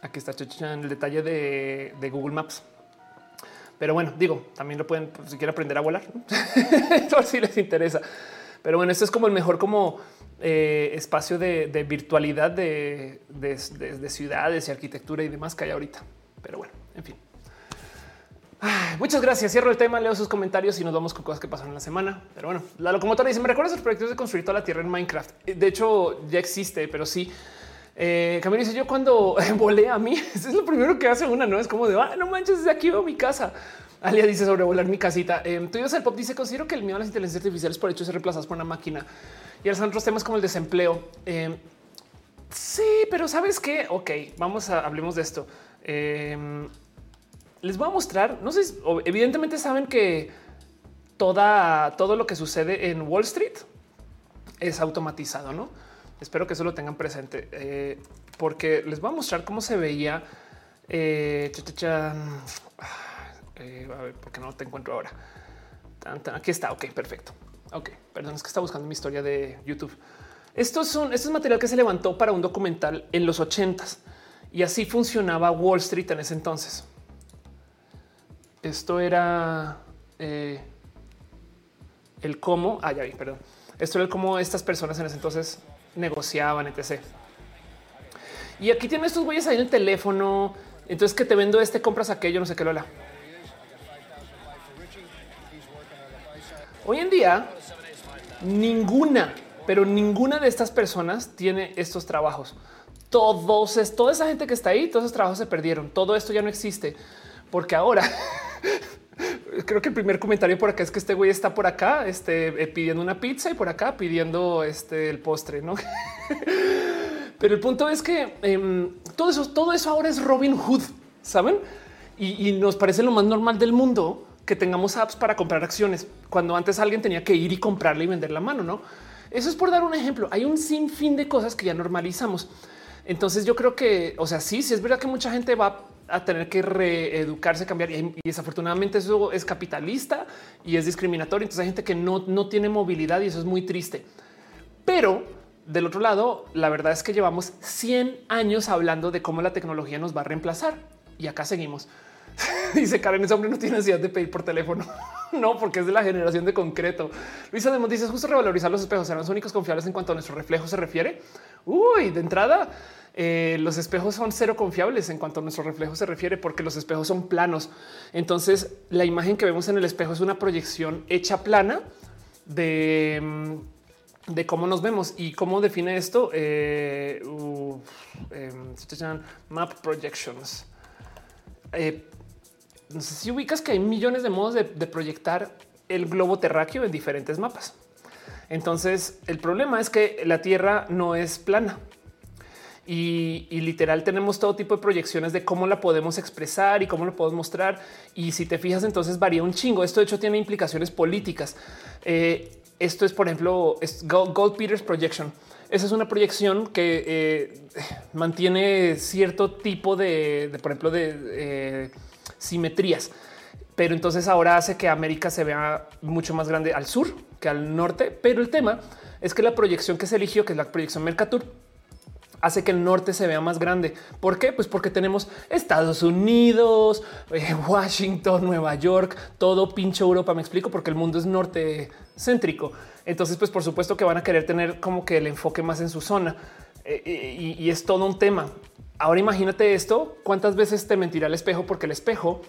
aquí está el detalle de, Google Maps. Pero bueno, digo, también lo pueden pues, si quieren aprender a volar, por si les interesa. Pero bueno, esto es como el mejor como eh, espacio de, virtualidad de, ciudades y arquitectura y demás que hay ahorita. Pero bueno, en fin. muchas gracias. Cierro el tema, leo sus comentarios y nos vamos con cosas que pasaron en la semana. Pero bueno, la locomotora dice: Me recuerda los proyectos de construir toda la tierra en Minecraft. De hecho, ya existe, pero sí. Eh, Camilo dice: Yo cuando volé a mí, es lo primero que hace una, no es como de ah, no manches, desde aquí veo mi casa. Alia dice sobrevolar mi casita. Eh, tú el pop dice considero que el miedo a las inteligencias artificiales por hecho ser reemplazadas por una máquina y los otros temas como el desempleo. Eh, sí, pero sabes qué? Ok, vamos a hablemos de esto. Eh, les voy a mostrar. No sé, evidentemente saben que toda todo lo que sucede en Wall Street es automatizado, no? Espero que eso lo tengan presente eh, porque les voy a mostrar cómo se veía. Eh, eh, a ver, porque no te encuentro ahora. Aquí está. Ok, perfecto. Ok, perdón, es que está buscando mi historia de YouTube. Estos son, este es material que se levantó para un documental en los ochentas y así funcionaba Wall Street en ese entonces. Esto era eh, el cómo, ah, ya vi, perdón. Esto era el cómo estas personas en ese entonces negociaban, etc. Y aquí tienen estos güeyes ahí en el teléfono. Entonces que te vendo este, compras aquello, no sé qué, Lola. Hoy en día, ninguna, pero ninguna de estas personas tiene estos trabajos. Todos, es, toda esa gente que está ahí, todos esos trabajos se perdieron. Todo esto ya no existe porque ahora creo que el primer comentario por acá es que este güey está por acá este, eh, pidiendo una pizza y por acá pidiendo este, el postre, ¿no? Pero el punto es que em, todo eso, todo eso ahora es Robin Hood, ¿saben? y nos parece lo más normal del mundo que tengamos apps para comprar acciones cuando antes alguien tenía que ir y comprarle y vender la mano. No, eso es por dar un ejemplo. Hay un sinfín de cosas que ya normalizamos. Entonces yo creo que, o sea, sí, sí es verdad que mucha gente va a tener que reeducarse, cambiar y, desafortunadamente eso es capitalista y es discriminatorio. Entonces hay gente que no, no tiene movilidad y eso es muy triste. Pero del otro lado, la verdad es que llevamos 100 años hablando de cómo la tecnología nos va a reemplazar y acá seguimos. dice Karen, ese hombre no tiene necesidad de pedir por teléfono. no, porque es de la generación de concreto. Luisa Demos dice justo revalorizar los espejos serán los únicos confiables en cuanto a nuestro reflejo se refiere. Uy, de entrada, eh, los espejos son cero confiables en cuanto a nuestro reflejo se refiere, porque los espejos son planos. Entonces, la imagen que vemos en el espejo es una proyección hecha plana de, mm, de cómo nos vemos y cómo define esto. Eh, se llaman map projections. Eh, no sé si ubicas que hay millones de modos de, proyectar el globo terráqueo en diferentes mapas. Entonces, el problema es que la Tierra no es plana. Y, literal tenemos todo tipo de proyecciones de cómo la podemos expresar y cómo lo podemos mostrar. Y si te fijas, entonces varía un chingo. Esto de hecho tiene implicaciones políticas. Eh, esto es, por ejemplo, Gold, Peters Projection. Esa es una proyección que eh, mantiene cierto tipo de, por ejemplo, de eh, simetrías. Pero entonces ahora hace que América se vea mucho más grande al sur que al norte. Pero el tema es que la proyección que se eligió, que es la proyección Mercatur, hace que el norte se vea más grande. ¿Por qué? Pues porque tenemos Estados Unidos, eh, Washington, Nueva York, todo pinche Europa. Me explico porque el mundo es norte céntrico. Entonces, pues por supuesto que van a querer tener como que el enfoque más en su zona eh, eh, y es todo un tema. Ahora imagínate esto, cuántas veces te mentirá el espejo porque el espejo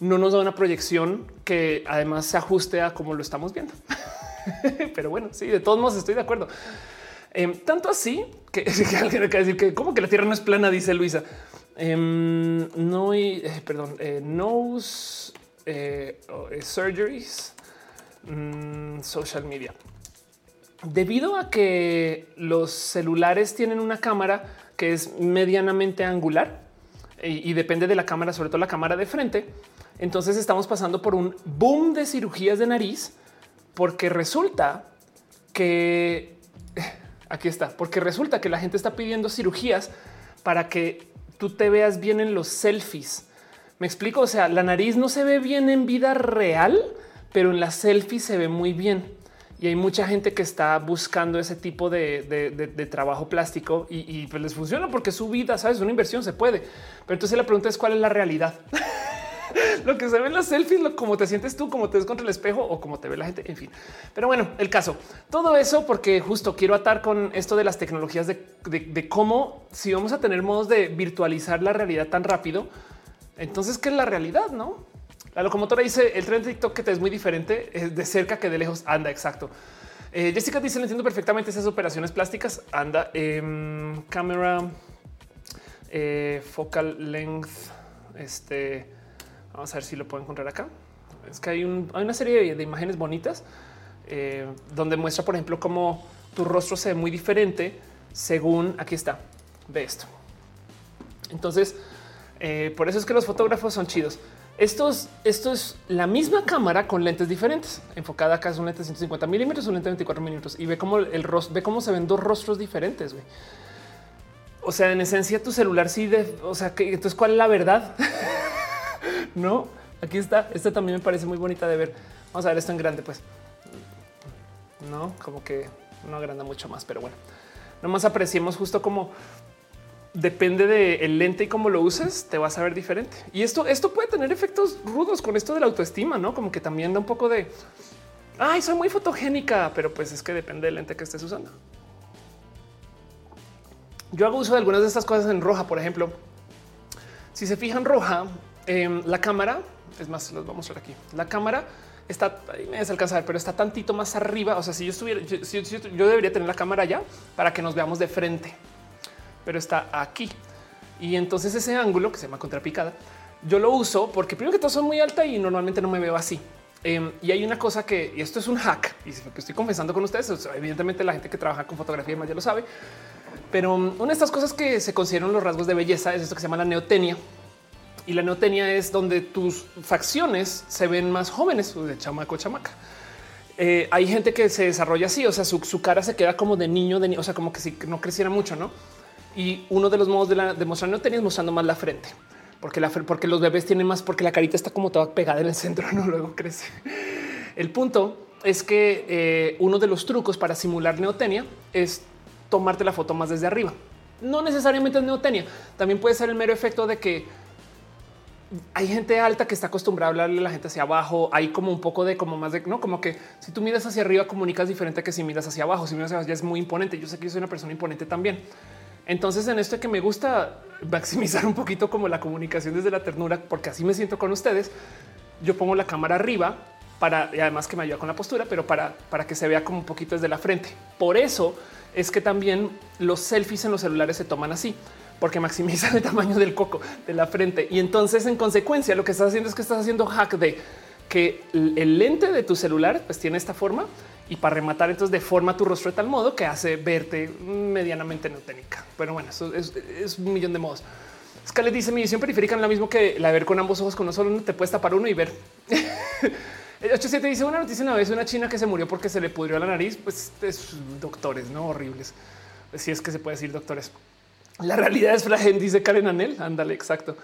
no nos da una proyección que además se ajuste a cómo lo estamos viendo. Pero bueno, sí, de todos modos estoy de acuerdo. Em, tanto así que, alguien que decir que como que la Tierra no es plana, dice Luisa. Em, no hay, eh, perdón, eh, nose eh, surgeries, mm, social media. Debido a que los celulares tienen una cámara que es medianamente angular y, depende de la cámara, sobre todo la cámara de frente. Entonces estamos pasando por un boom de cirugías de nariz porque resulta que aquí está, porque resulta que la gente está pidiendo cirugías para que tú te veas bien en los selfies. Me explico. O sea, la nariz no se ve bien en vida real, pero en la selfie se ve muy bien. Y hay mucha gente que está buscando ese tipo de, trabajo plástico y, pues les funciona porque su vida, sabes, una inversión se puede. Pero entonces la pregunta es cuál es la realidad. lo que se ve en las selfies, lo, cómo te sientes tú, cómo te ves contra el espejo o cómo te ve la gente, en fin. Pero bueno, el caso, todo eso porque justo quiero atar con esto de las tecnologías de, de cómo si vamos a tener modos de virtualizar la realidad tan rápido, entonces, ¿qué es la realidad? No? La locomotora dice el tren de TikTok que te es muy diferente de cerca que de lejos. Anda, exacto. Eh, Jessica dice: entiendo perfectamente esas operaciones plásticas. Anda, eh, cámara, eh, focal length. Este vamos a ver si lo puedo encontrar acá. Es que hay, una serie de, imágenes bonitas eh, donde muestra, por ejemplo, cómo tu rostro se ve muy diferente según aquí está. Ve esto. Entonces, por eso es que los fotógrafos son chidos. Esto es, la misma cámara con lentes diferentes. Enfocada acá es un lente de 150 milímetros, un lente de 24 milímetros y ve cómo el rostro, ve cómo se ven dos rostros diferentes. O sea, en esencia, tu celular sí, de, o sea, que entonces, ¿cuál es la verdad? no, aquí está. Esta también me parece muy bonita de ver. Vamos a ver esto en grande, pues no como que no agranda mucho más, pero bueno, nomás apreciemos justo como depende del lente y cómo lo uses, te vas a ver diferente. Y esto, esto puede tener efectos rudos con esto de la autoestima, no como que también da un poco de ay, soy muy fotogénica, pero pues es que depende del lente que estés usando. Yo hago uso de algunas de estas cosas en roja, por ejemplo. Si se fijan roja, em, la cámara es más, los vamos a ver aquí. La cámara está ahí me alcanza pero está tantito más arriba. O sea, si yo estuviera, yo debería tener la cámara ya para que nos veamos de frente pero está aquí. Y entonces ese ángulo que se llama contrapicada, yo lo uso porque primero que todo son muy alta y normalmente no me veo así. Em, y hay una cosa que, y esto es un hack, y que estoy confesando con ustedes, evidentemente la gente que trabaja con fotografía más ya lo sabe, pero una de estas cosas que se consideran los rasgos de belleza es esto que se llama la neotenia. Y la neotenia es donde tus facciones se ven más jóvenes, de chamaco, chamaca. Eh, hay gente que se desarrolla así, o sea, su, su, cara se queda como de niño, de o sea, como que si no creciera mucho, ¿no? Y uno de los modos de, la, de mostrar no tenías mostrando más la frente, porque, la, porque los bebés tienen más, porque la carita está como toda pegada en el centro, no luego crece. El punto es que eh, uno de los trucos para simular neotenia es tomarte la foto más desde arriba. No necesariamente es neotenia, también puede ser el mero efecto de que hay gente alta que está acostumbrada a hablarle a la gente hacia abajo. Hay como un poco de como más de no, como que si tú miras hacia arriba comunicas diferente que si miras hacia abajo. Si miras hacia abajo ya es muy imponente. Yo sé que yo soy una persona imponente también. Entonces en esto que me gusta maximizar un poquito como la comunicación desde la ternura, porque así me siento con ustedes, yo pongo la cámara arriba para y además que me ayuda con la postura, pero para, para que se vea como un poquito desde la frente. Por eso es que también los selfies en los celulares se toman así, porque maximizan el tamaño del coco de la frente. Y entonces en consecuencia lo que estás haciendo es que estás haciendo hack de que el lente de tu celular pues tiene esta forma y para rematar entonces deforma tu rostro de tal modo que hace verte medianamente neoténica. Pero bueno, eso es, un millón de modos. Scarlett dice mi visión periférica es la mismo que la ver con ambos ojos, con uno solo te puedes tapar uno y ver. El 87 dice una noticia una vez una china que se murió porque se le pudrió la nariz. Pues es doctores, no horribles. Si es que se puede decir doctores. La realidad es frágil, dice Karen Anel. Ándale, exacto.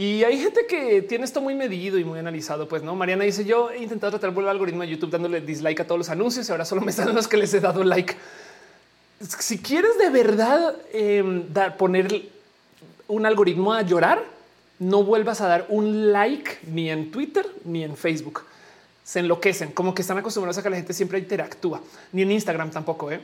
Y hay gente que tiene esto muy medido y muy analizado. Pues no, Mariana dice yo he intentado tratar el algoritmo de YouTube dándole dislike a todos los anuncios y ahora solo me salen los que les he dado like. Si quieres de verdad em, dar, poner un algoritmo a llorar, no vuelvas a dar un like ni en Twitter ni en Facebook. Se enloquecen, como que están acostumbrados a que la gente siempre interactúa, ni en Instagram tampoco. ¿eh?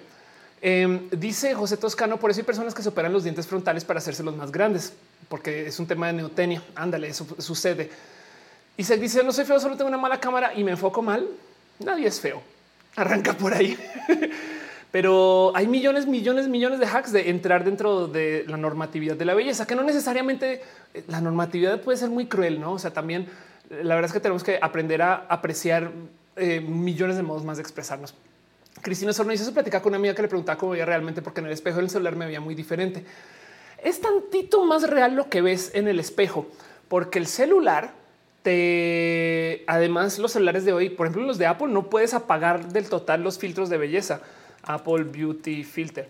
Em, dice José Toscano, por eso hay personas que se operan los dientes frontales para hacerse los más grandes, porque es un tema de neotenia. Ándale, eso sucede. Y se dice, no soy feo, solo tengo una mala cámara y me enfoco mal. Nadie es feo. Arranca por ahí. Pero hay millones, millones, millones de hacks de entrar dentro de la normatividad de la belleza, que no necesariamente eh, la normatividad puede ser muy cruel, ¿no? O sea, también la verdad es que tenemos que aprender a apreciar eh, millones de modos más de expresarnos. Cristina Sorno hizo platicar con una amiga que le preguntaba cómo veía realmente, porque en el espejo del celular me veía muy diferente. Es tantito más real lo que ves en el espejo, porque el celular te, además, los celulares de hoy, por ejemplo, los de Apple, no puedes apagar del total los filtros de belleza. Apple Beauty Filter.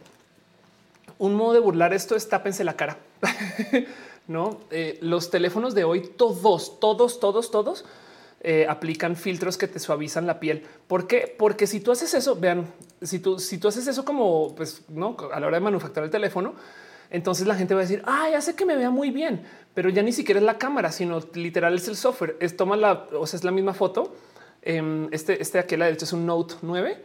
Un modo de burlar esto es tápense la cara. no, eh, los teléfonos de hoy, todos, todos, todos, todos eh, aplican filtros que te suavizan la piel. ¿Por qué? Porque si tú haces eso, vean, si tú, si tú haces eso como pues no a la hora de manufacturar el teléfono, entonces la gente va a decir, ah, ya sé que me vea muy bien, pero ya ni siquiera es la cámara, sino literal es el software. Es toma la, o sea, es la misma foto. Em, este, este aquí a la derecha es un Note 9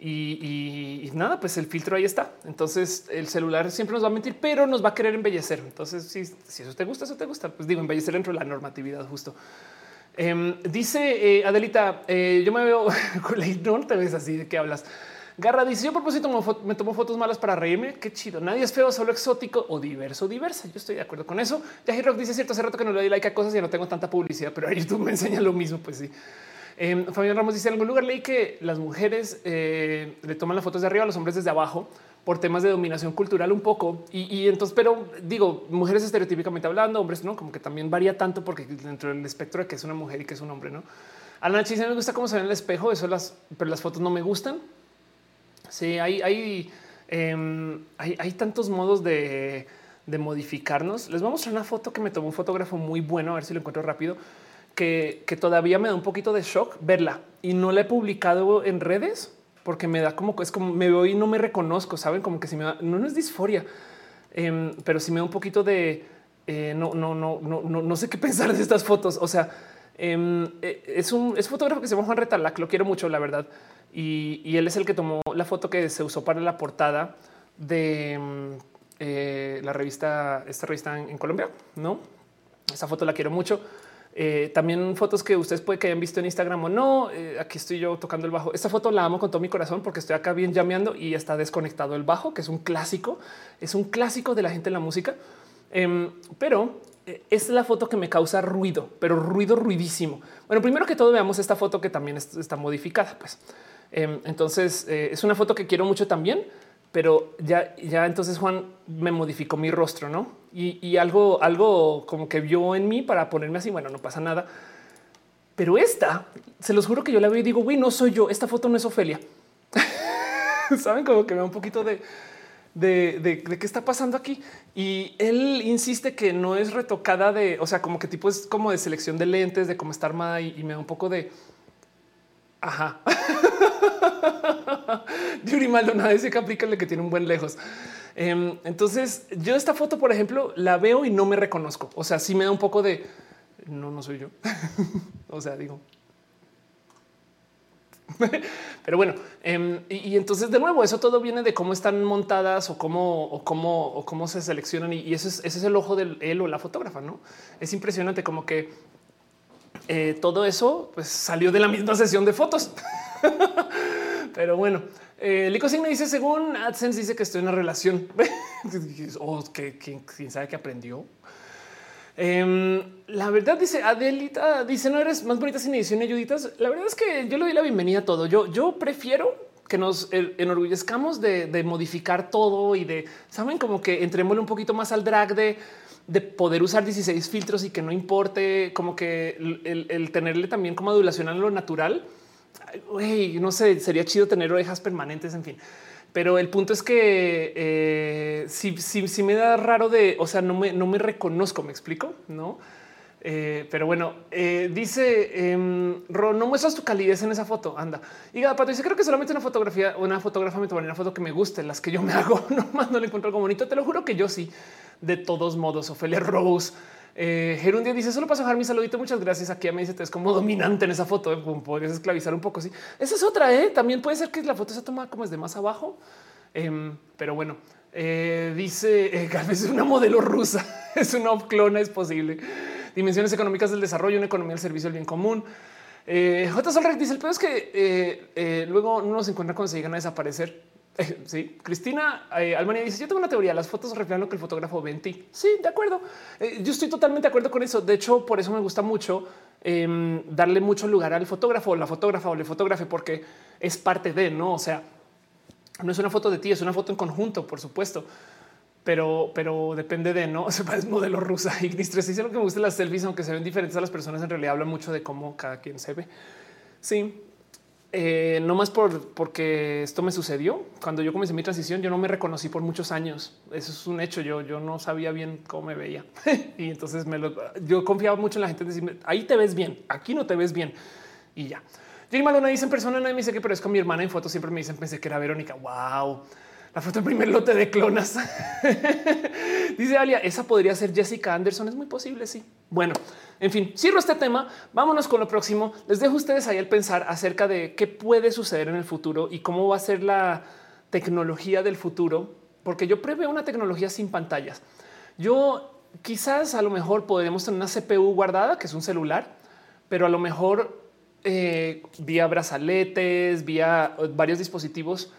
y, nada, pues el filtro ahí está. Entonces el celular siempre nos va a mentir, pero nos va a querer embellecer. Entonces, si, si eso te gusta, eso te gusta, pues digo, embellecer dentro de la normatividad justo. Em, dice eh, Adelita, eh, yo me veo, no te ves así de qué hablas. Garra dice: Yo a propósito me tomo fotos malas para reírme. Qué chido. Nadie es feo, solo exótico o diverso, diversa. Yo estoy de acuerdo con eso. Yahi Rock dice: Cierto, hace rato que no le doy like a cosas y no tengo tanta publicidad, pero YouTube me enseña lo mismo. Pues sí. Eh, Fabián Ramos dice: En algún lugar leí que las mujeres eh, le toman las fotos de arriba, a los hombres desde abajo por temas de dominación cultural un poco. Y, entonces, pero digo, mujeres estereotípicamente hablando, hombres no, como que también varía tanto porque dentro del espectro de que es una mujer y que es un hombre, no. A la me gusta cómo se ve en el espejo, eso las, pero las fotos no me gustan. Sí, hay, em, hay, hay, tantos modos de, de, modificarnos. Les voy a mostrar una foto que me tomó un fotógrafo muy bueno, a ver si lo encuentro rápido, que, que todavía me da un poquito de shock verla y no la he publicado en redes porque me da como es como me veo y no me reconozco, saben como que si me da, no, es disforia, em, pero si me da un poquito de eh, no, no, no, no, no, no sé qué pensar de estas fotos. O sea, em, eh, es un es fotógrafo que se llama Juan Retalac, lo quiero mucho, la verdad y, él es el que tomó la foto que se usó para la portada de mm, eh, la revista, esta revista en, Colombia, ¿no? Esa foto la quiero mucho. Eh, también fotos que ustedes pueden que hayan visto en Instagram o no. Eh, aquí estoy yo tocando el bajo. Esta foto la amo con todo mi corazón porque estoy acá bien llameando y está desconectado el bajo, que es un clásico. Es un clásico de la gente en la música. Em, pero es la foto que me causa ruido, pero ruido ruidísimo. Bueno, primero que todo veamos esta foto que también está modificada. Pues Em, entonces eh, es una foto que quiero mucho también, pero ya, ya entonces Juan me modificó mi rostro, no? Y, algo, algo como que vio en mí para ponerme así. Bueno, no pasa nada. Pero esta se los juro que yo la veo y digo, güey, no soy yo. Esta foto no es Ofelia. Saben como que me da un poquito de, de, de, qué está pasando aquí. Y él insiste que no es retocada de, o sea, como que tipo es como de selección de lentes, de cómo está armada y me da un poco de, Ajá. Yuri Maldonado dice que aplícale que tiene un buen lejos. Em, entonces, yo esta foto, por ejemplo, la veo y no me reconozco. O sea, sí me da un poco de no, no soy yo. o sea, digo. Pero bueno, em, y, entonces de nuevo, eso todo viene de cómo están montadas o cómo o cómo o cómo se seleccionan. Y, eso es, ese es el ojo del él o la fotógrafa. No es impresionante como que eh, todo eso pues, salió de la misma sesión de fotos. Pero bueno, eh, Lico Signo dice, según AdSense, dice que estoy en una relación. o que quién sabe que aprendió. Em, la verdad dice Adelita, dice no eres más bonita sin edición ayuditas. La verdad es que yo le doy la bienvenida a todo. Yo, yo prefiero que nos enorgullezcamos de, de modificar todo y de saben como que entrémosle un poquito más al drag de de poder usar 16 filtros y que no importe como que el, tenerle también como adulación a lo natural. no sé, sería chido tener orejas permanentes, en fin. Pero el punto es que eh, si, me da raro de, o sea, no me, no me reconozco, me explico, no? Eh, pero bueno, eh, dice em, no muestras tu calidez en esa foto. Anda y Pato dice: Creo que solamente una fotografía, una fotógrafa me tomaría una foto que me guste. Las que yo me hago, nomás no le encuentro algo bonito. Te lo juro que yo sí de todos modos. Ophelia Rose. Eh, Gerundia dice solo paso a dejar mi saludito. Muchas gracias. Aquí me dice es como dominante en esa foto. ¿eh? Podrías esclavizar un poco. Sí, esa es otra. ¿eh? También puede ser que la foto se toma como es de más abajo, em, pero bueno, eh, dice eh, es una modelo rusa, es una clona, es posible. Dimensiones económicas del desarrollo, una economía del servicio del bien común. Eh, J. Solrek dice el peor es que eh, eh, luego no nos encuentra cuando se llegan a desaparecer. Sí, Cristina eh, Almania dice: Yo tengo una teoría. Las fotos reflejan lo que el fotógrafo ve en ti. Sí, de acuerdo. Yo estoy totalmente de acuerdo con eso. De hecho, por eso me gusta mucho em, darle mucho lugar al fotógrafo, la fotógrafa o el fotógrafo, porque es parte de no. O sea, no es una foto de ti, es una foto en conjunto, por supuesto. Pero, pero depende de no se es modelo rusa y dice lo que me gusta las selfies, aunque se ven diferentes a las personas, en realidad habla mucho de cómo cada quien se ve. Sí, eh, no más por porque esto me sucedió cuando yo comencé mi transición. Yo no me reconocí por muchos años. Eso es un hecho. Yo, yo no sabía bien cómo me veía y entonces me lo, yo confiaba mucho en la gente. En ahí te ves bien, aquí no te ves bien y ya. Jimmy Malona dice en persona, nadie me dice que pero es con mi hermana en foto. Siempre me dicen, pensé que era Verónica. Wow, la foto en primer lote de clonas. dice Alia, esa podría ser Jessica Anderson. Es muy posible. Sí. Bueno, en fin, cierro este tema. Vámonos con lo próximo. Les dejo a ustedes ahí el pensar acerca de qué puede suceder en el futuro y cómo va a ser la tecnología del futuro, porque yo preveo una tecnología sin pantallas. Yo quizás a lo mejor podremos tener una CPU guardada, que es un celular, pero a lo mejor eh, vía brazaletes, vía varios dispositivos,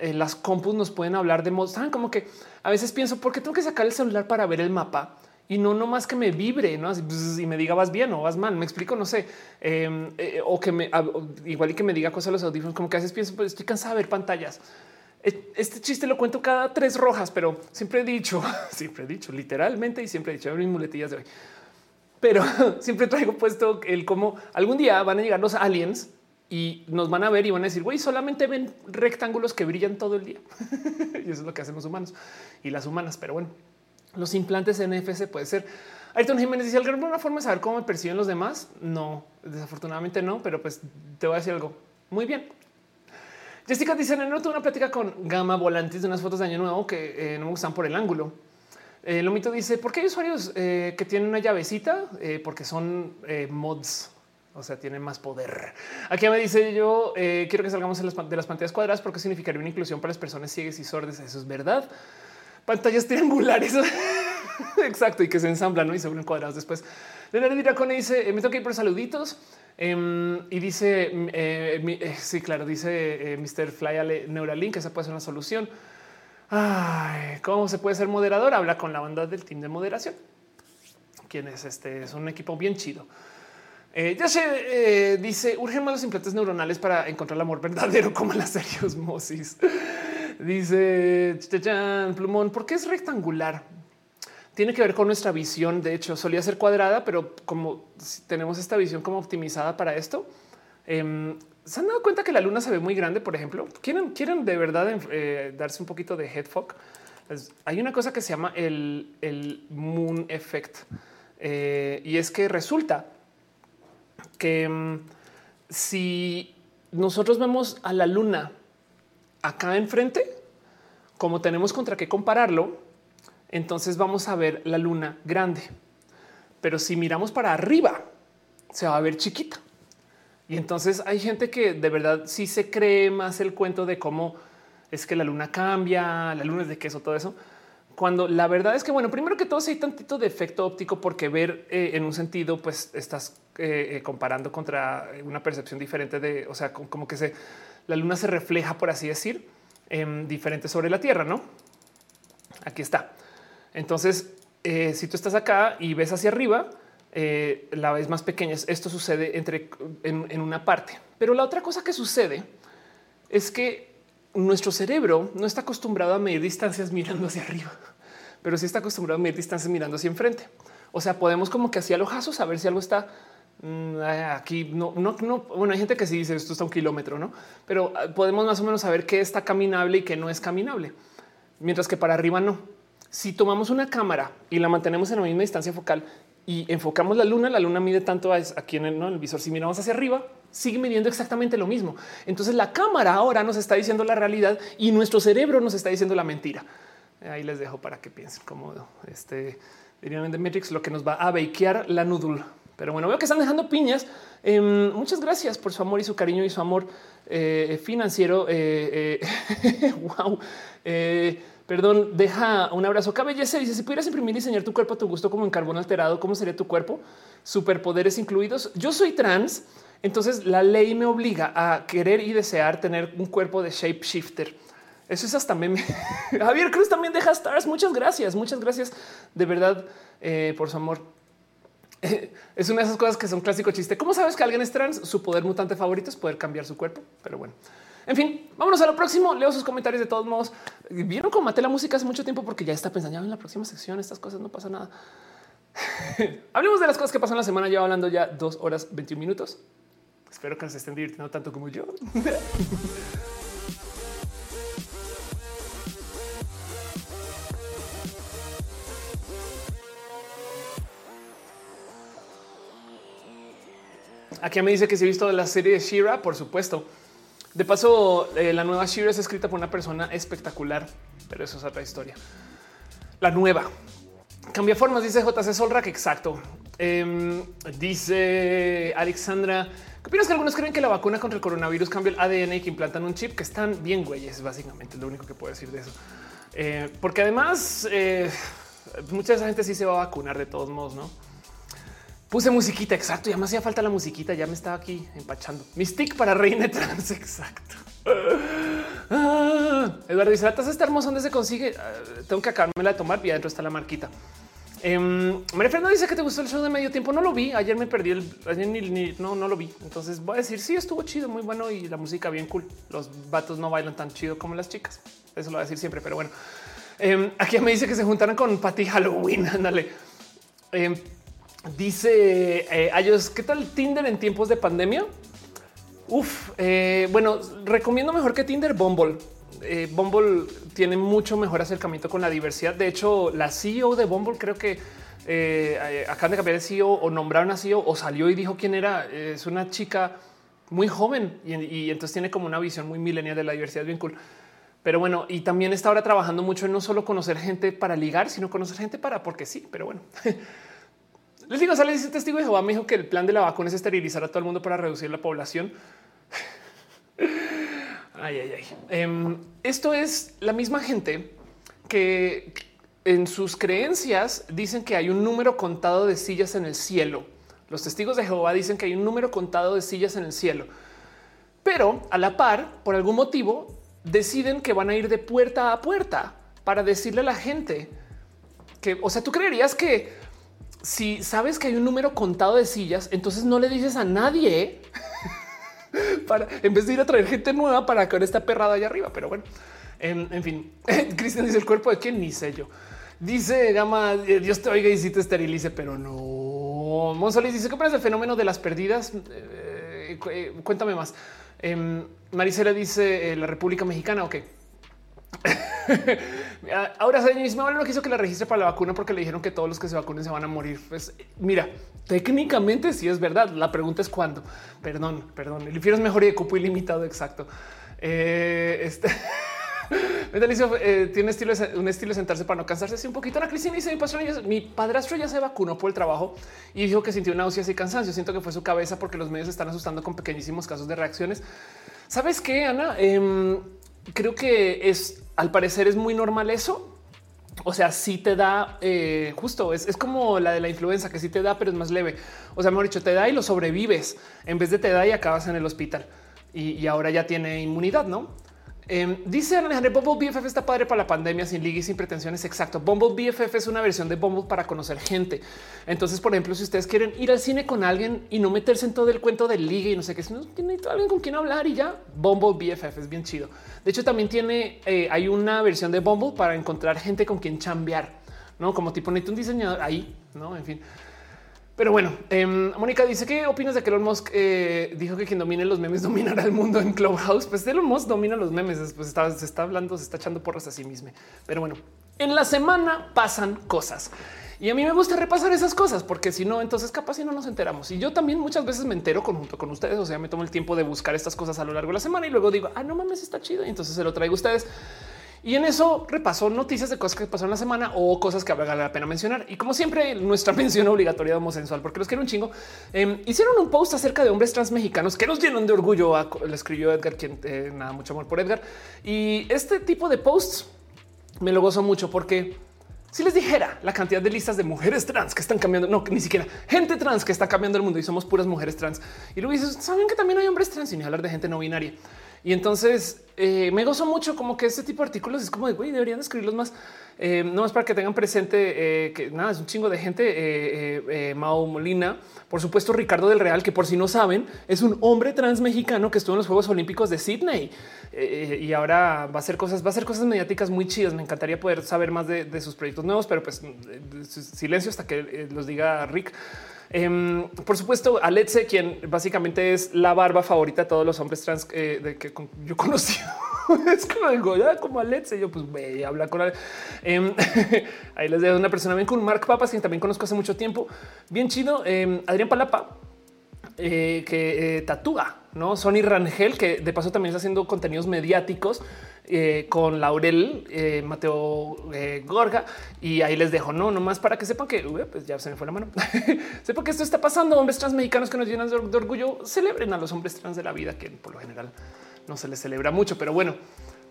eh, las compus nos pueden hablar de modo. Saben como que a veces pienso, ¿por qué tengo que sacar el celular para ver el mapa? y no nomás que me vibre ¿no? y me diga vas bien o vas mal. Me explico, no sé, em, eh, o que me igual y que me diga cosas a los audífonos, como que a veces pienso, pues estoy cansada de ver pantallas. E, este chiste lo cuento cada tres rojas, pero siempre he dicho, siempre he dicho literalmente y siempre he dicho mis muletillas de hoy. Pero siempre traigo puesto el cómo algún día van a llegar los aliens y nos van a ver y van a decir, güey, solamente ven rectángulos que brillan todo el día. y eso es lo que hacen los humanos y las humanas. Pero bueno, los implantes NFC puede ser. Ayrton Jiménez dice alguna forma de saber cómo me perciben los demás. No, desafortunadamente no, pero pues te voy a decir algo muy bien. Jessica dice: No tuve una plática con Gama Volantis de unas fotos de año nuevo que eh, no me gustan por el ángulo. Eh, Lomito dice: ¿Por qué hay usuarios eh, que tienen una llavecita? Eh, porque son mods, o sea, tienen más poder. Aquí me dice: Yo quiero que salgamos de las pantallas cuadradas porque significaría una inclusión para las personas ciegas y sordas. Eso es verdad pantallas triangulares. Exacto, y que se ensamblan ¿no? y se vuelven cuadrados después. Leonardo Diracone dice: eh, Me que ir por saluditos. Em, y dice: mm, eh, eh, Sí, claro, dice Mr. Fly Neuralink, esa puede ser una solución. ¿Cómo se puede ser moderador? Habla con la banda del team de moderación. Quien es este? Es un equipo bien chido. Ya se dice urgen más los implantes neuronales para encontrar el amor verdadero como la serie Osmosis. Dice Plumón, ¿por qué es rectangular? Tiene que ver con nuestra visión. De hecho, solía ser cuadrada, pero como tenemos esta visión como optimizada para esto, em, se han dado cuenta que la luna se ve muy grande. Por ejemplo, quieren, quieren de verdad eh, darse un poquito de head fog. Hay una cosa que se llama el, moon effect eh, y es que resulta que em, si nosotros vemos a la luna acá enfrente, como tenemos contra qué compararlo, entonces vamos a ver la luna grande. Pero si miramos para arriba, se va a ver chiquita. Y entonces hay gente que de verdad sí se cree más el cuento de cómo es que la luna cambia, la luna es de queso, todo eso. Cuando la verdad es que, bueno, primero que todo, si hay tantito de efecto óptico, porque ver eh, en un sentido, pues estás eh, eh, comparando contra una percepción diferente de, o sea, como que se la luna se refleja, por así decir, en diferente sobre la Tierra, ¿no? Aquí está. Entonces, eh, si tú estás acá y ves hacia arriba, eh, la vez más pequeña. Esto sucede entre en, una parte, pero la otra cosa que sucede es que nuestro cerebro no está acostumbrado a medir distancias mirando hacia arriba, pero sí está acostumbrado a medir distancias mirando hacia enfrente. O sea, podemos como que hacia el ojazo saber si algo está aquí no, no, no. Bueno, hay gente que sí dice esto está un kilómetro, no? Pero ah, podemos más o menos saber qué está caminable y qué no es caminable, mientras que para arriba no. Si tomamos una cámara y la mantenemos en la misma distancia focal y enfocamos la luna, la luna mide tanto aquí en el, el visor. Si miramos hacia arriba, sigue midiendo exactamente lo mismo. Entonces la cámara ahora nos está diciendo la realidad y nuestro cerebro nos está diciendo la mentira. Ahí les dejo para que piensen como este dirían de Matrix, lo que nos va a bakear la nudul. Pero bueno, veo que están dejando piñas. Em, muchas gracias por su amor y su cariño y su amor eh, financiero. Eh, eh, wow. perdón, deja un abrazo. Cabellece dice: Si pudieras imprimir y diseñar tu cuerpo a tu gusto como en carbón alterado, ¿cómo sería tu cuerpo? Superpoderes incluidos. Yo soy trans, entonces la ley me obliga a querer y desear tener un cuerpo de shapeshifter. Eso es hasta meme. Javier Cruz también deja stars. Muchas gracias. Muchas gracias de verdad por su amor. es una de esas cosas que son clásico chiste. ¿Cómo sabes que alguien es trans? Su poder mutante favorito es poder cambiar su cuerpo. Pero bueno, en fin, vámonos a lo próximo. Leo sus comentarios de todos modos. Vieron cómo maté la música hace mucho tiempo porque ya está pensando en la próxima sección. Estas cosas no pasa nada. Hablemos de las cosas que pasan la semana. Llevo hablando ya dos horas 21 minutos. Espero que nos estén divirtiendo tanto como yo. Aquí me dice que se ha visto la serie de Shira, por supuesto. De paso, eh, la nueva Shira es escrita por una persona espectacular, pero eso es otra historia. La nueva cambia formas, dice JC Solrak. Exacto. Em, dice Alexandra. ¿Qué opinas que algunos creen que la vacuna contra el coronavirus cambia el ADN y que implantan un chip que están bien güeyes? Básicamente lo único que puedo decir de eso. Eh, porque además, eh, mucha de esa gente sí se va a vacunar de todos modos, no? Puse musiquita, exacto. Ya me hacía falta la musiquita. Ya me estaba aquí empachando. Mi stick para reina trans, exacto. Ah, Eduardo dice: La taza está hermosa. ¿Dónde se consigue? Ah, tengo que acabármela de tomar y adentro está la marquita. Um, María Fernanda dice que te gustó el show de medio tiempo. No lo vi. Ayer me perdí el. Ayer ni, no, no lo vi. Entonces voy a decir: Sí, estuvo chido, muy bueno y la música bien cool. Los vatos no bailan tan chido como las chicas. Eso lo voy a decir siempre, pero bueno. Um, aquí me dice que se juntaron con Patty Halloween. Ándale. Um, Dice eh, ellos, ¿qué tal Tinder en tiempos de pandemia? Uf, eh, bueno, recomiendo mejor que Tinder Bumble. Eh, Bumble tiene mucho mejor acercamiento con la diversidad. De hecho, la CEO de Bumble creo que eh, acaban de cambiar de CEO o nombraron a CEO o salió y dijo quién era. Es una chica muy joven y, y entonces tiene como una visión muy milenial de la diversidad bien cool. Pero bueno, y también está ahora trabajando mucho en no solo conocer gente para ligar, sino conocer gente para porque sí. Pero bueno. Les digo, sale ese testigo de Jehová me dijo que el plan de la vacuna es esterilizar a todo el mundo para reducir la población. ay, ay, ay. Um, esto es la misma gente que en sus creencias dicen que hay un número contado de sillas en el cielo. Los testigos de Jehová dicen que hay un número contado de sillas en el cielo, pero a la par, por algún motivo, deciden que van a ir de puerta a puerta para decirle a la gente que, o sea, tú creerías que si sabes que hay un número contado de sillas, entonces no le dices a nadie para en vez de ir a traer gente nueva para que ahora está perrada allá arriba. Pero bueno, en, fin, Cristian dice el cuerpo de quién ni sé yo. Dice Gama, eh, Dios te oiga y si te esterilice, pero no. Monsolis dice que opinas el fenómeno de las perdidas. Eh, eh, cuéntame más. Em, Marisela dice la República Mexicana. Ok. Ahora mi mamá no quiso que la registre para la vacuna porque le dijeron que todos los que se vacunen se van a morir. Pues mira, técnicamente sí es verdad. La pregunta es cuándo. Perdón, perdón. El infierno es mejor y de cupo ilimitado. Exacto. Eh, este eh, tiene estilo, un estilo de sentarse para no cansarse. Así un poquito. La Cristina dice mi, mi padrastro ya se vacunó por el trabajo y dijo que sintió náuseas y cansancio. Siento que fue su cabeza porque los medios están asustando con pequeñísimos casos de reacciones. ¿Sabes qué, Ana? Em, creo que es al parecer es muy normal eso. O sea, si te da eh, justo, es, como la de la influenza que sí te da, pero es más leve. O sea, mejor dicho, te da y lo sobrevives en vez de te da y acabas en el hospital y ahora ya tiene inmunidad, no? Eh, dice Alejandro, Bumble BFF está padre para la pandemia sin liga y sin pretensiones. Exacto. Bumble BFF es una versión de Bumble para conocer gente. Entonces, por ejemplo, si ustedes quieren ir al cine con alguien y no meterse en todo el cuento del liga y no sé qué, si no alguien con quien hablar y ya Bumble BFF es bien chido. De hecho, también tiene, eh, hay una versión de Bumble para encontrar gente con quien chambear, no como tipo necesito un diseñador ahí, no? En fin. Pero bueno, em, Mónica dice qué opinas de que Elon Musk eh, dijo que quien domine los memes dominará el mundo en Clubhouse. Pues Elon Musk domina los memes. Después está, se está hablando, se está echando porras a sí mismo. Pero bueno, en la semana pasan cosas y a mí me gusta repasar esas cosas porque si no, entonces capaz si no nos enteramos. Y yo también muchas veces me entero conjunto con ustedes. O sea, me tomo el tiempo de buscar estas cosas a lo largo de la semana y luego digo, ah, no mames, está chido. Y entonces se lo traigo a ustedes. Y en eso repasó noticias de cosas que pasaron la semana o cosas que vale la pena mencionar. Y como siempre, nuestra mención obligatoria de homosensual, porque los quiero un chingo, eh, hicieron un post acerca de hombres trans mexicanos que nos llenan de orgullo. A, le escribió Edgar, quien eh, nada, mucho amor por Edgar. Y este tipo de posts me lo gozo mucho porque si les dijera la cantidad de listas de mujeres trans que están cambiando, no, ni siquiera gente trans que está cambiando el mundo y somos puras mujeres trans. Y luego dices, saben que también hay hombres trans y ni hablar de gente no binaria. Y entonces eh, me gozo mucho como que este tipo de artículos es como de güey, deberían escribirlos más, eh, no más para que tengan presente eh, que nada, es un chingo de gente. Mao Molina, por supuesto, Ricardo del Real, que por si no saben, es un hombre trans mexicano que estuvo en los Juegos Olímpicos de Sydney y ahora va a hacer cosas, va a hacer cosas mediáticas muy chidas. Me encantaría poder saber más de sus proyectos nuevos, pero pues silencio hasta que los diga Rick. Em, por supuesto, Aletze, quien básicamente es la barba favorita de todos los hombres trans eh, de que yo conocí. es como digo, ya como Aletze, yo pues voy a hablar con él. Em, ahí les dejo una persona bien con Mark Papas, quien también conozco hace mucho tiempo. Bien chido. Em, Adrián Palapa, eh, que eh, tatúa, no Sony Rangel, que de paso también está haciendo contenidos mediáticos eh, con Laurel, eh, Mateo eh, Gorga, y ahí les dejo, no, nomás para que sepan que pues ya se me fue la mano. sepan que esto está pasando. Hombres trans mexicanos que nos llenan de, orgullo, celebren a los hombres trans de la vida, que por lo general no se les celebra mucho, pero bueno.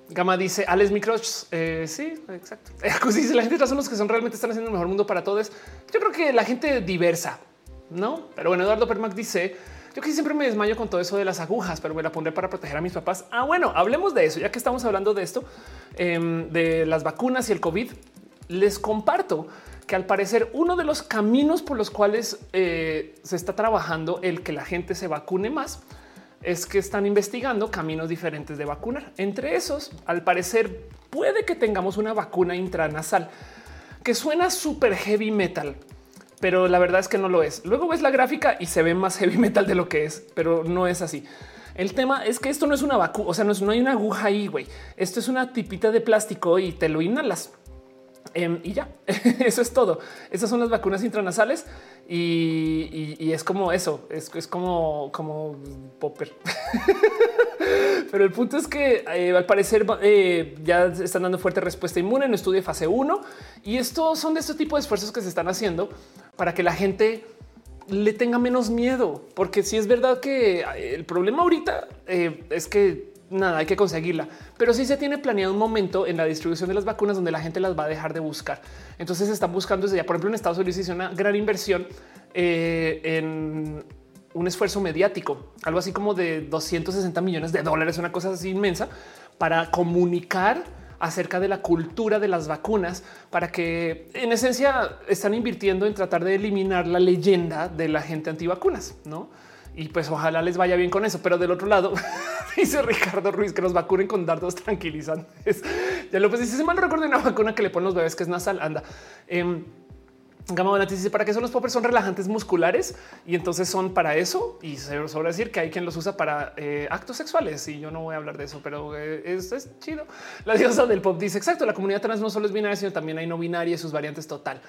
Gama dice Alex Microch. sí, exacto. dice la gente son los que son realmente están haciendo el mejor mundo para todos. Yo creo que la gente diversa, no? Pero bueno, Eduardo Permac dice yo que siempre me desmayo con todo eso de las agujas, pero me la pondré para proteger a mis papás. Ah, bueno, hablemos de eso. Ya que estamos hablando de esto, em, de las vacunas y el COVID, les comparto que al parecer uno de los caminos por los cuales eh, se está trabajando el que la gente se vacune más es que están investigando caminos diferentes de vacunar. Entre esos, al parecer, puede que tengamos una vacuna intranasal que suena súper heavy metal pero la verdad es que no lo es. Luego ves la gráfica y se ve más heavy metal de lo que es, pero no es así. El tema es que esto no es una vacuna, o sea, no, es, no hay una aguja ahí, güey. Esto es una tipita de plástico y te lo inhalas. Em, y ya, eso es todo. Esas son las vacunas intranasales y, es como eso, es, es como, como popper. Pero el punto es que eh, al parecer eh, ya están dando fuerte respuesta inmune en estudio de fase 1 y estos son de este tipo de esfuerzos que se están haciendo para que la gente le tenga menos miedo, porque si es verdad que eh, el problema ahorita es que nada, hay que conseguirla, pero sí se tiene planeado un momento en la distribución de las vacunas donde la gente las va a dejar de buscar. Entonces se están buscando desde ya, por ejemplo, en Estados Unidos hizo una gran inversión en un esfuerzo mediático, algo así como de 260 millones de dólares, una cosa así inmensa para comunicar acerca de la cultura de las vacunas, para que en esencia están invirtiendo en tratar de eliminar la leyenda de la gente antivacunas, ¿no? Y pues ojalá les vaya bien con eso. Pero del otro lado, dice Ricardo Ruiz que nos vacunen con dardos tranquilizantes. Ya lo pues dice, se mal recuerdo una vacuna que le ponen los bebés que es nasal. Anda. Eh, Gama dice para qué son los poppers, son relajantes musculares y entonces son para eso. Y se sobra decir que hay quien los usa para eh, actos sexuales. Y yo no voy a hablar de eso, pero eh, es chido. La diosa del pop dice exacto. La comunidad trans no solo es binaria, sino también hay no binaria y sus variantes total.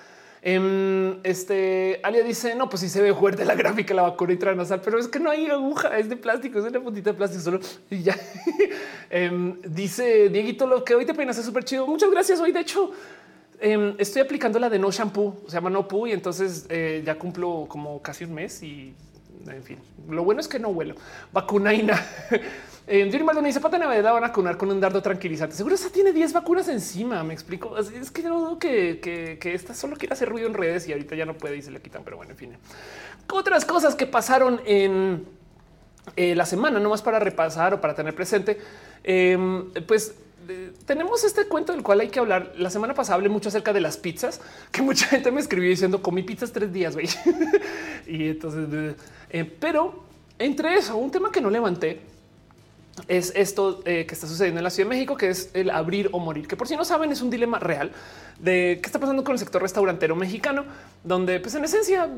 Em, este Alia dice no, pues sí se ve fuerte la gráfica, la vacuna intranasal, pero es que no hay aguja, es de plástico, es una puntita de plástico solo y ya. Em, dice Dieguito, lo que hoy te peinas es súper chido. Muchas gracias. Hoy, de hecho, Em, estoy aplicando la de no shampoo, se llama no poo y entonces eh, ya cumplo como casi un mes y en fin, lo bueno es que no vuelo. Vacunaina. eh, Yuri Maldonado dice pata la van a vacunar con un dardo tranquilizante. Seguro esa tiene 10 vacunas encima. Me explico. Es que yo dudo que, que, esta solo quiere hacer ruido en redes y ahorita ya no puede y se le quitan. Pero bueno, en fin. Otras cosas que pasaron en eh, la semana, no más para repasar o para tener presente, em, pues tenemos este cuento del cual hay que hablar. La semana pasada hablé mucho acerca de las pizzas, que mucha gente me escribió diciendo comí pizzas tres días, güey. y entonces, eh, pero entre eso, un tema que no levanté es esto eh, que está sucediendo en la Ciudad de México, que es el abrir o morir, que por si no saben es un dilema real de qué está pasando con el sector restaurantero mexicano, donde pues en esencia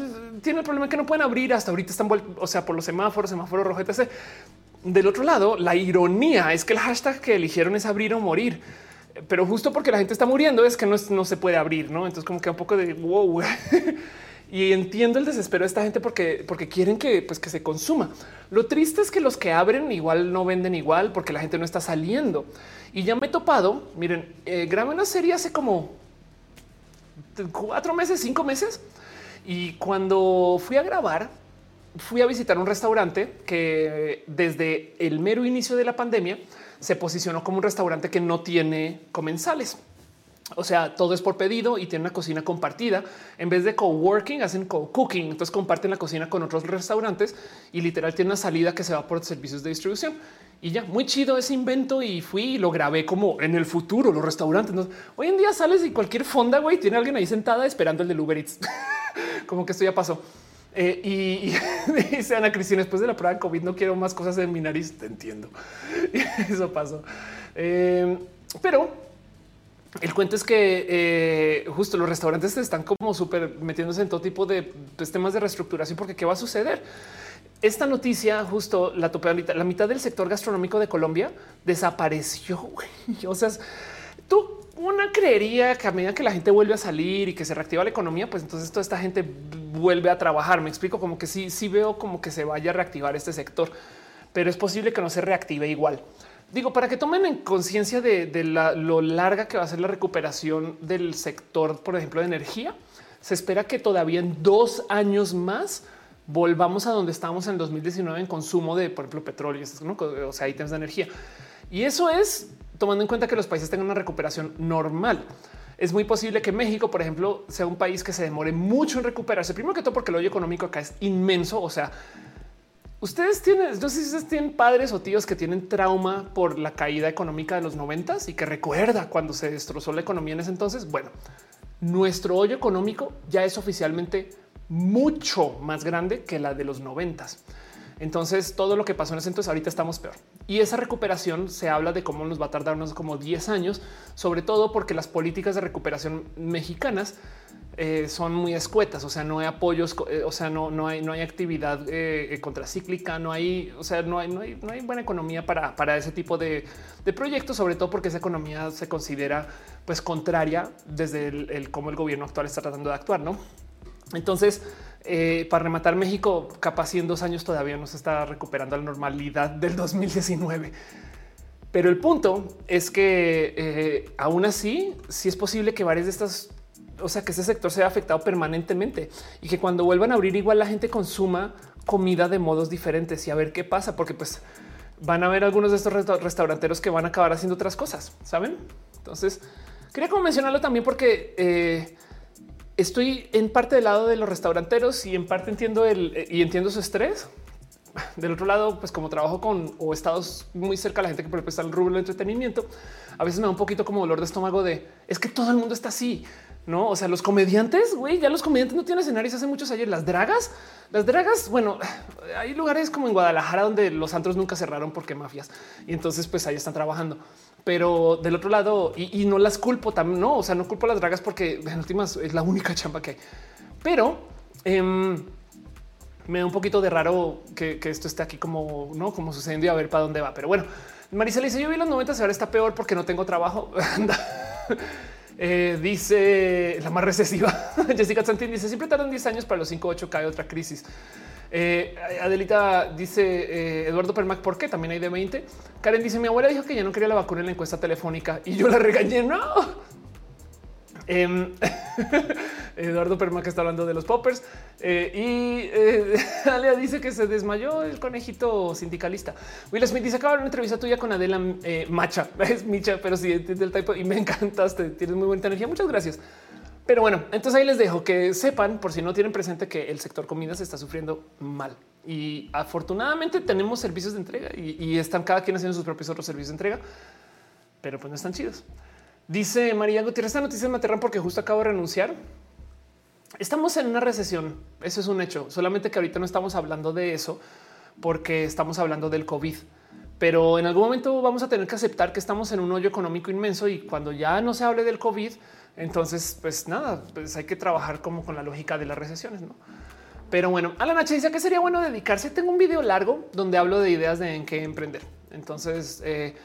tiene el problema que no pueden abrir hasta ahorita están, o sea, por los semáforos, semáforo rojo, etc. Del otro lado, la ironía es que el hashtag que eligieron es abrir o morir. Pero justo porque la gente está muriendo es que no, se puede abrir, ¿no? Entonces como que un poco de wow. y entiendo el desespero de esta gente porque, porque quieren que, pues, que se consuma. Lo triste es que los que abren igual no venden igual porque la gente no está saliendo. Y ya me he topado, miren, eh, grabé una serie hace como cuatro meses, cinco meses. Y cuando fui a grabar, fui a visitar un restaurante que desde el mero inicio de la pandemia se posicionó como un restaurante que no tiene comensales. O sea, todo es por pedido y tiene una cocina compartida. En vez de coworking, hacen co-cooking. Entonces comparten la cocina con otros restaurantes y literal tiene una salida que se va por servicios de distribución. Y ya, muy chido ese invento y fui y lo grabé como en el futuro, los restaurantes. Hoy en día sales y cualquier fonda, güey, tiene alguien ahí sentada esperando el del Uber Eats. como que esto ya pasó. Eh, y, dice Ana Cristina, después de la prueba de COVID no quiero más cosas en mi nariz. Te entiendo. Eso pasó. Eh, pero el cuento es que eh, justo los restaurantes están como súper metiéndose en todo tipo de pues, temas de reestructuración, porque qué va a suceder. Esta noticia, justo la topé la mitad del sector gastronómico de Colombia desapareció. O sea, tú una creería que a medida que la gente vuelve a salir y que se reactiva la economía, pues entonces toda esta gente vuelve a trabajar. Me explico como que sí, sí veo como que se vaya a reactivar este sector, pero es posible que no se reactive igual. Digo, para que tomen en conciencia de, lo larga que va a ser la recuperación del sector, por ejemplo, de energía, se espera que todavía en dos años más volvamos a donde estábamos en 2019 en consumo de, por ejemplo, petróleo, o sea, ítems de energía. Y eso es tomando en cuenta que los países tengan una recuperación normal. Es muy posible que México, por ejemplo, sea un país que se demore mucho en recuperarse. Primero que todo, porque el hoyo económico acá es inmenso. O sea, ustedes tienen, no sé si ustedes tienen padres o tíos que tienen trauma por la caída económica de los noventas y que recuerda cuando se destrozó la economía en ese entonces. Bueno, nuestro hoyo económico ya es oficialmente mucho más grande que la de los noventas. Entonces, todo lo que pasó en ese entonces, ahorita estamos peor. Y esa recuperación se habla de cómo nos va a tardar unos como 10 años, sobre todo porque las políticas de recuperación mexicanas eh, son muy escuetas, o sea, no hay apoyos, eh, o sea, no, no, hay, no hay actividad eh, contracíclica, no hay, o sea, no hay, no hay, no hay buena economía para, para ese tipo de, de, proyectos, sobre todo porque esa economía se considera pues contraria desde el, cómo el gobierno actual está tratando de actuar, ¿no? Entonces, para rematar México, capaz en dos años todavía no se está recuperando la normalidad del 2019. Pero el punto es que aún así, sí es posible que varias de estas, o sea, que ese sector sea afectado permanentemente y que cuando vuelvan a abrir igual la gente consuma comida de modos diferentes y a ver qué pasa, porque pues van a haber algunos de estos restauranteros que van a acabar haciendo otras cosas, ¿saben? Entonces, quería como mencionarlo también porque... Eh, estoy en parte del lado de los restauranteros y en parte entiendo el y entiendo su estrés. Del otro lado, pues como trabajo con o estados muy cerca de la gente que está en el rubro del entretenimiento, a veces me da un poquito como dolor de estómago de es que todo el mundo está así. No, o sea, los comediantes, güey, ya los comediantes no tienen escenarios hace muchos ayer. Las dragas, las dragas, bueno, hay lugares como en Guadalajara donde los antros nunca cerraron porque mafias y entonces, pues ahí están trabajando. Pero del otro lado, y, no las culpo también, no, o sea, no culpo a las dragas porque en últimas es la única chamba que hay. Pero em, me da un poquito de raro que, esto esté aquí como no, como sucediendo y a ver para dónde va. Pero bueno, Marisa dice: Yo vi los 90 ahora está peor porque no tengo trabajo. Eh, dice la más recesiva. Jessica Santín dice: Siempre tardan 10 años para los 5 8 cae otra crisis. Eh, Adelita dice eh, Eduardo Permac, ¿por qué? También hay de 20. Karen dice: Mi abuela dijo que ya no quería la vacuna en la encuesta telefónica y yo la regañé. No. Eduardo Permac está hablando de los poppers eh, y Alea dice que se desmayó el conejito sindicalista. Will Smith dice acaba una entrevista tuya con Adela Macha, es Micha, pero sí del tipo y me encantaste. Tienes muy buena energía. Muchas gracias. Pero bueno, entonces ahí les dejo que sepan, por si no tienen presente, que el sector comidas está sufriendo mal. Y afortunadamente tenemos servicios de entrega y, están cada quien haciendo sus propios otros servicios de entrega, pero pues no están chidos. Dice María Gutiérrez, esta noticia me aterran porque justo acabo de renunciar. Estamos en una recesión, eso es un hecho, solamente que ahorita no estamos hablando de eso porque estamos hablando del COVID pero en algún momento vamos a tener que aceptar que estamos en un hoyo económico inmenso y cuando ya no se hable del COVID, entonces, pues nada, pues hay que trabajar como con la lógica de las recesiones, ¿no? Pero bueno, Alan H dice que sería bueno dedicarse. Tengo un video largo donde hablo de ideas de en qué emprender. Entonces, eh,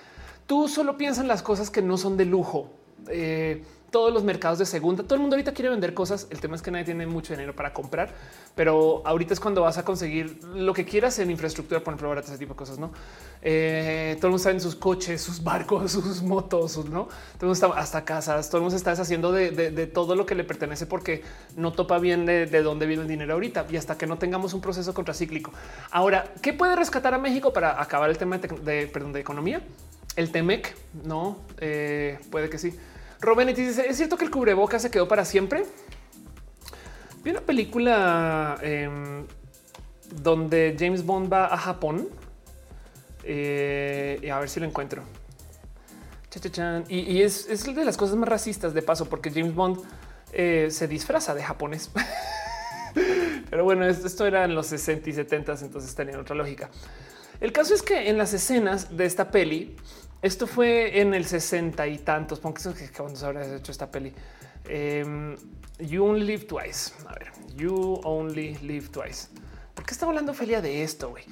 tú solo piensas en las cosas que no son de lujo. Eh, todos los mercados de segunda. Todo el mundo ahorita quiere vender cosas. El tema es que nadie tiene mucho dinero para comprar, pero ahorita es cuando vas a conseguir lo que quieras en infraestructura, por ejemplo, ese tipo de cosas. No eh, todo el mundo está en sus coches, sus barcos, sus motos, no todo mundo está hasta casas. Todo el mundo está deshaciendo de, todo lo que le pertenece porque no topa bien de, dónde viene el dinero ahorita y hasta que no tengamos un proceso contracíclico. Ahora, ¿qué puede rescatar a México para acabar el tema de economía? El Temec, no eh, puede que sí Robenetti dice: ¿Es cierto que el cubreboca se quedó para siempre? Vi una película em, donde James Bond va a Japón. Eh, y a ver si lo encuentro. Y, es, es, de las cosas más racistas de paso, porque James Bond eh, se disfraza de japonés. Pero bueno, esto era en los 60 y 70, entonces tenía otra lógica. El caso es que en las escenas de esta peli, esto fue en el 60 y tantos, porque que cuando se habrá hecho esta peli. Em, you only live twice. A ver, you only live twice. ¿Por qué está hablando Felia de esto? güey?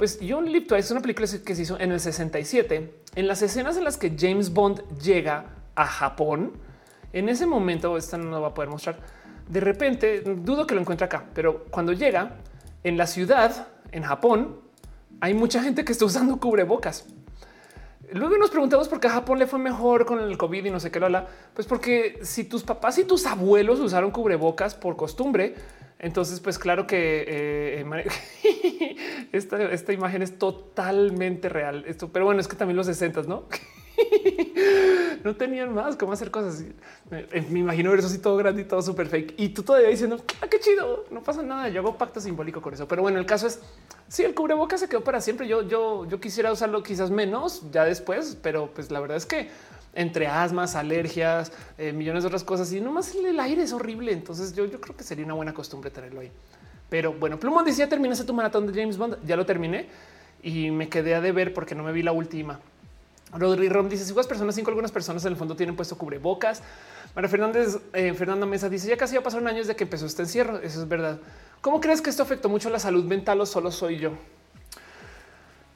Pues You Only Live Twice es una película que se hizo en el 67. En las escenas en las que James Bond llega a Japón, en ese momento, esta no lo va a poder mostrar. De repente, dudo que lo encuentre acá, pero cuando llega en la ciudad, en Japón, hay mucha gente que está usando cubrebocas. Luego nos preguntamos por qué a Japón le fue mejor con el COVID y no sé qué habla. Pues porque si tus papás y tus abuelos usaron cubrebocas por costumbre, entonces, pues claro que eh, eh, esta, imagen es totalmente real. Esto, pero bueno, es que también los 60 no? no tenían más cómo hacer cosas. Eh, me imagino ver eso así todo grande y todo súper fake. Y tú todavía diciendo ah, qué chido, no pasa nada. Yo hago pacto simbólico con eso. Pero bueno, el caso es si el cubrebocas se quedó para siempre. Yo, yo, yo quisiera usarlo quizás menos ya después, pero pues la verdad es que entre asmas, alergias, eh, millones de otras cosas y nomás el aire es horrible. Entonces yo, yo creo que sería una buena costumbre tenerlo ahí. Pero bueno, Plumón decía terminaste tu maratón de James Bond. Ya lo terminé y me quedé a deber porque no me vi la última. Rodri Rom dice si personas, cinco algunas personas en el fondo tienen puesto cubrebocas. María Fernández, eh, Fernando Mesa dice ya casi ya pasaron años de que empezó este encierro. Eso es verdad. ¿Cómo crees que esto afectó mucho la salud mental o solo soy yo?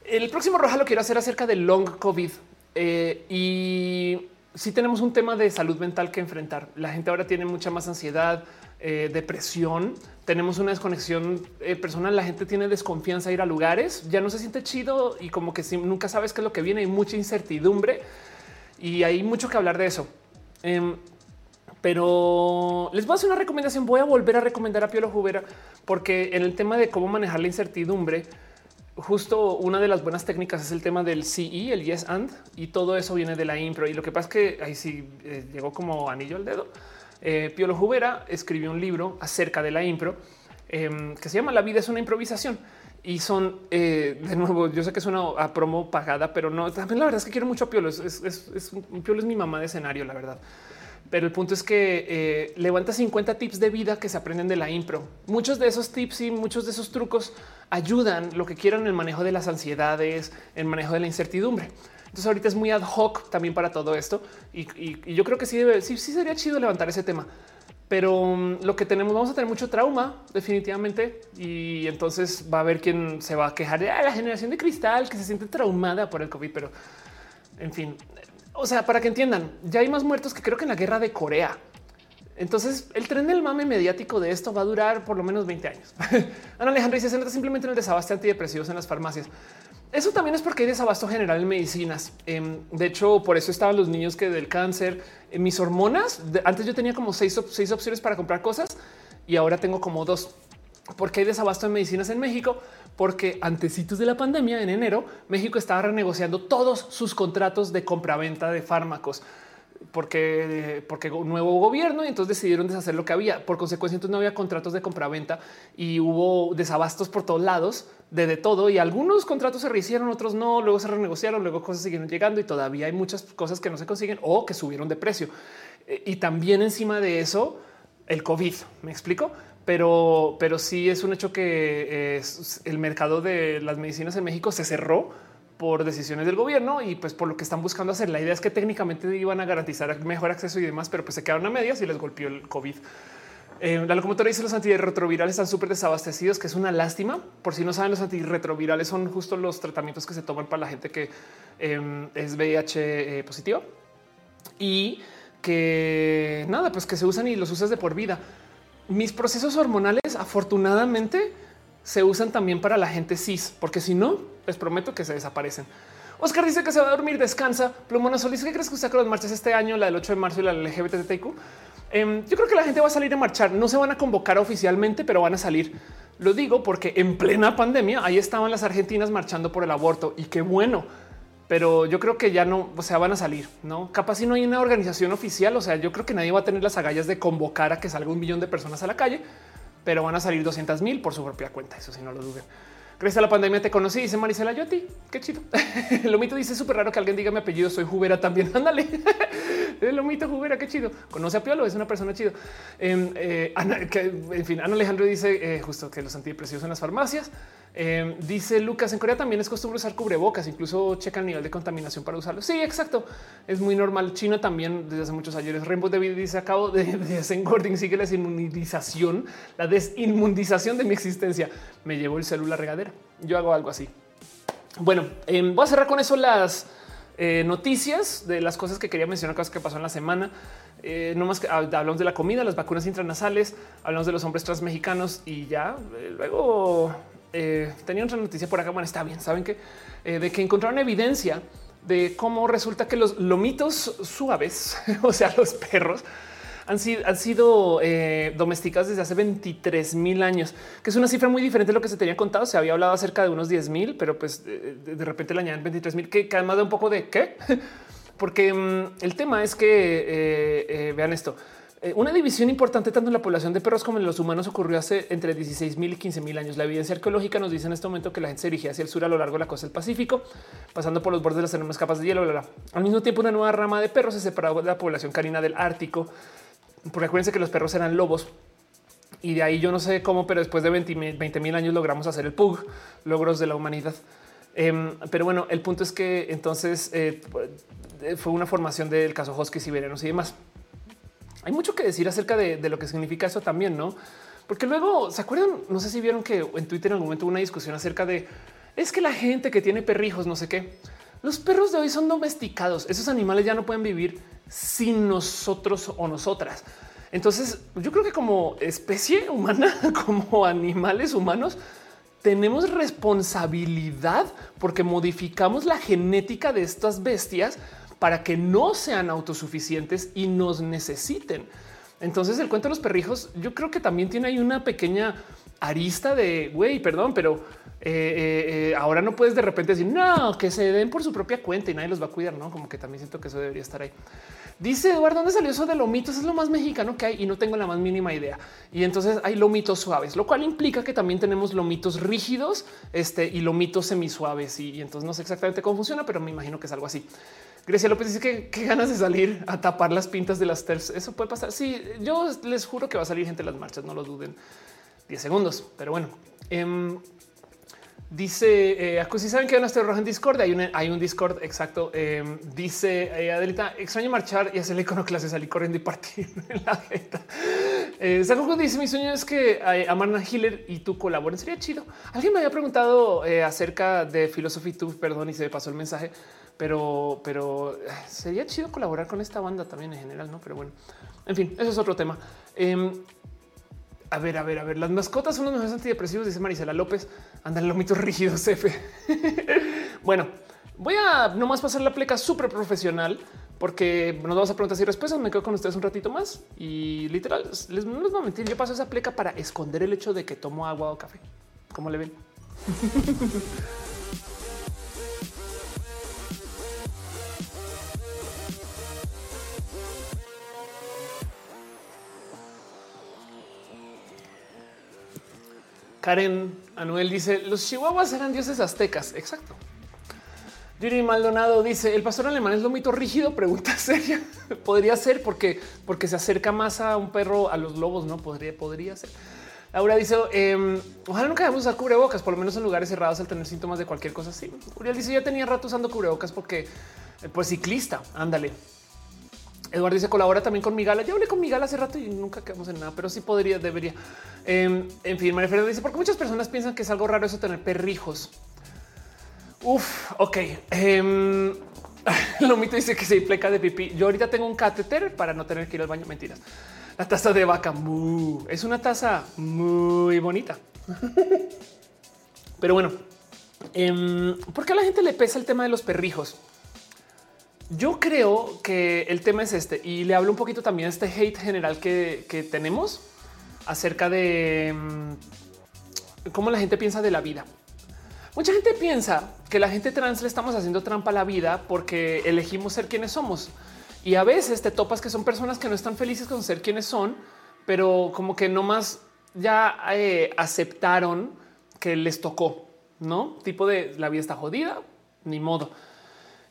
El próximo roja lo quiero hacer acerca del long COVID eh, y si tenemos un tema de salud mental que enfrentar. La gente ahora tiene mucha más ansiedad, eh, depresión, tenemos una desconexión eh, personal, la gente tiene desconfianza a ir a lugares, ya no se siente chido y como que si, nunca sabes qué es lo que viene, hay mucha incertidumbre y hay mucho que hablar de eso. Em, pero les voy a hacer una recomendación. Voy a volver a recomendar a Piolo Jubera porque en el tema de cómo manejar la incertidumbre, justo una de las buenas técnicas es el tema del CE, el yes and, y todo eso viene de la impro. Y lo que pasa es que ahí sí eh, llegó como anillo al dedo. Eh, Piolo Jubera escribió un libro acerca de la impro em, que se llama La vida es una improvisación. Y son eh, de nuevo, yo sé que es una promo pagada, pero no, también la verdad es que quiero mucho a Piolo. Es, es, Piolo es mi mamá de escenario, la verdad. Pero el punto es que eh, levanta 50 tips de vida que se aprenden de la impro. Muchos de esos tips y muchos de esos trucos ayudan lo que quieran en el manejo de las ansiedades, el manejo de la incertidumbre. Entonces ahorita es muy ad hoc también para todo esto y, yo creo que sí, debe, sí, sí sería chido levantar ese tema. Pero um, lo que tenemos, vamos a tener mucho trauma definitivamente y entonces va a haber quien se va a quejar de la generación de cristal que se siente traumada por el COVID, pero en fin, o sea, para que entiendan, ya hay más muertos que creo que en la guerra de Corea. Entonces, el tren del mame mediático de esto va a durar por lo menos 20 años. Ana Alejandra dice: se nota simplemente en el desabasto antidepresivos en las farmacias. Eso también es porque hay desabasto general en medicinas. Em, de hecho, por eso estaban los niños que del cáncer, en mis hormonas. antes yo tenía como seis, seis opciones para comprar cosas y ahora tengo como dos porque hay desabasto en medicinas en México, porque antecitos de la pandemia, en enero, México estaba renegociando todos sus contratos de compraventa de fármacos porque, porque nuevo gobierno y entonces decidieron deshacer lo que había. Por consecuencia, entonces no había contratos de compraventa y hubo desabastos por todos lados de, de todo y algunos contratos se rehicieron, otros no, luego se renegociaron, luego cosas siguieron llegando y todavía hay muchas cosas que no se consiguen o que subieron de precio. Eh, y también encima de eso, el COVID, ¿me explico? pero, pero sí es un hecho que el mercado de las medicinas en México se cerró por decisiones del gobierno y pues por lo que están buscando hacer. La idea es que técnicamente iban a garantizar mejor acceso y demás, pero pues se quedaron a medias y les golpeó el COVID. Eh, la locomotora dice los antirretrovirales están súper desabastecidos, que es una lástima. Por si no saben, los antirretrovirales son justo los tratamientos que se toman para la gente que em, es VIH eh, positivo y que nada, pues que se usan y los usas de por vida mis procesos hormonales afortunadamente se usan también para la gente cis, porque si no, les prometo que se desaparecen. Oscar dice que se va a dormir, descansa. Plumona Solís, ¿qué crees que usted con las marchas este año, la del 8 de marzo y la LGBTQ? Em, yo creo que la gente va a salir a marchar. No se van a convocar oficialmente, pero van a salir. Lo digo porque en plena pandemia ahí estaban las argentinas marchando por el aborto y qué bueno. pero yo creo que ya no, o sea, van a salir, no? Capaz si no hay una organización oficial, o sea, yo creo que nadie va a tener las agallas de convocar a que salga un millón de personas a la calle, pero van a salir 200 mil por su propia cuenta. Eso sí, no lo duden. Gracias a la pandemia te conocí, dice Marisela yo a ti. Qué chido. Lomito dice súper raro que alguien diga mi apellido, soy Jubera también. Ándale. Lomito Jubera, qué chido. Conoce a Piolo, es una persona chido. Em, eh, en fin, Ana Alejandro dice eh, justo que los antidepresivos en las farmacias. Em, dice Lucas, en Corea también es costumbre usar cubrebocas, incluso checa el nivel de contaminación para usarlo. Sí, exacto. Es muy normal. China también desde hace muchos años. Rainbow David dice, acabo de, de sigue la desinmunización, la desinmundización de mi existencia. Me llevó el celular regadera. Yo hago algo así. Bueno, em, voy a cerrar con eso las eh, noticias de las cosas que quería mencionar, cosas que pasó en la semana. Eh, no más que hablamos de la comida, las vacunas intranasales, hablamos de los hombres trans mexicanos y ya eh, luego eh, tenía otra noticia por acá. Bueno, está bien. Saben que eh, de que encontraron evidencia de cómo resulta que los lomitos suaves, o sea, los perros, han sido, han sido eh, domesticados desde hace 23 mil años, que es una cifra muy diferente de lo que se tenía contado. Se había hablado acerca de unos 10 mil, pero pues de, repente le añaden 23 mil, que, además da un poco de qué, porque mm, el tema es que vean esto. Eh, una división importante tanto en la población de perros como en los humanos ocurrió hace entre 16 mil y 15 mil años. La evidencia arqueológica nos dice en este momento que la gente se dirigía hacia el sur a lo largo de la costa del Pacífico, pasando por los bordes de las enormes capas de hielo. Al mismo tiempo, una nueva rama de perros se separó de la población canina del Ártico, porque acuérdense que los perros eran lobos. Y de ahí yo no sé cómo, pero después de 20 mil años logramos hacer el PUG, logros de la humanidad. Em, pero bueno, el punto es que entonces eh, fue una formación del caso Husky, siberianos y demás. Hay mucho que decir acerca de, lo que significa eso también, no? Porque luego se acuerdan, no sé si vieron que en Twitter en algún momento hubo una discusión acerca de es que la gente que tiene perrijos, no sé qué, los perros de hoy son domesticados. Esos animales ya no pueden vivir sin nosotros o nosotras. Entonces, yo creo que como especie humana, como animales humanos, tenemos responsabilidad porque modificamos la genética de estas bestias para que no sean autosuficientes y nos necesiten. Entonces el cuento de los perrijos yo creo que también tiene ahí una pequeña arista de, güey, perdón, pero eh, eh, eh, ahora no puedes de repente decir, no, que se den por su propia cuenta y nadie los va a cuidar, ¿no? Como que también siento que eso debería estar ahí. Dice Eduardo, ¿dónde salió eso de lomitos? Es lo más mexicano que hay y no tengo la más mínima idea. Y entonces hay lomitos suaves, lo cual implica que también tenemos lomitos rígidos este, y lomitos semisuaves. Y, y entonces no sé exactamente cómo funciona, pero me imagino que es algo así. Grecia López dice que qué ganas de salir a tapar las pintas de las TERS. Eso puede pasar. Sí, yo les juro que va a salir gente en las marchas, no lo duden. 10 segundos, pero bueno. Em, dice eh, si saben que hay una roja en Discord. Hay un, hay un Discord exacto. Em, dice eh, Adelita, extraño marchar y hacer clase, salir corriendo y partir en la jeta. Eh, dice: Mi sueño es que eh, Amarna Hiller y tú colaboren. Sería chido. Alguien me había preguntado eh, acerca de Philosophy Tube, perdón, y se me pasó el mensaje pero, pero sería chido colaborar con esta banda también en general, no? Pero bueno, en fin, eso es otro tema. A ver, a ver, a ver, las mascotas son los mejores antidepresivos, dice Marisela López. Andan los mitos rígidos, F. bueno, voy a nomás pasar la pleca súper profesional porque nos vamos a preguntas y respuestas. Me quedo con ustedes un ratito más y literal, les, no voy a mentir. Yo paso esa pleca para esconder el hecho de que tomo agua o café. ¿Cómo le ven? Karen Anuel dice los chihuahuas eran dioses aztecas. Exacto. Yuri Maldonado dice el pastor alemán es lo mito rígido. Pregunta seria. podría ser porque, porque se acerca más a un perro a los lobos. No podría, podría ser. Laura dice em, ojalá nunca debamos usar cubrebocas, por lo menos en lugares cerrados al tener síntomas de cualquier cosa así. Uriel dice ya tenía rato usando cubrebocas porque pues ciclista. Ándale. Eduardo dice colabora también con Migala. Ya hablé con Migala hace rato y nunca quedamos en nada, pero sí podría, debería. Em, en fin, María Fernanda dice porque muchas personas piensan que es algo raro eso tener perrijos. Uf, ok. Um, Lomito dice que se pleca de pipí. Yo ahorita tengo un catéter para no tener que ir al baño. Mentiras. La taza de vaca es una taza muy bonita. Pero bueno, eh, ¿por qué a la gente le pesa el tema de los perrijos? Yo creo que el tema es este y le hablo un poquito también de este hate general que, tenemos acerca de mm, cómo la gente piensa de la vida. Mucha gente piensa que la gente trans le estamos haciendo trampa a la vida porque elegimos ser quienes somos. Y a veces te topas que son personas que no están felices con ser quienes son, pero como que no más ya eh, aceptaron que les tocó, no tipo de la vida está jodida, ni modo.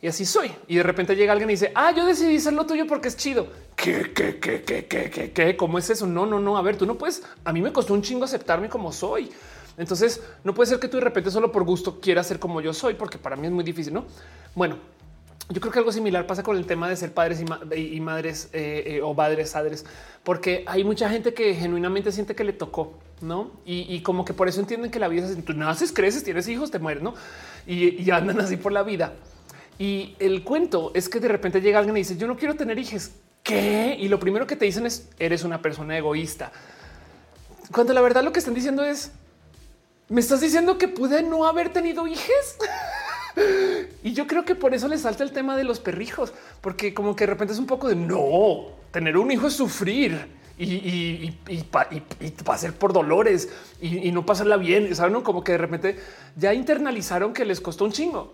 Y así soy. Y de repente llega alguien y dice, ah, yo decidí ser lo tuyo porque es chido. ¿Qué, qué, qué, qué, qué, qué, qué? ¿Cómo es eso? No, no, no. A ver, tú no puedes. A mí me costó un chingo aceptarme como soy. Entonces no puede ser que tú de repente solo por gusto quieras ser como yo soy, porque para mí es muy difícil, ¿no? Bueno, yo creo que algo similar pasa con el tema de ser padres y, madres eh, eh, o padres, padres, porque hay mucha gente que genuinamente siente que le tocó, no? Y, como que por eso entienden que la vida es así. Tú naces, creces, tienes hijos, te mueres, no? Y, andan así por la vida. Y el cuento es que de repente llega alguien y dice: Yo no quiero tener hijos. ¿Qué? Y lo primero que te dicen es: Eres una persona egoísta. Cuando la verdad lo que están diciendo es: Me estás diciendo que pude no haber tenido hijos. y yo creo que por eso le salta el tema de los perrijos, porque como que de repente es un poco de no tener un hijo es sufrir y, y, y, pasar por dolores y, no pasarla bien. Saben como que de repente ya internalizaron que les costó un chingo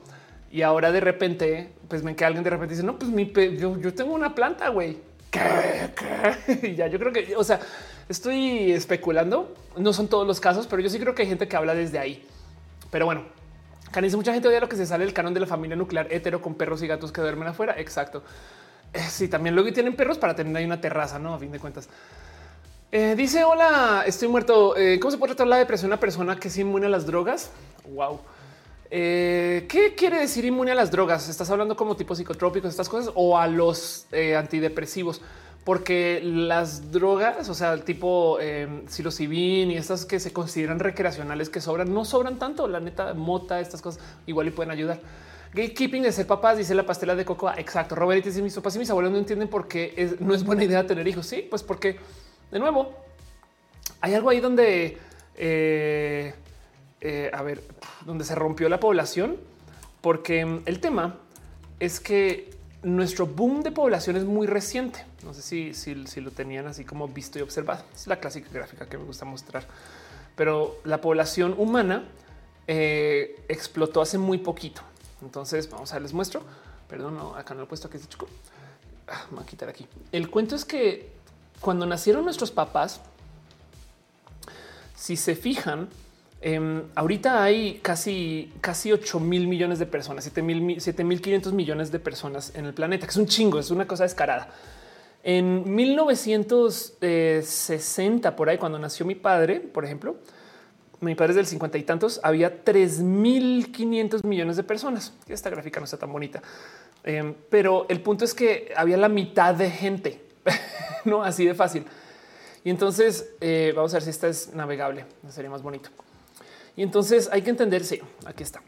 y ahora de repente, pues ven que alguien de repente dice, no, pues mi yo, yo tengo una planta, güey. ¿Qué? ya yo creo que, o sea, estoy especulando. No son todos los casos, pero yo sí creo que hay gente que habla desde ahí. Pero bueno, dice mucha gente odia lo que se sale el canon de la familia nuclear hetero con perros y gatos que duermen afuera. Exacto. Eh, sí, también luego tienen perros para tener ahí una terraza, no? A fin de cuentas. Eh, dice: Hola, estoy muerto. Eh, ¿Cómo se puede tratar la depresión a una persona que es inmune a las drogas? Wow. ¿Qué quiere decir inmune a las drogas? ¿Estás hablando como tipo psicotrópicos, estas cosas o a los antidepresivos? porque las drogas, o sea, el tipo eh, psilocibin y estas que se consideran recreacionales que sobran, no sobran tanto. La neta, mota, estas cosas igual y pueden ayudar. Gatekeeping de ser papás, dice la pastela de cocoa. Exacto. Robert dice mis papás y mis abuelos no entienden por qué no es buena idea tener hijos. Sí, pues porque de nuevo hay algo ahí donde, eh, eh, a ver, donde se rompió la población, porque el tema es que nuestro boom de población es muy reciente. No sé si, si, lo tenían así como visto y observado. Es la clásica gráfica que me gusta mostrar. Pero la población humana eh, explotó hace muy poquito. Entonces vamos a ver, les muestro. Perdón, no, acá no lo he puesto aquí. Este chico. Ah, me voy a quitar aquí. El cuento es que cuando nacieron nuestros papás, si se fijan, Em, ahorita hay casi, casi 8 mil millones de personas, 7 mil, 7 mil 500 millones de personas en el planeta, que es un chingo, es una cosa descarada. En 1960, por ahí, cuando nació mi padre, por ejemplo, mi padre es del 50 y tantos, había 3.500 millones de personas. Esta gráfica no está tan bonita, em, pero el punto es que había la mitad de gente, no así de fácil. Y entonces eh, vamos a ver si esta es navegable, sería más bonito. Y entonces hay que entender, sí, aquí está.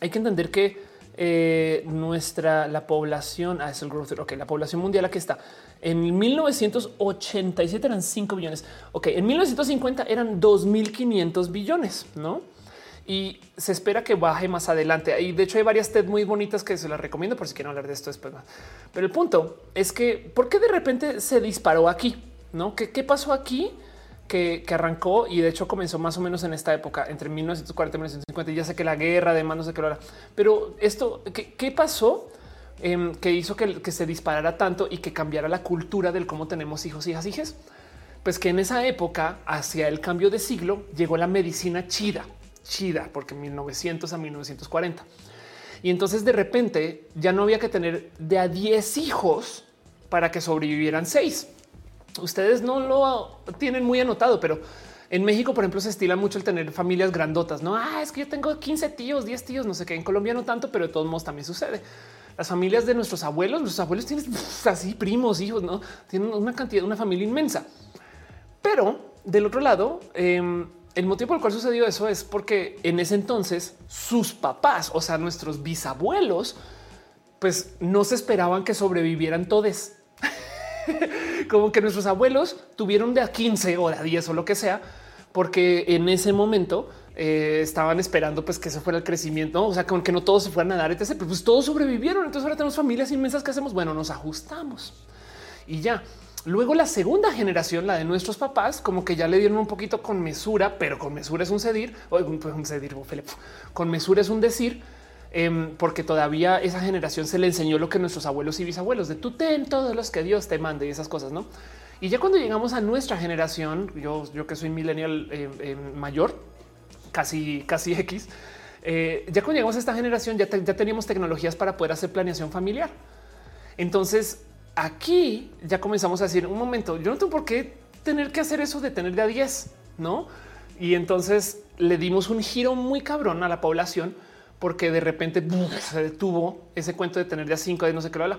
Hay que entender que eh, nuestra, la población, ah, es el growth, ok, la población mundial aquí está. En 1987 eran 5 billones. Ok, en 1950 eran 2.500 billones, ¿no? y se espera que baje más adelante. Y de hecho hay varias TED muy bonitas que se las recomiendo por si quieren hablar de esto después. Pero el punto es que ¿por qué de repente se disparó aquí? ¿No? ¿Qué, qué pasó aquí? Que, arrancó y de hecho comenzó más o menos en esta época, entre 1940 y 1950. Y ya sé que la guerra, además, no sé qué lo Pero esto, ¿qué, pasó? Em, que hizo que, se disparara tanto y que cambiara la cultura del cómo tenemos hijos, hijas, hijas. Pues que en esa época, hacia el cambio de siglo, llegó la medicina chida, chida, porque 1900 a 1940. Y entonces de repente ya no había que tener de a 10 hijos para que sobrevivieran seis ustedes no lo tienen muy anotado, pero en México, por ejemplo, se estila mucho el tener familias grandotas. No ah, es que yo tengo 15 tíos, 10 tíos, no sé qué. En Colombia no tanto, pero de todos modos también sucede. Las familias de nuestros abuelos, nuestros abuelos tienen así primos, hijos, no tienen una cantidad, una familia inmensa. Pero del otro lado, em, el motivo por el cual sucedió eso es porque en ese entonces sus papás, o sea, nuestros bisabuelos, pues no se esperaban que sobrevivieran todos. como que nuestros abuelos tuvieron de a 15 o de a 10 o lo que sea, porque en ese momento eh, estaban esperando pues que ese fuera el crecimiento, o sea, como que no todos se fueran a dar, etc. Pero pues todos sobrevivieron. Entonces ahora tenemos familias inmensas que hacemos. Bueno, nos ajustamos y ya. Luego la segunda generación, la de nuestros papás, como que ya le dieron un poquito con mesura, pero con mesura es un cedir, o un cedir, con mesura es un decir em, porque todavía esa generación se le enseñó lo que nuestros abuelos y bisabuelos de tú ten todos los que Dios te mande y esas cosas, no? Y ya cuando llegamos a nuestra generación, yo, yo que soy millennial eh, eh, mayor, casi, casi X, eh, ya cuando llegamos a esta generación ya, ya teníamos tecnologías para poder hacer planeación familiar. Entonces aquí ya comenzamos a decir un momento, yo no tengo por qué tener que hacer eso de tener de a 10, no? Y entonces le dimos un giro muy cabrón a la población porque de repente se detuvo ese cuento de tener de a 5 de no sé qué habla.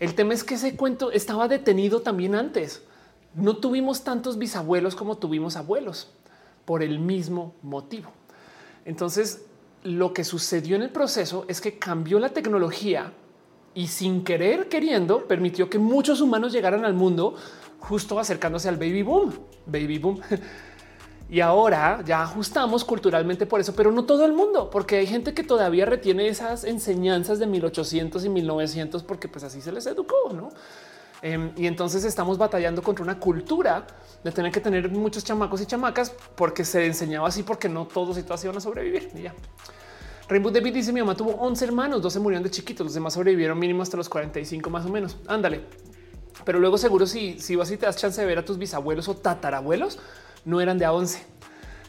El tema es que ese cuento estaba detenido también antes. No tuvimos tantos bisabuelos como tuvimos abuelos por el mismo motivo. Entonces, lo que sucedió en el proceso es que cambió la tecnología y sin querer queriendo permitió que muchos humanos llegaran al mundo justo acercándose al baby boom, baby boom. Y ahora ya ajustamos culturalmente por eso, pero no todo el mundo, porque hay gente que todavía retiene esas enseñanzas de 1800 y 1900 porque pues así se les educó, ¿no? Em, y entonces estamos batallando contra una cultura de tener que tener muchos chamacos y chamacas porque se enseñaba así, porque no todos y todas iban a sobrevivir. Y ya. Rainbow David dice mi mamá tuvo 11 hermanos, 12 murieron de chiquitos, los demás sobrevivieron mínimo hasta los 45 más o menos. Ándale. Pero luego seguro si, si vas y te das chance de ver a tus bisabuelos o tatarabuelos, no eran de a 11.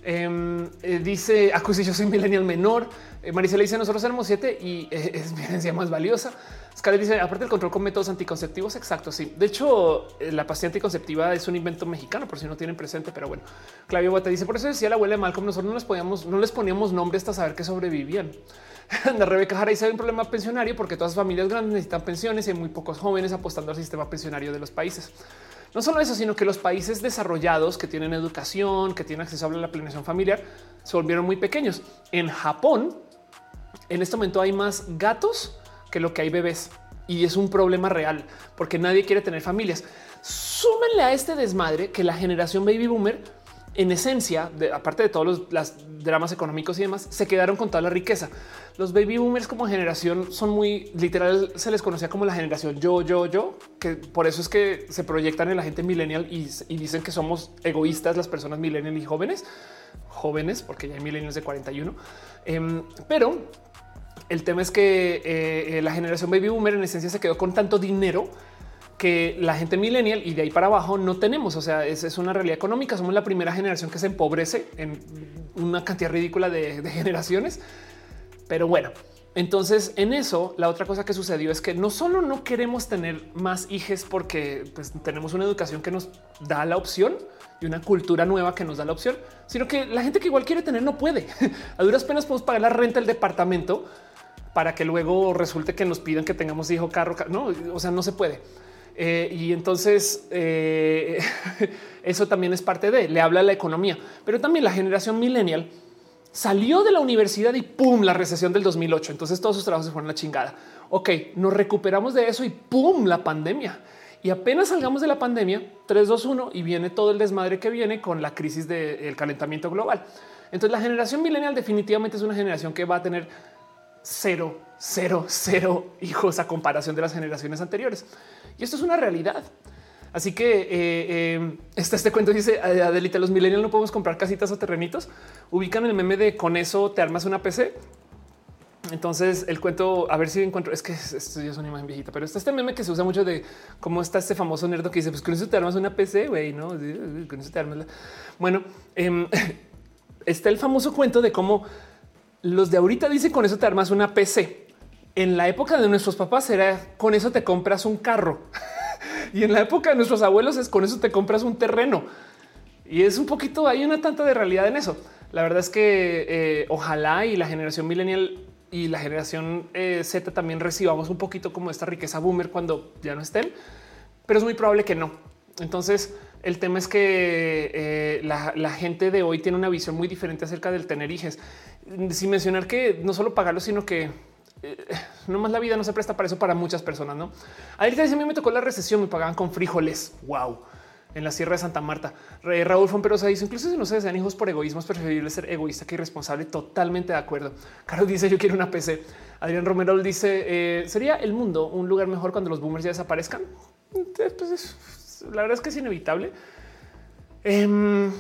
Em, eh, dice Acusi, yo soy millennial menor. Eh, Maricela dice nosotros éramos siete y eh, es evidencia más valiosa. Scarlett dice aparte del control con métodos anticonceptivos. Exacto. Sí, de hecho, la pastilla anticonceptiva es un invento mexicano, por si no tienen presente, pero bueno, Clavio Bota dice por eso decía la abuela de Malcolm. Nosotros no les podíamos, no les poníamos nombre hasta saber que sobrevivían. Anda Rebeca Jara dice hay un problema pensionario porque todas las familias grandes necesitan pensiones y hay muy pocos jóvenes apostando al sistema pensionario de los países. No solo eso, sino que los países desarrollados que tienen educación, que tienen acceso a la planeación familiar, se volvieron muy pequeños. En Japón, en este momento hay más gatos que lo que hay bebés y es un problema real porque nadie quiere tener familias. Súmenle a este desmadre que la generación baby boomer en esencia, aparte de todos los dramas económicos y demás, se quedaron con toda la riqueza. Los baby boomers como generación son muy literal, se les conocía como la generación yo, yo, yo, que por eso es que se proyectan en la gente millennial y, dicen que somos egoístas las personas millennial y jóvenes, jóvenes, porque ya hay millennials de 41. Em, pero el tema es que eh, la generación baby boomer en esencia se quedó con tanto dinero que la gente millennial y de ahí para abajo no tenemos. O sea, es, es una realidad económica. Somos la primera generación que se empobrece en una cantidad ridícula de, generaciones. Pero bueno, entonces en eso la otra cosa que sucedió es que no solo no queremos tener más hijos porque pues, tenemos una educación que nos da la opción y una cultura nueva que nos da la opción, sino que la gente que igual quiere tener no puede. A duras penas podemos pagar la renta del departamento para que luego resulte que nos pidan que tengamos hijo, carro, no, o sea, no se puede. Eh, y entonces eh, eso también es parte de le habla a la economía, pero también la generación millennial salió de la universidad y pum, la recesión del 2008. Entonces todos sus trabajos se fueron a la chingada. Ok, nos recuperamos de eso y pum, la pandemia. Y apenas salgamos de la pandemia, 3, 2, 1 y viene todo el desmadre que viene con la crisis del calentamiento global. Entonces la generación millennial definitivamente es una generación que va a tener cero, cero, cero hijos a comparación de las generaciones anteriores. Y esto es una realidad. Así que eh, eh, está este cuento dice Adelita, los millennials no podemos comprar casitas o terrenitos. Ubican el meme de con eso te armas una PC. Entonces el cuento, a ver si encuentro, es que esto ya es una imagen viejita, pero está este meme que se usa mucho de cómo está este famoso nerdo que dice, pues con eso te armas una PC, güey, ¿no? Con eso te armas. Bueno, em, está el famoso cuento de cómo los de ahorita dicen con eso te armas una PC en la época de nuestros papás era con eso te compras un carro y en la época de nuestros abuelos es con eso te compras un terreno. Y es un poquito, hay una tanta de realidad en eso. La verdad es que eh, ojalá y la generación millennial y la generación eh, Z también recibamos un poquito como esta riqueza boomer cuando ya no estén, pero es muy probable que no. Entonces, el tema es que eh, la, la, gente de hoy tiene una visión muy diferente acerca del tener hijos. Sin mencionar que no solo pagarlo, sino que eh, no más la vida no se presta para eso para muchas personas. No, ahorita dice a mí me tocó la recesión, me pagaban con frijoles. Wow. En la Sierra de Santa Marta. Raúl Fomperosa dice: Incluso si no se desean hijos por egoísmo, es preferible ser egoísta que irresponsable. Totalmente de acuerdo. Carlos dice: Yo quiero una PC. Adrián Romero dice: eh, Sería el mundo un lugar mejor cuando los boomers ya desaparezcan. Pues la verdad es que es inevitable. Em,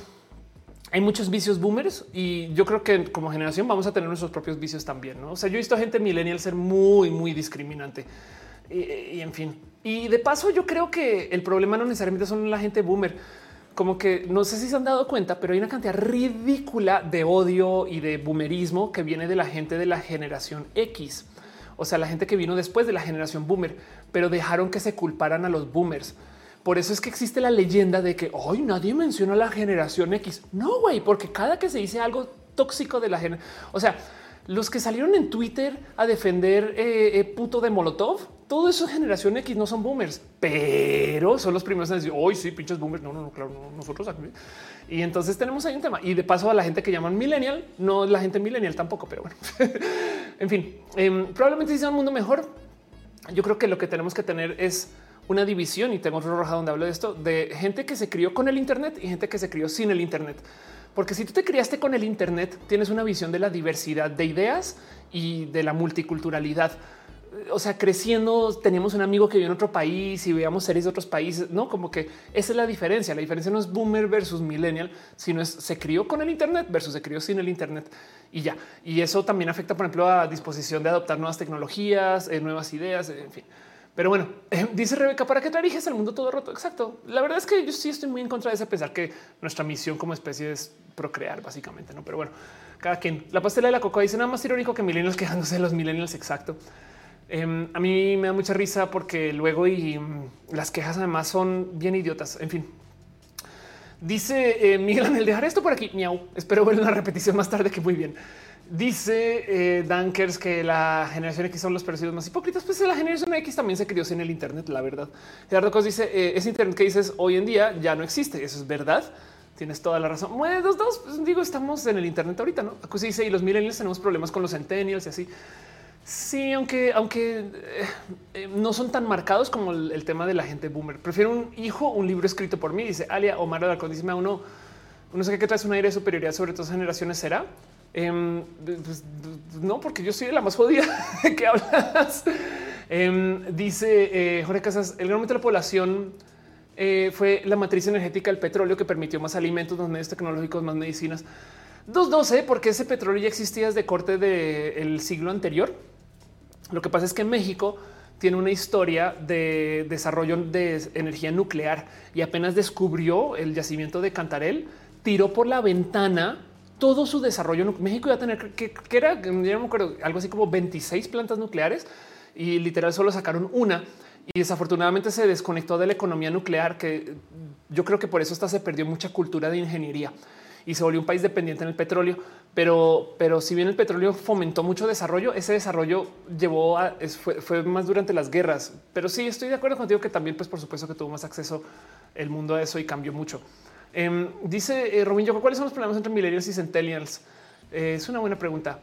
hay muchos vicios boomers y yo creo que como generación vamos a tener nuestros propios vicios también. ¿no? O sea, yo he visto a gente millennial ser muy, muy discriminante y, en fin. Y de paso, yo creo que el problema no necesariamente son la gente boomer. Como que no sé si se han dado cuenta, pero hay una cantidad ridícula de odio y de boomerismo que viene de la gente de la generación X. O sea, la gente que vino después de la generación boomer, pero dejaron que se culparan a los boomers. Por eso es que existe la leyenda de que hoy nadie menciona la generación X. No, güey, porque cada que se dice algo tóxico de la generación, o sea, los que salieron en Twitter a defender eh, eh, puto de Molotov, todo eso generación X no son boomers, pero son los primeros en decir hoy sí, pinches boomers. No, no, no, claro, no, nosotros aquí. Y entonces tenemos ahí un tema. Y de paso a la gente que llaman millennial, no la gente millennial tampoco, pero bueno, en fin, em, probablemente sea un mundo mejor. Yo creo que lo que tenemos que tener es una división y tengo otro roja donde hablo de esto de gente que se crió con el Internet y gente que se crió sin el Internet. Porque si tú te criaste con el Internet, tienes una visión de la diversidad de ideas y de la multiculturalidad. O sea, creciendo, teníamos un amigo que vive en otro país y veíamos series de otros países, no como que esa es la diferencia. La diferencia no es boomer versus millennial, sino es se crió con el Internet versus se crió sin el Internet y ya. Y eso también afecta, por ejemplo, a disposición de adoptar nuevas tecnologías, eh, nuevas ideas, en fin. Pero bueno, dice Rebeca, ¿para qué te diriges al mundo todo roto? Exacto. La verdad es que yo sí estoy muy en contra de ese pensar que nuestra misión como especie es procrear, básicamente, ¿no? Pero bueno, cada quien. La pastela de la coca dice nada más irónico que millennials quejándose de los millennials, exacto. Em, a mí me da mucha risa porque luego y mm, las quejas además son bien idiotas. En fin, dice eh, Miguel Ángel, dejar esto por aquí. Miau. Espero ver una repetición más tarde que muy bien. Dice eh, Dankers que la generación X son los percibidos más hipócritas. Pues la generación X también se crió sin el Internet, la verdad. Gerardo Cos dice eh, es Internet que dices hoy en día ya no existe. Eso es verdad. Tienes toda la razón. Bueno, dos, dos. Pues, digo, estamos en el Internet ahorita, no? Pues dice y los millennials tenemos problemas con los centennials y así. Sí, aunque, aunque eh, no son tan marcados como el, tema de la gente boomer. Prefiero un hijo, un libro escrito por mí. Dice Alia Omar Alarcón. Dice uno, uno sé que traes un aire de superioridad sobre todas generaciones. Será Em, pues, no, porque yo soy la más jodida de que hablas. Em, dice eh, Jorge Casas, el gran aumento de la población eh, fue la matriz energética del petróleo que permitió más alimentos, más medios tecnológicos, más medicinas. 212, porque ese petróleo ya existía desde corte del siglo anterior. Lo que pasa es que México tiene una historia de desarrollo de energía nuclear y apenas descubrió el yacimiento de Cantarel, tiró por la ventana todo su desarrollo. México iba a tener que, era algo así como 26 plantas nucleares y literal solo sacaron una y desafortunadamente se desconectó de la economía nuclear, que yo creo que por eso hasta se perdió mucha cultura de ingeniería y se volvió un país dependiente en el petróleo. Pero, pero si bien el petróleo fomentó mucho desarrollo, ese desarrollo llevó a fue, fue, más durante las guerras. Pero sí estoy de acuerdo contigo que también, pues por supuesto que tuvo más acceso el mundo a eso y cambió mucho. Em, dice eh, Robin ¿cuáles son los problemas entre millennials y centennials? Eh, es una buena pregunta.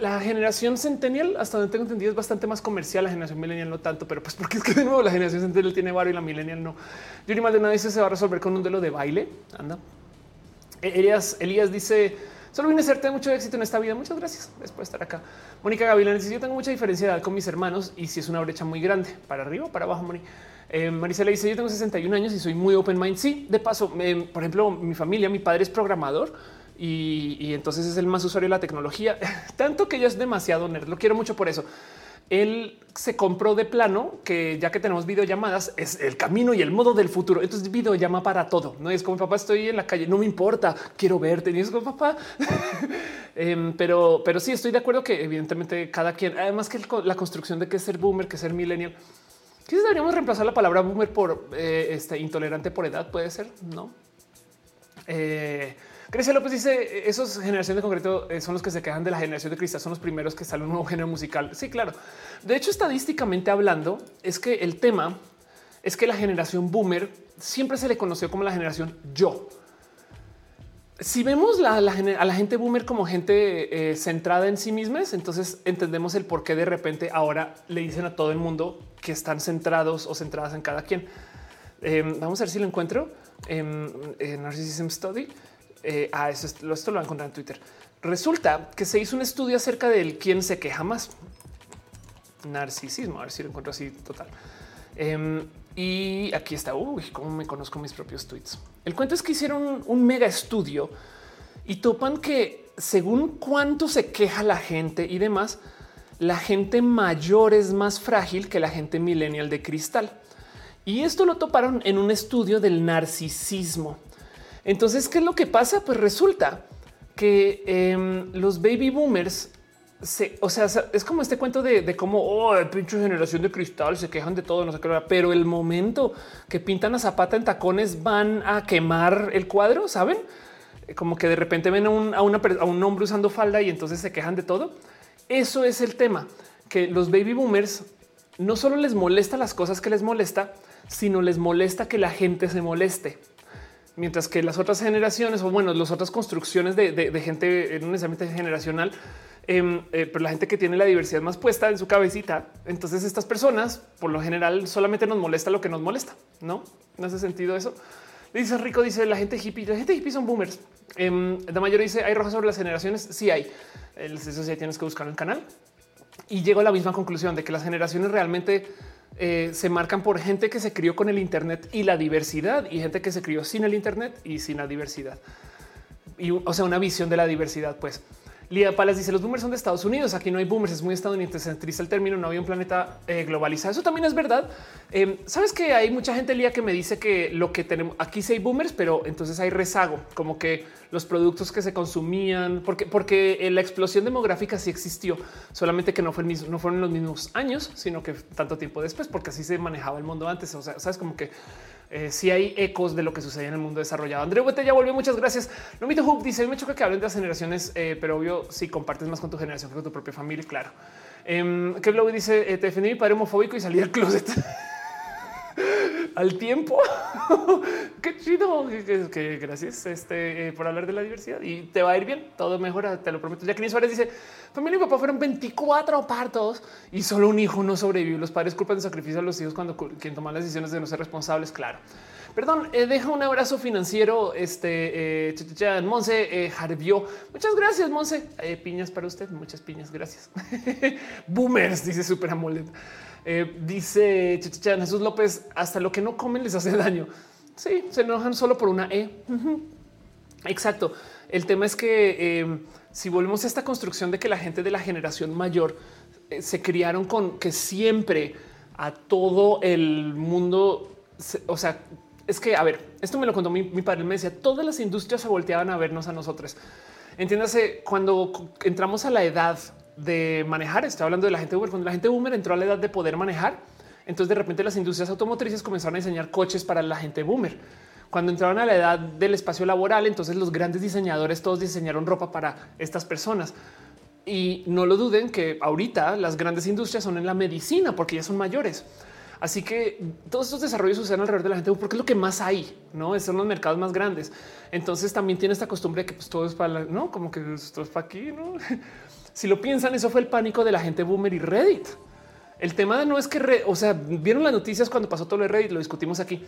La generación centennial, hasta donde tengo entendido, es bastante más comercial. La generación millennial no tanto, pero pues porque es que de nuevo la generación centennial tiene barrio y la millennial no. Yuri Maldonado dice se va a resolver con un duelo de baile. Anda. E, Elías dice solo vine a hacerte mucho éxito en esta vida. Muchas gracias por estar acá. Mónica Gavilán dice yo tengo mucha diferencia de edad con mis hermanos y si es una brecha muy grande para arriba o para abajo, Mónica. Eh, Marisela dice yo tengo 61 años y soy muy open mind. Sí, de paso, por ejemplo, mi familia, mi padre es programador y, entonces es el más usuario de la tecnología, tanto que yo es demasiado nerd. Lo quiero mucho por eso. Él se compró de plano que ya que tenemos videollamadas es el camino y el modo del futuro. Entonces videollama para todo. No es como papá, estoy en la calle, no me importa, quiero verte. Y es como papá. Em, pero, pero sí estoy de acuerdo que evidentemente cada quien, además que la construcción de que es ser boomer, que ser millennial, Quizás deberíamos reemplazar la palabra boomer por eh, este intolerante por edad. Puede ser, no? Eh, Grecia López dice esos generaciones de concreto eh, son los que se quejan de la generación de cristal, son los primeros que sale un nuevo género musical. Sí, claro. De hecho, estadísticamente hablando, es que el tema es que la generación boomer siempre se le conoció como la generación yo si vemos a la gente boomer como gente eh, centrada en sí mismas, entonces entendemos el por qué de repente ahora le dicen a todo el mundo que están centrados o centradas en cada quien. Em, vamos a ver si lo encuentro en, Narcissism Study. Eh, ah, esto, lo voy a encontrar en Twitter. Resulta que se hizo un estudio acerca del quién se queja más. Narcisismo, a ver si lo encuentro así total. Em, y aquí está. Uy, cómo me conozco mis propios tweets. El cuento es que hicieron un, mega estudio y topan que según cuánto se queja la gente y demás, la gente mayor es más frágil que la gente millennial de cristal. Y esto lo toparon en un estudio del narcisismo. Entonces, ¿qué es lo que pasa? Pues resulta que em, los baby boomers o sea, es como este cuento de, cómo oh, el pinche generación de cristal se quejan de todo, no sé qué, pero el momento que pintan a Zapata en tacones van a quemar el cuadro, saben? Como que de repente ven a a un hombre usando falda y entonces se quejan de todo. Eso es el tema que los baby boomers no solo les molesta las cosas que les molesta, sino les molesta que la gente se moleste. Mientras que las otras generaciones o bueno, las otras construcciones de, de, de gente no necesariamente generacional Em, eh, pero la gente que tiene la diversidad más puesta en su cabecita, entonces estas personas por lo general solamente nos molesta lo que nos molesta, ¿no? No hace sentido eso. Dice Rico, dice la gente hippie, la gente hippie son boomers. Eh, mayor dice, ¿hay rojas sobre las generaciones? Sí hay. Eso sí tienes que buscar en el canal. Y llego a la misma conclusión de que las generaciones realmente eh, se marcan por gente que se crió con el Internet y la diversidad y gente que se crió sin el Internet y sin la diversidad. Y, o sea, una visión de la diversidad, pues. Lía Palas dice los boomers son de Estados Unidos. Aquí no hay boomers, es muy estadounidense el término. No había un planeta eh, globalizado. Eso también es verdad. Em, Sabes que hay mucha gente Lía que me dice que lo que tenemos aquí sí hay boomers, pero entonces hay rezago, como que los productos que se consumían, porque, porque eh, la explosión demográfica sí existió, solamente que no fue el no fueron los mismos años, sino que tanto tiempo después, porque así se manejaba el mundo antes. O sea, sabes como que eh, si hay ecos de lo que sucede en el mundo desarrollado. André Huete ya volvió. Muchas gracias. No Mito Hook dice: Me choca que hablen de las generaciones, eh, pero obvio, si compartes más con tu generación que con tu propia familia. Claro. Eh, que dice: Te defendí mi padre homofóbico y salí del closet. al tiempo. Qué chido. Que, gracias este, eh, por hablar de la diversidad y te va a ir bien. Todo mejora, te lo prometo. Jacqueline Suárez dice: Familia y papá fueron 24 partos y solo un hijo no sobrevivió. Los padres culpan de sacrificio a los hijos cuando quien toma las decisiones de no ser responsables. Claro. Perdón, eh, deja un abrazo financiero. Este eh, Monse eh, Muchas gracias, Monse. Eh, piñas para usted. Muchas piñas. Gracias. Boomers, dice Super Amulet. Eh, dice Jesús López, hasta lo que no comen les hace daño. Sí, se enojan solo por una E. Exacto. El tema es que em, si volvemos a esta construcción de que la gente de la generación mayor eh, se criaron con que siempre a todo el mundo, o sea, es que, a ver, esto me lo contó mi, mi padre, me decía, todas las industrias se volteaban a vernos a nosotros. Entiéndase, cuando entramos a la edad de manejar. Estoy hablando de la gente boomer. Cuando la gente boomer entró a la edad de poder manejar, entonces de repente las industrias automotrices comenzaron a diseñar coches para la gente boomer. Cuando entraron a la edad del espacio laboral, entonces los grandes diseñadores todos diseñaron ropa para estas personas. Y no lo duden que ahorita las grandes industrias son en la medicina porque ya son mayores. Así que todos estos desarrollos suceden alrededor de la gente porque es lo que más hay, no son los mercados más grandes. Entonces también tiene esta costumbre de que pues, todo es para no como que esto es para aquí, no? Si lo piensan, eso fue el pánico de la gente boomer y Reddit. El tema no es que, o sea, vieron las noticias cuando pasó todo de Reddit, lo discutimos aquí.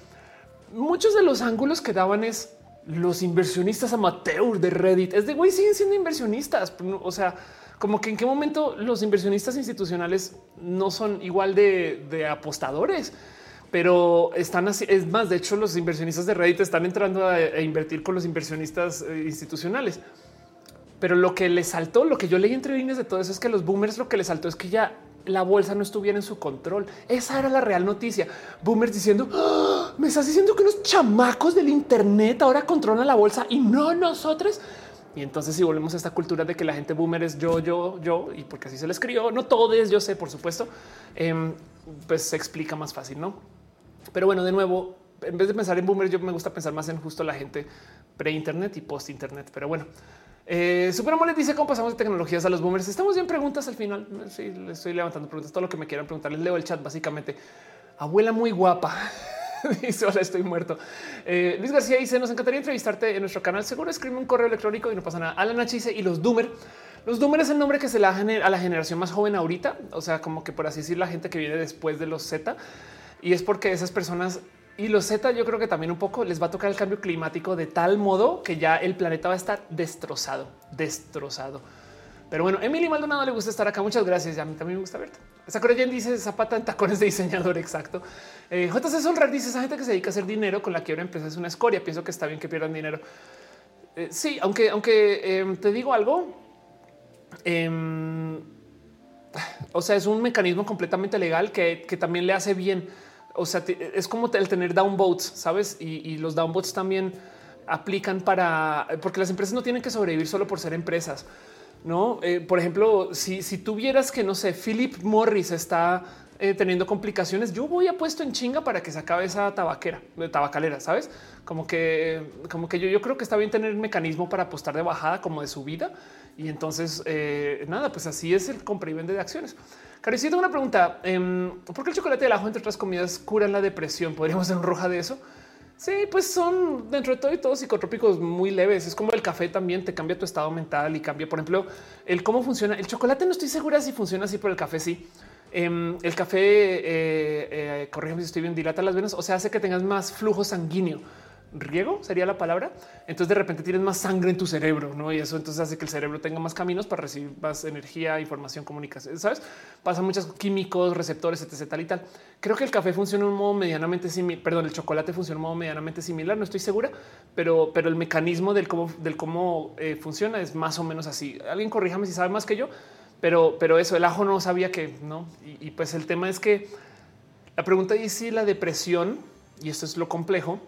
Muchos de los ángulos que daban es los inversionistas amateur de Reddit. Es de güey, siguen siendo inversionistas. O sea, como que en qué momento los inversionistas institucionales no son igual de, apostadores, pero están así. Es más, de hecho, los inversionistas de Reddit están entrando a invertir con los inversionistas eh, institucionales. Pero lo que le saltó, lo que yo leí entre líneas de todo eso es que los boomers lo que les saltó es que ya la bolsa no estuviera en su control. Esa era la real noticia. Boomers diciendo, ¡Ah! me estás diciendo que los chamacos del Internet ahora controlan la bolsa y no nosotros. Y entonces si volvemos a esta cultura de que la gente boomer es yo, yo, yo, y porque así se les crió, no todo es yo sé, por supuesto, em, pues se explica más fácil, ¿no? Pero bueno, de nuevo, en vez de pensar en boomers, yo me gusta pensar más en justo la gente pre-internet y post-internet. Pero bueno, eh, Super dice cómo pasamos de tecnologías a los boomers. Estamos bien preguntas al final. Sí, le estoy levantando preguntas. Todo lo que me quieran preguntar. Les leo el chat básicamente. Abuela muy guapa. dice hola, estoy muerto. Eh, Luis García dice nos encantaría entrevistarte en nuestro canal. Seguro escribe un correo electrónico y no pasa nada. Alan H dice y los Doomer. Los Doomer es el nombre que se le da a la generación más joven ahorita. O sea, como que por así decir, la gente que viene después de los Z. Y es porque esas personas y los Z yo creo que también un poco les va a tocar el cambio climático de tal modo que ya el planeta va a estar destrozado, destrozado. Pero bueno, Emily Maldonado le gusta estar acá. Muchas gracias. a mí también me gusta verte. Sakura Jen dice Zapata en tacones de diseñador. Exacto. Eh, JC Solrar dice esa gente que se dedica a hacer dinero con la quiebra empresa es una escoria. Pienso que está bien que pierdan dinero. Eh, sí, aunque, aunque em, te digo algo, em, o sea, es un mecanismo completamente legal que, también le hace bien. O sea, es como el tener downvotes, sabes? Y, los downvotes también aplican para porque las empresas no tienen que sobrevivir solo por ser empresas. No, eh, por ejemplo, si, si tuvieras que no sé, Philip Morris está eh, teniendo complicaciones, yo voy a puesto en chinga para que se acabe esa tabaquera, de tabacalera, sabes? Como que, como que yo, creo que está bien tener un mecanismo para apostar de bajada como de subida. Y entonces, eh, nada, pues así es el compra y vende de acciones. Carecito, una pregunta. Em, ¿Por qué el chocolate y el ajo, entre otras comidas, curan la depresión? ¿Podríamos hacer un roja de eso? Sí, pues son dentro de todo y todos psicotrópicos muy leves. Es como el café también te cambia tu estado mental y cambia, por ejemplo, el cómo funciona. El chocolate no estoy segura si funciona así, pero el café sí. Em, el café, eh, eh, si estoy bien, dilata las venas, o sea, hace que tengas más flujo sanguíneo. Riego sería la palabra. Entonces de repente tienes más sangre en tu cerebro, ¿no? Y eso entonces hace que el cerebro tenga más caminos para recibir más energía, información, comunicación, ¿sabes? Pasan muchos químicos, receptores, etc. Tal y tal. Creo que el café funciona de un modo medianamente similar, perdón, el chocolate funciona de un modo medianamente similar, no estoy segura, pero, pero el mecanismo del cómo, del cómo eh, funciona es más o menos así. Alguien corríjame si sabe más que yo, pero, pero eso, el ajo no sabía que no. Y, pues el tema es que la pregunta es si la depresión, y esto es lo complejo,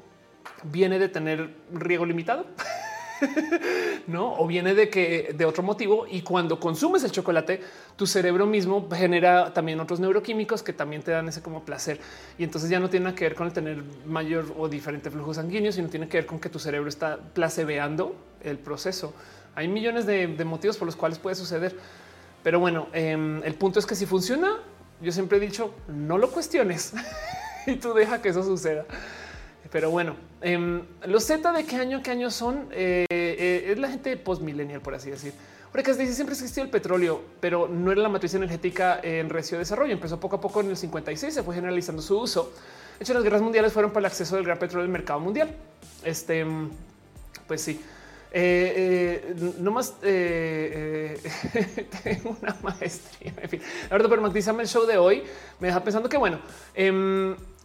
viene de tener riego limitado. no, o viene de que de otro motivo. Y cuando consumes el chocolate, tu cerebro mismo genera también otros neuroquímicos que también te dan ese como placer. Y entonces ya no tiene que ver con el tener mayor o diferente flujo sanguíneo, sino tiene que ver con que tu cerebro está placebeando el proceso. Hay millones de motivos por los cuales puede suceder. Pero bueno, em, el punto es que si funciona, yo siempre he dicho, no lo cuestiones y tú deja que eso suceda. Pero bueno, em, los Z de qué año, qué año son, eh, eh, es la gente post millennial, por así decir. Porque dice siempre existió el petróleo, pero no era la matriz energética en recio desarrollo. Empezó poco a poco en el 56, se fue generalizando su uso. De hecho, las guerras mundiales fueron para el acceso del gran petróleo al mercado mundial. Este, pues sí. Eh, no más tengo una maestría. En fin, verdad, pero el show de hoy me deja pensando que, bueno,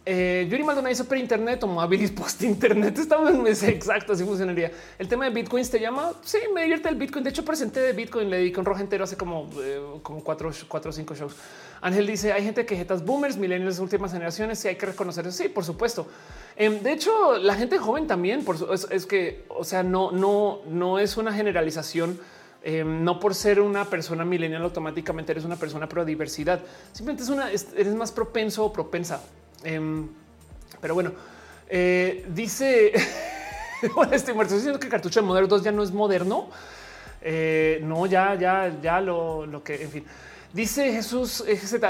eh, Yuri Maldonado hizo per internet o habilis post internet. Estamos en mes exacto, así funcionaría. El tema de Bitcoin te llama. Sí, me divierte el Bitcoin. De hecho, presenté de Bitcoin, le di con rojo entero hace como, eh, cuatro, cuatro o cinco shows. Ángel dice: hay gente que jetas boomers, millennials, últimas generaciones. Y hay que reconocer eso. Sí, por supuesto. Em, de hecho, la gente joven también por, es, es, que, o sea, no, no, no es una generalización. Em, no por ser una persona millennial automáticamente eres una persona pro diversidad. Simplemente es una, eres más propenso o propensa Em, pero bueno, eh, dice, estoy muerto diciendo que cartucho de Modern 2 ya no es moderno. Eh, no, ya, ya, ya lo, lo que, en fin. Dice Jesús,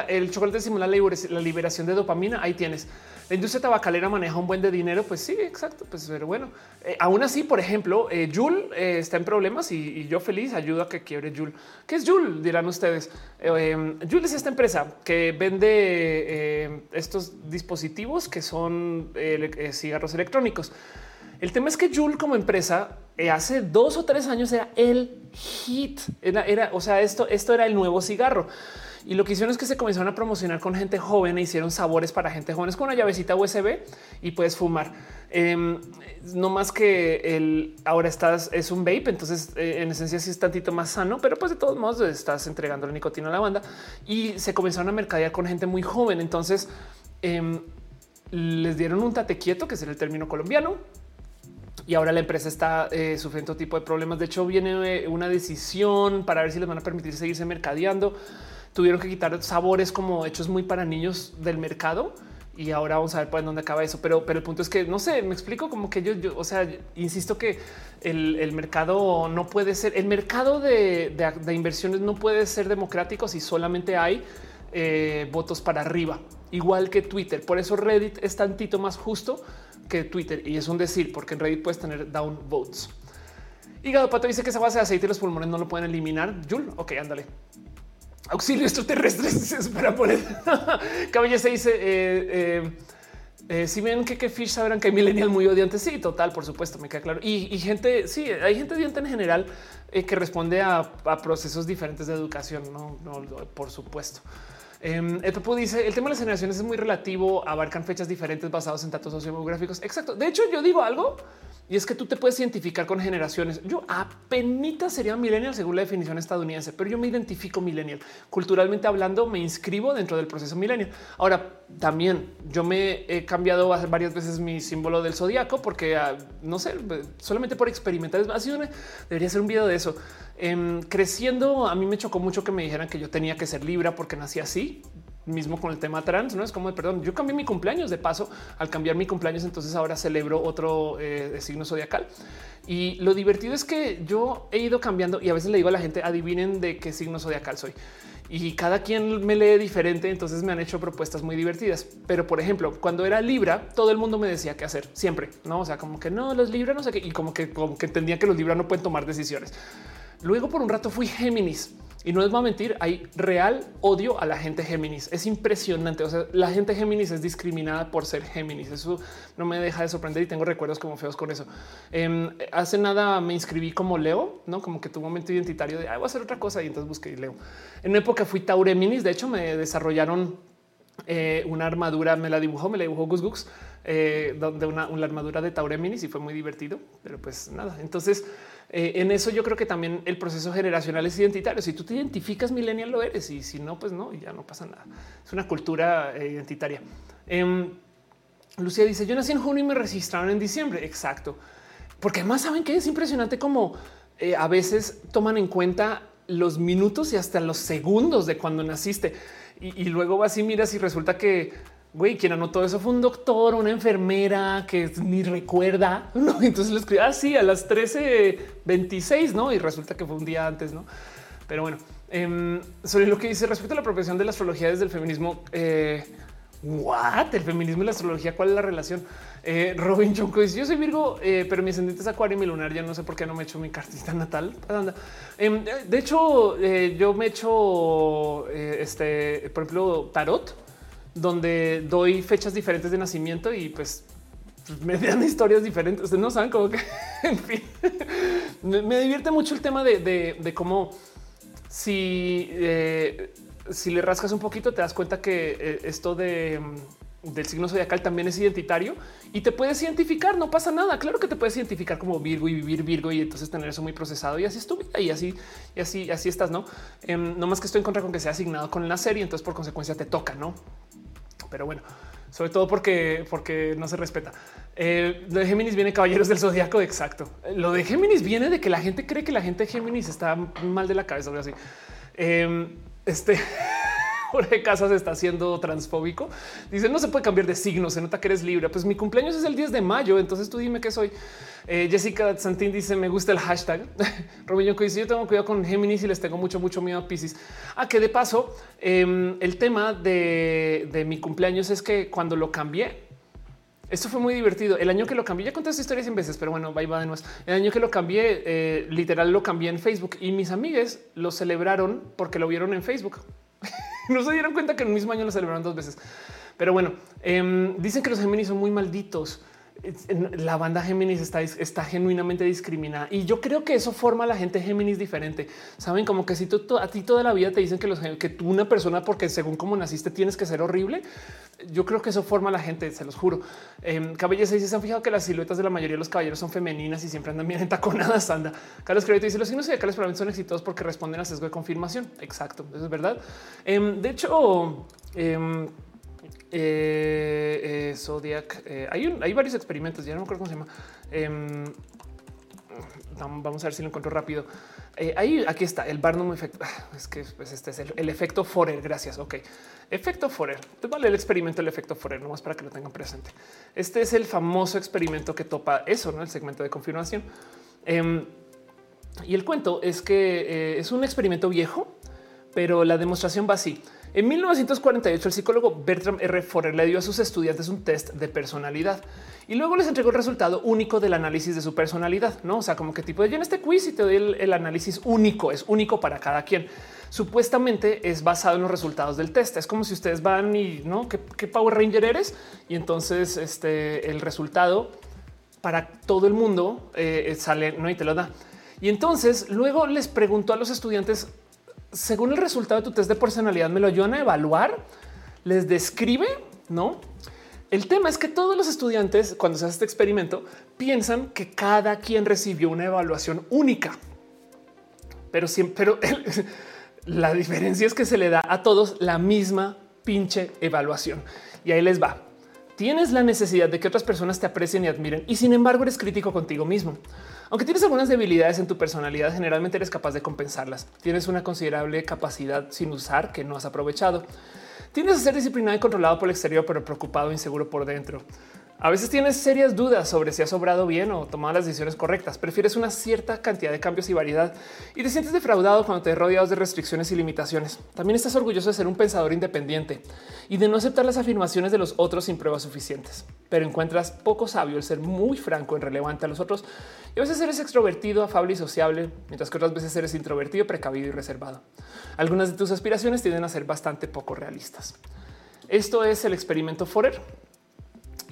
el chocolate simula la liberación de dopamina. Ahí tienes. La industria tabacalera maneja un buen de dinero. Pues sí, exacto. Pues pero bueno, eh, aún así, por ejemplo, eh, eh, está en problemas y, yo feliz ayudo a que quiebre Jul. ¿Qué es Jul? Dirán ustedes. Eh, es esta empresa que vende estos dispositivos que son cigarros electrónicos. El tema es que Juul como empresa hace dos o tres años era el hit. Era, o sea, esto, esto era el nuevo cigarro. Y lo que hicieron es que se comenzaron a promocionar con gente joven e hicieron sabores para gente joven. Es con una llavecita USB y puedes fumar. Em, no más que el ahora estás es un vape, entonces eh, en esencia sí es tantito más sano, pero pues de todos modos estás entregando la nicotina a la banda y se comenzaron a mercadear con gente muy joven. Entonces em, les dieron un tate quieto, que es el término colombiano, y ahora la empresa está eh, sufriendo tipo de problemas. De hecho, viene eh, una decisión para ver si les van a permitir seguirse mercadeando. Tuvieron que quitar sabores como hechos muy para niños del mercado y ahora vamos a ver por dónde acaba eso. Pero, pero el punto es que no sé, me explico como que yo, o sea, insisto que el, mercado no puede ser el mercado de, inversiones no puede ser democrático si solamente hay eh, votos para arriba, igual que Twitter. Por eso Reddit es tantito más justo que Twitter y es un decir, porque en Reddit puedes tener down votes. Hígado Pato dice que esa base de aceite y los pulmones no lo pueden eliminar. Jul, ok, ándale. Auxilio extraterrestres para poner. Cabella se dice. Eh, eh, eh, si ven que, que Fish sabrán que hay millennial muy odiantes, sí, total, por supuesto, me queda claro. Y, gente, sí, hay gente odiante en general que responde a, procesos diferentes de educación, no, no por supuesto. Eh, el Pepo dice el tema de las generaciones es muy relativo, abarcan fechas diferentes basados en datos sociodemográficos. Exacto. De hecho, yo digo algo. Y es que tú te puedes identificar con generaciones. Yo apenas sería millennial según la definición estadounidense, pero yo me identifico millennial. Culturalmente hablando, me inscribo dentro del proceso millennial. Ahora, también yo me he cambiado varias veces mi símbolo del zodiaco porque ah, no sé, solamente por experimentar. Así debería ser un video de eso. Em, creciendo, a mí me chocó mucho que me dijeran que yo tenía que ser Libra porque nací así mismo con el tema trans, no es como perdón. Yo cambié mi cumpleaños de paso al cambiar mi cumpleaños. Entonces ahora celebro otro eh, signo zodiacal. Y lo divertido es que yo he ido cambiando y a veces le digo a la gente adivinen de qué signo zodiacal soy y cada quien me lee diferente. Entonces me han hecho propuestas muy divertidas. Pero por ejemplo, cuando era Libra, todo el mundo me decía qué hacer siempre. No, o sea, como que no, los Libra no sé qué, y como que, como que entendían que los Libra no pueden tomar decisiones. Luego por un rato fui Géminis y no les va a mentir, hay real odio a la gente Géminis. Es impresionante. O sea, la gente Géminis es discriminada por ser Géminis. Eso no me deja de sorprender y tengo recuerdos como feos con eso. Em, hace nada me inscribí como Leo, no como que tu momento identitario de voy a hacer otra cosa y entonces busqué Leo. En una época fui Taureminis. De hecho, me desarrollaron eh, una armadura, me la dibujó, me la dibujó Gus Gus, eh, donde una, una armadura de Taureminis y fue muy divertido. Pero pues nada. Entonces, eh, en eso yo creo que también el proceso generacional es identitario. Si tú te identificas millennial, lo eres y si no, pues no, ya no pasa nada. Es una cultura eh, identitaria. Em, Lucía dice: Yo nací en junio y me registraron en diciembre. Exacto, porque además saben que es impresionante como eh, a veces toman en cuenta los minutos y hasta los segundos de cuando naciste y, y luego vas y miras y resulta que güey, quien anotó eso fue un doctor, una enfermera que ni recuerda. Entonces le escribí así ah, a las 13.26, ¿no? Y resulta que fue un día antes, ¿no? Pero bueno, em, sobre lo que dice respecto a la profesión de la astrología desde el feminismo, eh, what? El feminismo y la astrología, ¿cuál es la relación? Eh, Robin Junco dice: Yo soy Virgo, eh, pero mi ascendente es Acuario y mi lunar. Ya no sé por qué no me he hecho mi cartita natal. Em, de hecho, yo me he hecho este, por ejemplo, tarot donde doy fechas diferentes de nacimiento y pues, me dan historias diferentes. No saben cómo que, en fin, me, divierte mucho el tema de, cómo si, eh, si le rascas un poquito te das cuenta que eh, esto de mm, del signo zodiacal también es identitario y te puedes identificar, no pasa nada. Claro que te puedes identificar como Virgo y vivir Virgo y entonces tener eso muy procesado y así es tu vida y así y así así estás, no? Em, no más que estoy en contra con que sea asignado con la serie, entonces por consecuencia te toca, no? pero bueno, sobre todo porque, porque no se respeta. Eh, de Géminis viene Caballeros del Zodíaco. Exacto. Lo de Géminis viene de que la gente cree que la gente de Géminis está mal de la cabeza. O así. Eh, este Jorge Casas está siendo transfóbico. Dice no se puede cambiar de signo. Se nota que eres libre. Pues mi cumpleaños es el 10 de mayo. Entonces tú dime qué soy. Eh, Jessica Santín dice me gusta el hashtag. Robin dice yo tengo cuidado con Géminis y les tengo mucho, mucho miedo a Pisces. Ah, que de paso em, el tema de, mi cumpleaños es que cuando lo cambié, esto fue muy divertido. El año que lo cambié, ya conté esta historia 100 veces, pero bueno, va de nuevo. El año que lo cambié, eh, literal lo cambié en Facebook y mis amigas lo celebraron porque lo vieron en Facebook. no se dieron cuenta que en el mismo año lo celebraron dos veces. Pero bueno, em, dicen que los Géminis son muy malditos la banda Géminis está, genuinamente discriminada y yo creo que eso forma a la gente Géminis diferente. Saben como que si tú, a ti toda la vida te dicen que, los, que tú una persona porque según cómo naciste tienes que ser horrible. Yo creo que eso forma a la gente, se los juro. Eh, Cabello se dice, se han fijado que las siluetas de la mayoría de los caballeros son femeninas y siempre andan bien entaconadas. Anda. Carlos Crédito dice los signos zodiacales probablemente son exitosos porque responden a sesgo de confirmación. Exacto, eso es verdad. Em, de hecho, em, eh, eh, Zodiac. Eh, hay, hay varios experimentos, ya no me acuerdo cómo se llama. Em, vamos a ver si lo encuentro rápido. ahí aquí está el Barnum efecto. Ah, es que pues, este es el, efecto Forer. Gracias. Ok, efecto Forer. Te vale el experimento del efecto Forer, nomás para que lo tengan presente. Este es el famoso experimento que topa eso, no el segmento de confirmación. Em, y el cuento es que es un experimento viejo, pero la demostración va así. En 1948, el psicólogo Bertram R. Forer le dio a sus estudiantes un test de personalidad y luego les entregó el resultado único del análisis de su personalidad. No, o sea, como que tipo de en este quiz y te doy el, análisis único, es único para cada quien. Supuestamente es basado en los resultados del test. Es como si ustedes van y no qué, Power Ranger eres y entonces este el resultado para todo el mundo eh, sale no y te lo da. Y entonces luego les preguntó a los estudiantes según el resultado de tu test de personalidad, me lo ayudan a evaluar, les describe, no El tema es que todos los estudiantes, cuando se hace este experimento, piensan que cada quien recibió una evaluación única. Pero siempre, pero la diferencia es que se le da a todos la misma pinche evaluación. Y ahí les va. Tienes la necesidad de que otras personas te aprecien y admiren y sin embargo eres crítico contigo mismo. Aunque tienes algunas debilidades en tu personalidad, generalmente eres capaz de compensarlas. Tienes una considerable capacidad sin usar que no has aprovechado. Tienes a ser disciplinado y controlado por el exterior, pero preocupado e inseguro por dentro. A veces tienes serias dudas sobre si has obrado bien o tomado las decisiones correctas. Prefieres una cierta cantidad de cambios y variedad y te sientes defraudado cuando te rodeas de restricciones y limitaciones. También estás orgulloso de ser un pensador independiente y de no aceptar las afirmaciones de los otros sin pruebas suficientes. Pero encuentras poco sabio el ser muy franco y relevante a los otros y a veces eres extrovertido, afable y sociable, mientras que otras veces eres introvertido, precavido y reservado. Algunas de tus aspiraciones tienden a ser bastante poco realistas. Esto es el experimento Forer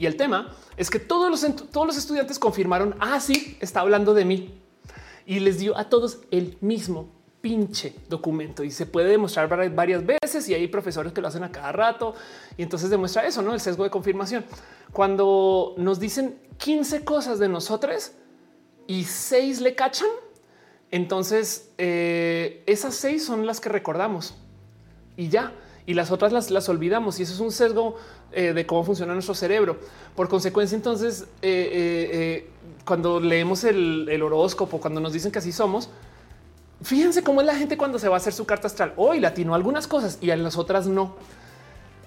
y el tema es que todos los, todos los estudiantes confirmaron, ah, sí, está hablando de mí. Y les dio a todos el mismo pinche documento y se puede demostrar varias veces y hay profesores que lo hacen a cada rato y entonces demuestra eso, no el sesgo de confirmación. Cuando nos dicen 15 cosas de nosotros y seis le cachan, entonces eh, esas seis son las que recordamos y ya y las otras las, las olvidamos. Y eso es un sesgo eh, de cómo funciona nuestro cerebro. Por consecuencia, entonces, eh, eh, cuando leemos el, horóscopo, cuando nos dicen que así somos, fíjense cómo es la gente cuando se va a hacer su carta astral. Hoy latino algunas cosas y a las otras no.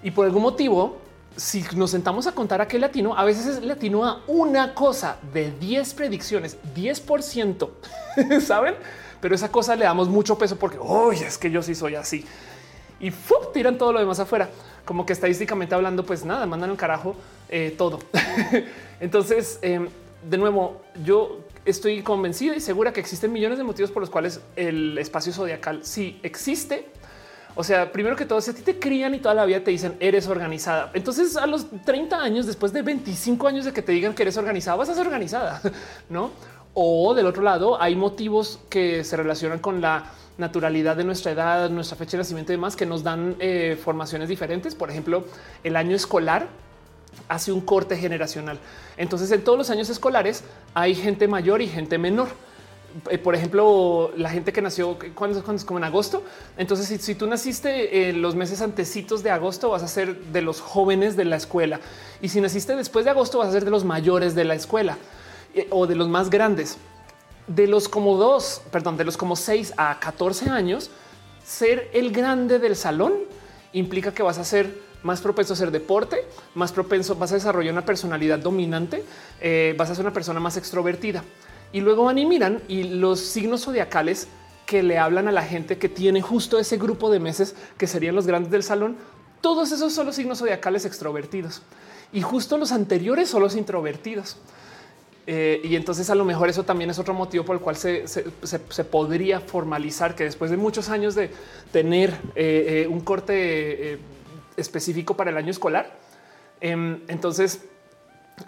Y por algún motivo, si nos sentamos a contar a qué latino, a veces es latino a una cosa de 10 predicciones, 10%, saben? Pero esa cosa le damos mucho peso porque hoy es que yo sí soy así y tiran todo lo demás afuera. Como que estadísticamente hablando, pues nada, mandan al carajo eh, todo. Entonces, em, de nuevo, yo estoy convencida y segura que existen millones de motivos por los cuales el espacio zodiacal sí existe. O sea, primero que todo, si a ti te crían y toda la vida te dicen eres organizada, entonces a los 30 años, después de 25 años de que te digan que eres organizada, vas a ser organizada, no? O del otro lado, hay motivos que se relacionan con la naturalidad de nuestra edad, nuestra fecha de nacimiento y demás que nos dan eh, formaciones diferentes. Por ejemplo, el año escolar hace un corte generacional. Entonces, en todos los años escolares hay gente mayor y gente menor. Eh, por ejemplo, la gente que nació cuando, es como en agosto. Entonces, si, tú naciste en los meses antecitos de agosto, vas a ser de los jóvenes de la escuela. Y si naciste después de agosto, vas a ser de los mayores de la escuela eh, o de los más grandes de los como dos, perdón, de los como seis a 14 años, ser el grande del salón implica que vas a ser más propenso a hacer deporte, más propenso, vas a desarrollar una personalidad dominante, eh, vas a ser una persona más extrovertida. Y luego van y miran y los signos zodiacales que le hablan a la gente que tiene justo ese grupo de meses que serían los grandes del salón, todos esos son los signos zodiacales extrovertidos. Y justo los anteriores son los introvertidos. Eh, y entonces a lo mejor eso también es otro motivo por el cual se, podría formalizar que después de muchos años de tener eh, eh, un corte específico para el año escolar, em, entonces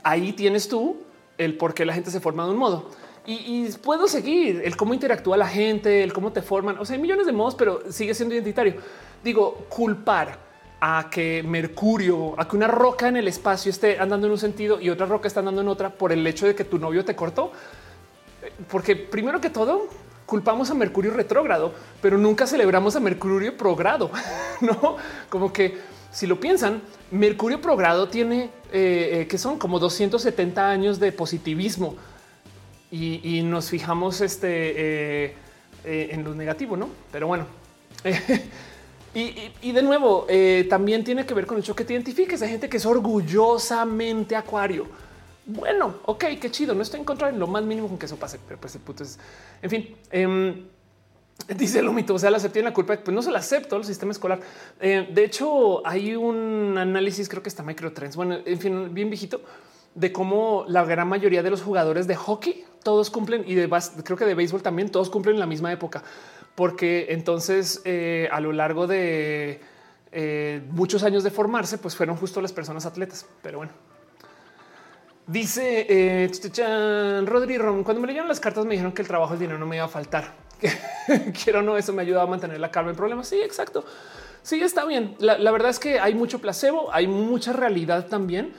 ahí tienes tú el por qué la gente se forma de un modo. Y, y, puedo seguir el cómo interactúa la gente, el cómo te forman. O sea, hay millones de modos, pero sigue siendo identitario. Digo, culpar a que Mercurio, a que una roca en el espacio esté andando en un sentido y otra roca está andando en otra por el hecho de que tu novio te cortó. Porque primero que todo, culpamos a Mercurio retrógrado, pero nunca celebramos a Mercurio progrado, no como que si lo piensan, Mercurio progrado tiene eh, eh, que son como 270 años de positivismo y, nos fijamos este eh, en lo negativo, no? Pero bueno, Y, de nuevo, eh, también tiene que ver con el hecho que te identifiques. Hay gente que es orgullosamente acuario. Bueno, ok, qué chido. No estoy en contra de lo más mínimo con que eso pase, pero pues el puto es, en fin. Eh, dice Lomito, o sea, la acepté la culpa, pues no se la acepto el sistema escolar. Eh, de hecho, hay un análisis, creo que está Microtrends, bueno, en fin, bien viejito, de cómo la gran mayoría de los jugadores de hockey todos cumplen y de creo que de béisbol también todos cumplen en la misma época porque entonces eh, a lo largo de eh, muchos años de formarse, pues fueron justo las personas atletas. Pero bueno, dice eh, Rodri Rom, cuando me leyeron las cartas me dijeron que el trabajo, el dinero no me iba a faltar. Quiero no, eso me ayudaba a mantener la calma en problemas. Sí, exacto. Sí, está bien. La verdad es que hay mucho placebo, hay mucha realidad también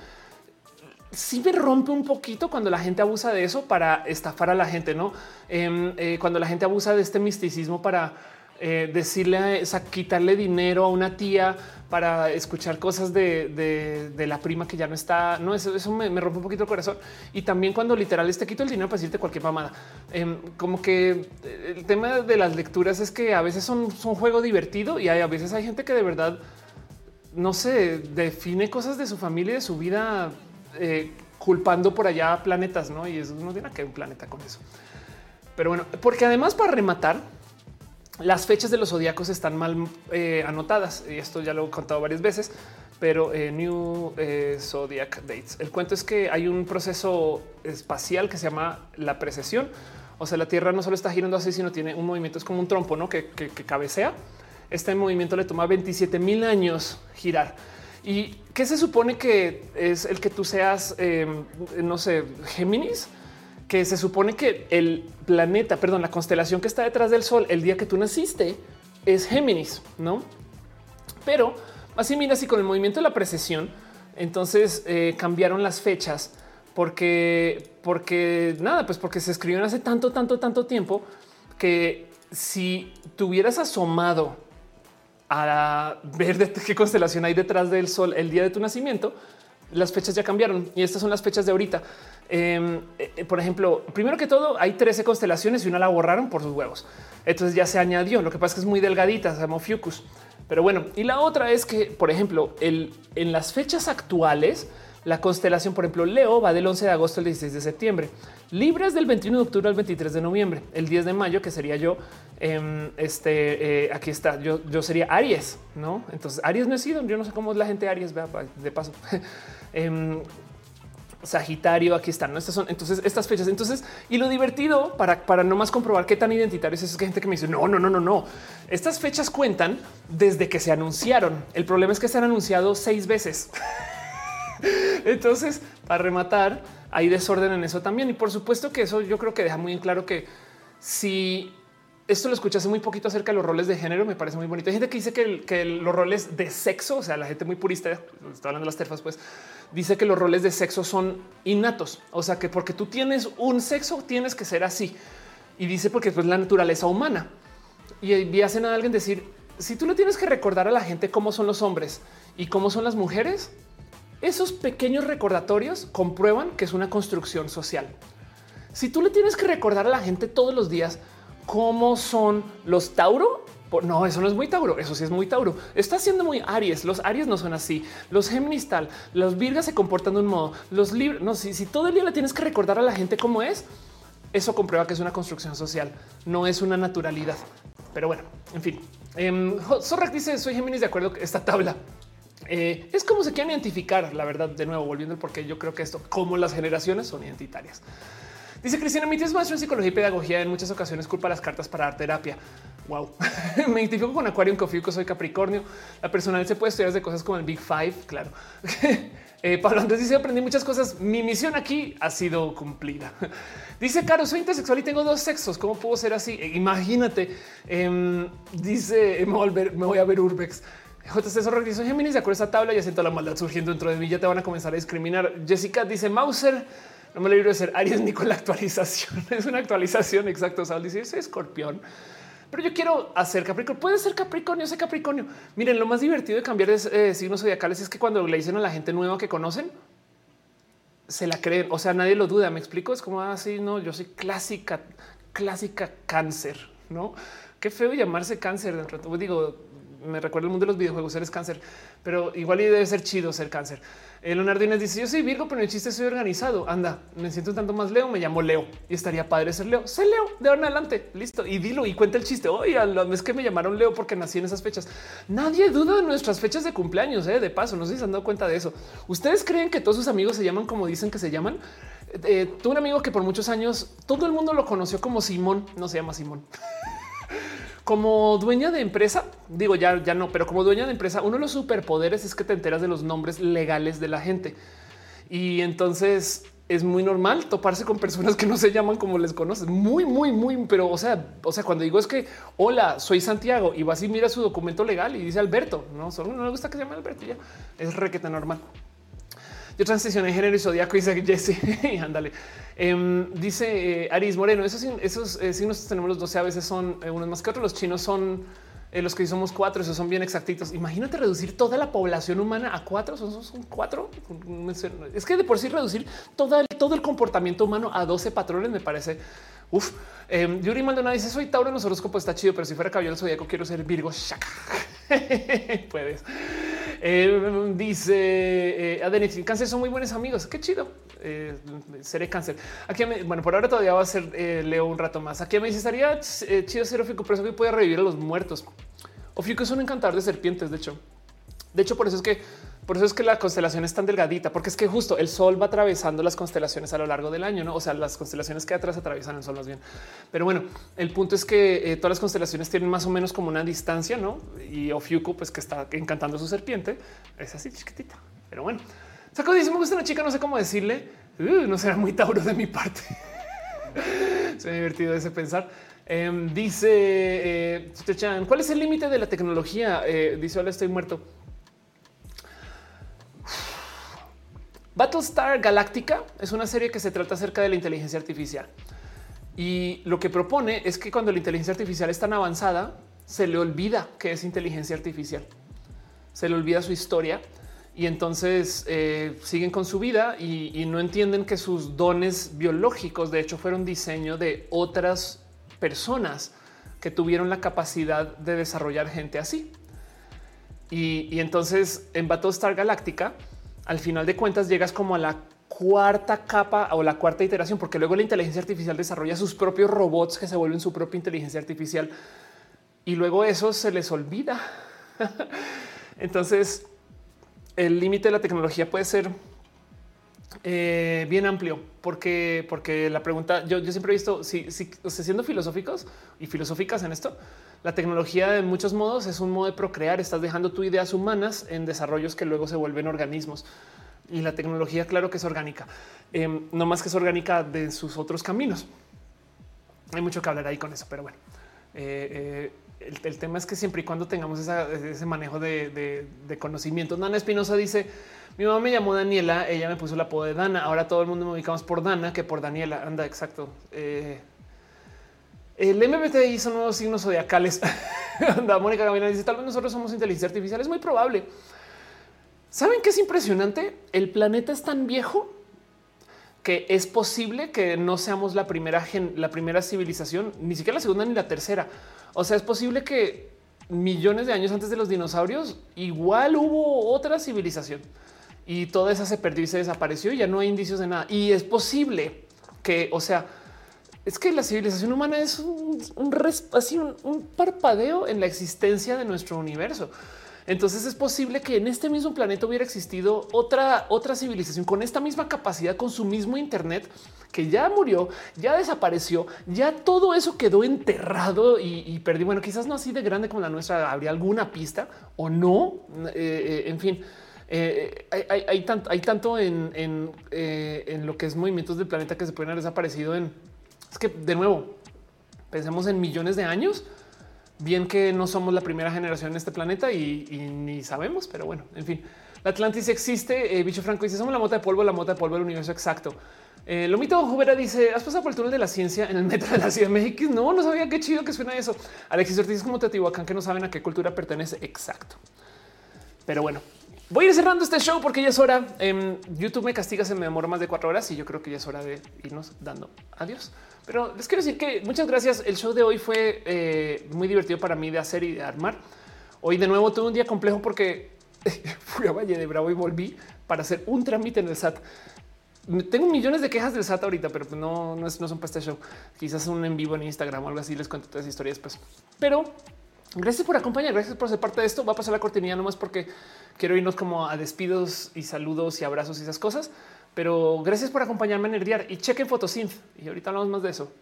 sí me rompe un poquito cuando la gente abusa de eso para estafar a la gente, no? Em, eh, cuando la gente abusa de este misticismo para eh, decirle, o quitarle dinero a una tía para escuchar cosas de, la prima que ya no está. No, eso, eso me, rompe un poquito el corazón. Y también cuando literal te quito el dinero para decirte cualquier mamada. Em, como que el tema de las lecturas es que a veces son, son un juego divertido y hay, a veces hay gente que de verdad no se define cosas de su familia y de su vida eh, culpando por allá planetas, ¿no? Y eso no tiene que ver un planeta con eso. Pero bueno, porque además para rematar, las fechas de los zodiacos están mal eh, anotadas y esto ya lo he contado varias veces, pero eh, New Zodiac Dates. El cuento es que hay un proceso espacial que se llama la precesión. O sea, la Tierra no solo está girando así, sino tiene un movimiento, es como un trompo, ¿no? Que cabecea. Este movimiento le toma 27 mil años girar. ¿Y qué se supone que es el que tú seas, em, no sé, Géminis? Que se supone que el planeta, perdón, la constelación que está detrás del Sol el día que tú naciste es Géminis, ¿no? Pero así mira, así con el movimiento de la precesión, entonces eh, cambiaron las fechas porque, porque nada, pues porque se escribieron hace tanto, tanto, tanto tiempo que si tuvieras asomado a ver de qué constelación hay detrás del sol el día de tu nacimiento, las fechas ya cambiaron y estas son las fechas de ahorita. Em, eh, por ejemplo, primero que todo, hay 13 constelaciones y una la borraron por sus huevos. Entonces ya se añadió. Lo que pasa es que es muy delgadita, se llama Fucus. Pero bueno, y la otra es que, por ejemplo, el, en las fechas actuales, la constelación, por ejemplo, Leo va del 11 de agosto al 16 de septiembre. Libra es del 21 de octubre al 23 de noviembre. El 10 de mayo, que sería yo, em, este, eh, aquí está, yo, yo sería Aries, ¿no? Entonces, Aries no he sido, yo no sé cómo es la gente Aries, vea, de paso. Em, Sagitario, aquí están. ¿no? Estas son entonces estas fechas. Entonces, y lo divertido para, para no más comprobar qué tan identitarios es, es que hay gente que me dice no, no, no, no, no. Estas fechas cuentan desde que se anunciaron. El problema es que se han anunciado seis veces. Entonces, para rematar, hay desorden en eso también. Y por supuesto que eso yo creo que deja muy en claro que si esto lo escuché hace muy poquito acerca de los roles de género, me parece muy bonito. Hay gente que dice que, los roles de sexo, o sea, la gente muy purista, está hablando de las terfas, pues dice que los roles de sexo son innatos. O sea, que porque tú tienes un sexo, tienes que ser así. Y dice porque es pues, la naturaleza humana. Y, y hacen a alguien decir, si tú le tienes que recordar a la gente cómo son los hombres y cómo son las mujeres, esos pequeños recordatorios comprueban que es una construcción social. Si tú le tienes que recordar a la gente todos los días cómo son los Tauro, no, eso no es muy Tauro. Eso sí es muy Tauro. Está siendo muy Aries. Los Aries no son así. Los Géminis tal. Los Virgas se comportan de un modo. Los libres. No, si, si todo el día le tienes que recordar a la gente cómo es, eso comprueba que es una construcción social, no es una naturalidad. Pero bueno, en fin. Eh, dice: Soy Géminis de acuerdo con esta tabla. Eh, es como se quieren identificar, la verdad, de nuevo, volviendo al porque yo creo que esto, como las generaciones son identitarias. Dice Cristina, mi tío es maestro en psicología y pedagogía. En muchas ocasiones culpa las cartas para dar terapia. Wow. Me identifico con Acuario en Cofiuco, soy Capricornio. La personal se puede estudiar de cosas como el Big Five, claro. eh, Pablo Andrés dice aprendí muchas cosas. Mi misión aquí ha sido cumplida. dice Caro, soy intersexual y tengo dos sexos. ¿Cómo puedo ser así? Eh, imagínate. Em, dice me voy a ver Urbex. JC Zorro dice Géminis de acuerdo a esta tabla y siento la maldad surgiendo dentro de mí. Ya te van a comenzar a discriminar. Jessica dice Mauser. No me libro de ser Aries ni con la actualización. es una actualización. Exacto. Sal dice soy escorpión, pero yo quiero hacer Capricornio. Puede ser Capricornio, sé Capricornio. Miren, lo más divertido de cambiar de eh, signos zodiacales es que cuando le dicen a la gente nueva que conocen, se la creen. O sea, nadie lo duda. Me explico. Es como así. Ah, no, yo soy clásica, clásica cáncer. No, qué feo llamarse cáncer. Dentro. Digo, me recuerda el mundo de los videojuegos, eres cáncer, pero igual debe ser chido ser cáncer. Eh, Leonardo Inés dice: Yo soy Virgo, pero en el chiste soy organizado. Anda, me siento tanto más Leo, me llamo Leo y estaría padre ser Leo. Sé Leo de ahora en adelante. Listo. Y dilo y cuenta el chiste. Oye, es que me llamaron Leo porque nací en esas fechas. Nadie duda de nuestras fechas de cumpleaños. Eh, de paso, no sé si se han dado cuenta de eso. Ustedes creen que todos sus amigos se llaman como dicen que se llaman? Eh, tuve un amigo que por muchos años todo el mundo lo conoció como Simón. No se llama Simón. como dueña de empresa, digo ya, ya no, pero como dueña de empresa, uno de los superpoderes es que te enteras de los nombres legales de la gente. Y entonces es muy normal toparse con personas que no se llaman como les conoces. Muy, muy, muy, pero o sea, o sea, cuando digo es que hola, soy Santiago y vas y mira su documento legal y dice Alberto, no solo no le gusta que se llame Alberto, ya es requete normal. Yo transicioné género y zodiaco y dice Jesse, ándale. Em, dice eh, Aris Moreno, esos, eh, signos que tenemos los 12 a veces son eh, unos más que otros. Los chinos son los que somos cuatro, esos son bien exactitos. Imagínate reducir toda la población humana a cuatro, son, son cuatro. Es que de por sí reducir todo el, todo el comportamiento humano a 12 patrones me parece. Uf, eh, Yuri Maldonado dice: Soy Tauro en los horóscopos, está chido, pero si fuera caballero zodíaco, quiero ser Virgo. Puedes. Eh, dice eh, Adenis, cáncer son muy buenos amigos. Qué chido. Eh, seré cáncer. Aquí, me, bueno, por ahora todavía va a ser eh, Leo un rato más. Aquí me dice estaría eh, chido ser Ofiuco, pero eso que puede revivir a los muertos. Ofiuco es un encantador de serpientes. De hecho, de hecho, por eso es que por eso es que la constelación es tan delgadita, porque es que justo el sol va atravesando las constelaciones a lo largo del año, no? O sea, las constelaciones que atrás atraviesan el sol más bien. Pero bueno, el punto es que eh, todas las constelaciones tienen más o menos como una distancia, no? Y Ofiuco, pues que está encantando su serpiente, es así chiquitita. Pero bueno, saco dice: Me gusta una chica, no sé cómo decirle, uh, no será muy tauro de mi parte. Se me divertido ese pensar. Eh, dice eh, ¿cuál es el límite de la tecnología? Eh, dice hola, estoy muerto. Battlestar Galactica es una serie que se trata acerca de la inteligencia artificial. Y lo que propone es que cuando la inteligencia artificial es tan avanzada, se le olvida que es inteligencia artificial. Se le olvida su historia y entonces eh, siguen con su vida y, no entienden que sus dones biológicos de hecho fueron diseño de otras personas que tuvieron la capacidad de desarrollar gente así. Y, y entonces en Battlestar Galactica, al final de cuentas llegas como a la cuarta capa o la cuarta iteración, porque luego la inteligencia artificial desarrolla sus propios robots que se vuelven su propia inteligencia artificial y luego eso se les olvida. Entonces, el límite de la tecnología puede ser eh, bien amplio, porque, porque la pregunta yo, yo siempre he visto si, si o sea, siendo filosóficos y filosóficas en esto, la tecnología de muchos modos es un modo de procrear. Estás dejando tu ideas humanas en desarrollos que luego se vuelven organismos y la tecnología, claro que es orgánica, eh, no más que es orgánica de sus otros caminos. Hay mucho que hablar ahí con eso, pero bueno, eh, eh, el, tema es que siempre y cuando tengamos ese manejo de, conocimiento. Nana Espinosa dice: Mi mamá me llamó Daniela, ella me puso el apodo de Dana. Ahora todo el mundo me ubicamos por Dana que por Daniela. Anda, exacto. El MBTI son nuevos signos zodiacales. Anda, Mónica Gavina dice: Tal vez nosotros somos inteligencia artificial. Es muy probable. ¿Saben qué es impresionante? El planeta es tan viejo que es posible que no seamos la primera, gen, la primera civilización, ni siquiera la segunda ni la tercera. O sea, es posible que millones de años antes de los dinosaurios igual hubo otra civilización y toda esa se perdió y se desapareció y ya no hay indicios de nada. Y es posible que, o sea, es que la civilización humana es un, un, así un, parpadeo en la existencia de nuestro universo. Entonces es posible que en este mismo planeta hubiera existido otra, otra civilización con esta misma capacidad, con su mismo Internet que ya murió, ya desapareció, ya todo eso quedó enterrado y, y perdí. Bueno, quizás no así de grande como la nuestra, habría alguna pista o no. Eh, eh, en fin, eh, hay, hay, tanto, hay tanto en, en, lo que es movimientos del planeta que se pueden haber desaparecido en. Es que de nuevo pensemos en millones de años bien que no somos la primera generación en este planeta y, ni sabemos, pero bueno, en fin. La Atlantis existe. Eh, Bicho Franco dice: Somos la mota de polvo, la mota de polvo del universo exacto. Eh, Lomito Jubera dice: Has pasado por el túnel de la ciencia en el metro de la Ciudad de México. No, no sabía qué chido que suena eso. Alexis Ortiz es como Teotihuacán que no saben a qué cultura pertenece. Exacto. Pero bueno, voy a ir cerrando este show porque ya es hora. En YouTube me castiga, se me demora más de cuatro horas y yo creo que ya es hora de irnos dando adiós. Pero les quiero decir que muchas gracias. El show de hoy fue eh, muy divertido para mí de hacer y de armar. Hoy de nuevo tuve un día complejo porque fui a Valle de Bravo y volví para hacer un trámite en el SAT. Tengo millones de quejas del SAT ahorita, pero no, no son para este show. Quizás un en vivo en Instagram o algo así. Les cuento todas las historias. Pues, pero gracias por acompañar. Gracias por ser parte de esto. Va a pasar la cortinilla nomás porque quiero irnos como a despidos y saludos y abrazos y esas cosas. Pero gracias por acompañarme en Nerdear y chequen Photosynth. Y ahorita hablamos más de eso.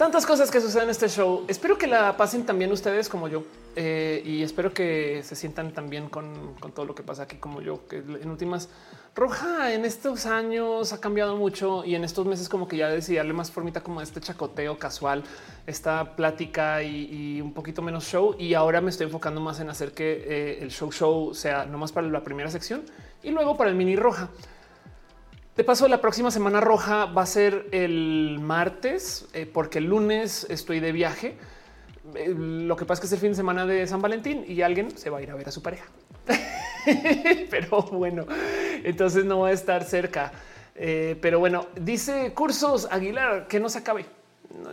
Tantas cosas que suceden en este show. Espero que la pasen también ustedes como yo eh, y espero que se sientan también con, con, todo lo que pasa aquí como yo, que en últimas Roja en estos años ha cambiado mucho y en estos meses como que ya decidí darle más formita como este chacoteo casual, esta plática y, un poquito menos show. Y ahora me estoy enfocando más en hacer que eh, el show show sea nomás para la primera sección y luego para el mini roja. De paso, la próxima semana roja va a ser el martes, eh, porque el lunes estoy de viaje. Eh, lo que pasa es que es el fin de semana de San Valentín y alguien se va a ir a ver a su pareja. pero bueno, entonces no va a estar cerca. Eh, pero bueno, dice Cursos Aguilar que no se acabe.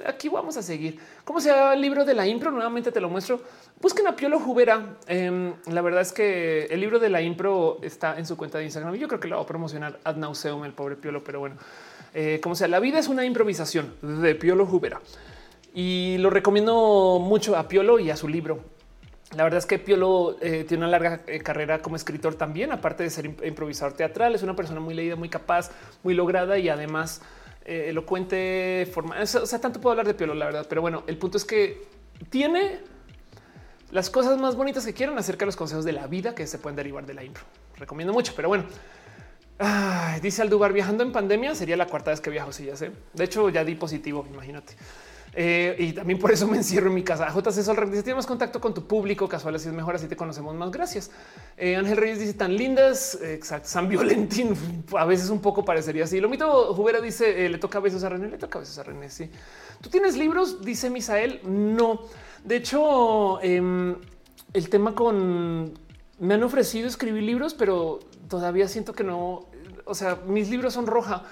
Aquí vamos a seguir. ¿Cómo se llama el libro de la impro? Nuevamente te lo muestro. Busquen a Piolo Jubera. Em, la verdad es que el libro de la impro está en su cuenta de Instagram yo creo que lo va a promocionar ad nauseum el pobre Piolo, pero bueno, eh, como sea, la vida es una improvisación de Piolo Jubera y lo recomiendo mucho a Piolo y a su libro. La verdad es que Piolo eh, tiene una larga eh, carrera como escritor también, aparte de ser improvisador teatral, es una persona muy leída, muy capaz, muy lograda y además eh, elocuente, forma. O sea, tanto puedo hablar de Piolo, la verdad, pero bueno, el punto es que tiene las cosas más bonitas que quieran acerca de los consejos de la vida que se pueden derivar de la impro. Recomiendo mucho, pero bueno. dice Aldubar, viajando en pandemia sería la cuarta vez que viajo, sí, ya sé. De hecho, ya di positivo, imagínate. Eh, y también por eso me encierro en mi casa. JC Sol dice: Tienes más contacto con tu público, casual, así es mejor, así te conocemos más. Gracias. Eh, Ángel Reyes dice: Tan lindas. exacto. San Violentín a veces un poco parecería así. Lo mito Jubera dice: eh, Le toca a besos a René, le toca a besos a René. Sí. ¿Tú tienes libros? Dice Misael. No. De hecho, em, el tema con me han ofrecido escribir libros, pero todavía siento que no. O sea, mis libros son roja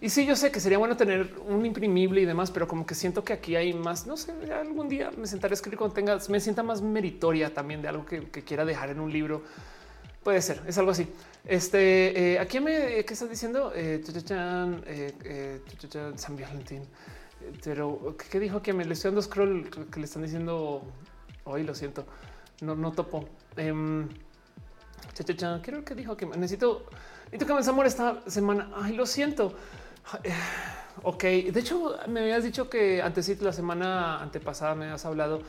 y sí, yo sé que sería bueno tener un imprimible y demás, pero como que siento que aquí hay más, no sé, algún día me sentaré a escribir cuando tenga, me sienta más meritoria también de algo que, quiera dejar en un libro. Puede ser, es algo así. Este, eh, aquí me, ¿qué estás diciendo? Eh, eh, eh San Valentín. Pero, ¿qué dijo que me le estoy dando scroll que le están diciendo hoy? Lo siento, no, no topo. Eh, quiero que dijo que necesito, necesito que me esta semana. Ay, lo siento. Ok, de hecho me habías dicho que antes la semana antepasada me has hablado.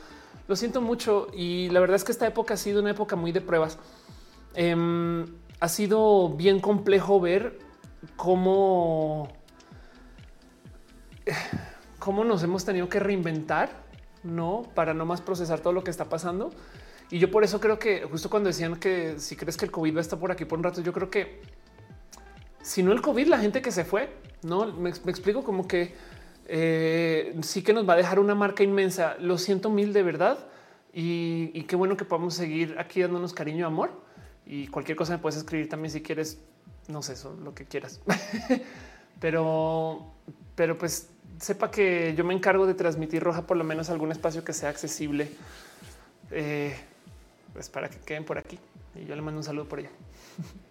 Lo siento mucho y la verdad es que esta época ha sido una época muy de pruebas. Em, ha sido bien complejo ver cómo, cómo nos hemos tenido que reinventar, no para no más procesar todo lo que está pasando. Y yo por eso creo que justo cuando decían que si crees que el COVID va a estar por aquí por un rato, yo creo que si no el COVID, la gente que se fue, no me, explico como que eh, sí que nos va a dejar una marca inmensa. Lo siento mil de verdad y, qué bueno que podamos seguir aquí dándonos cariño, amor y cualquier cosa me puedes escribir también si quieres. No sé, eso lo que quieras, pero, pero pues sepa que yo me encargo de transmitir roja por lo menos algún espacio que sea accesible. Eh, pues para que queden por aquí y yo le mando un saludo por allá.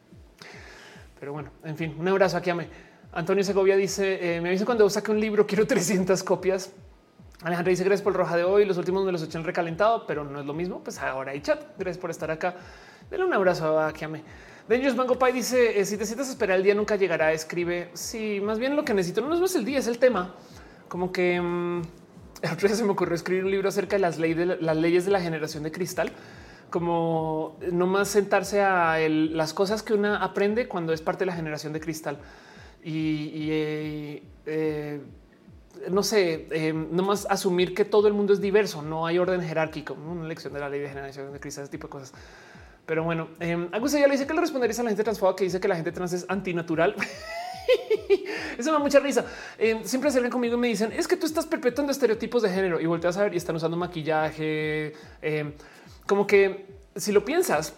Pero bueno, en fin, un abrazo aquí a me. Antonio Segovia dice: eh, Me avisa cuando saque un libro, quiero 300 copias. Alejandra dice: Gracias por el roja de hoy. Los últimos me los echen recalentado, pero no es lo mismo. Pues ahora hay chat. Gracias por estar acá. Denle un abrazo a Kiame. Dangerous Mango Pie dice: eh, Si te sientas a esperar el día, nunca llegará. Escribe. Sí, más bien lo que necesito no es el día, es el tema. Como que mmm, el otro día se me ocurrió escribir un libro acerca de las, leyes de las leyes de la generación de cristal como no más sentarse a las cosas que una aprende cuando es parte de la generación de cristal y, eh, eh, no sé, eh, no más asumir que todo el mundo es diverso, no hay orden jerárquico, una lección de la ley de generación de cristal, ese tipo de cosas. Pero bueno, eh, ya le dice que le responderías a la gente transfoba que dice que la gente trans es antinatural. Eso me da mucha risa. siempre se ven conmigo y me dicen es que tú estás perpetuando estereotipos de género y volteas a ver y están usando maquillaje. Como que si lo piensas,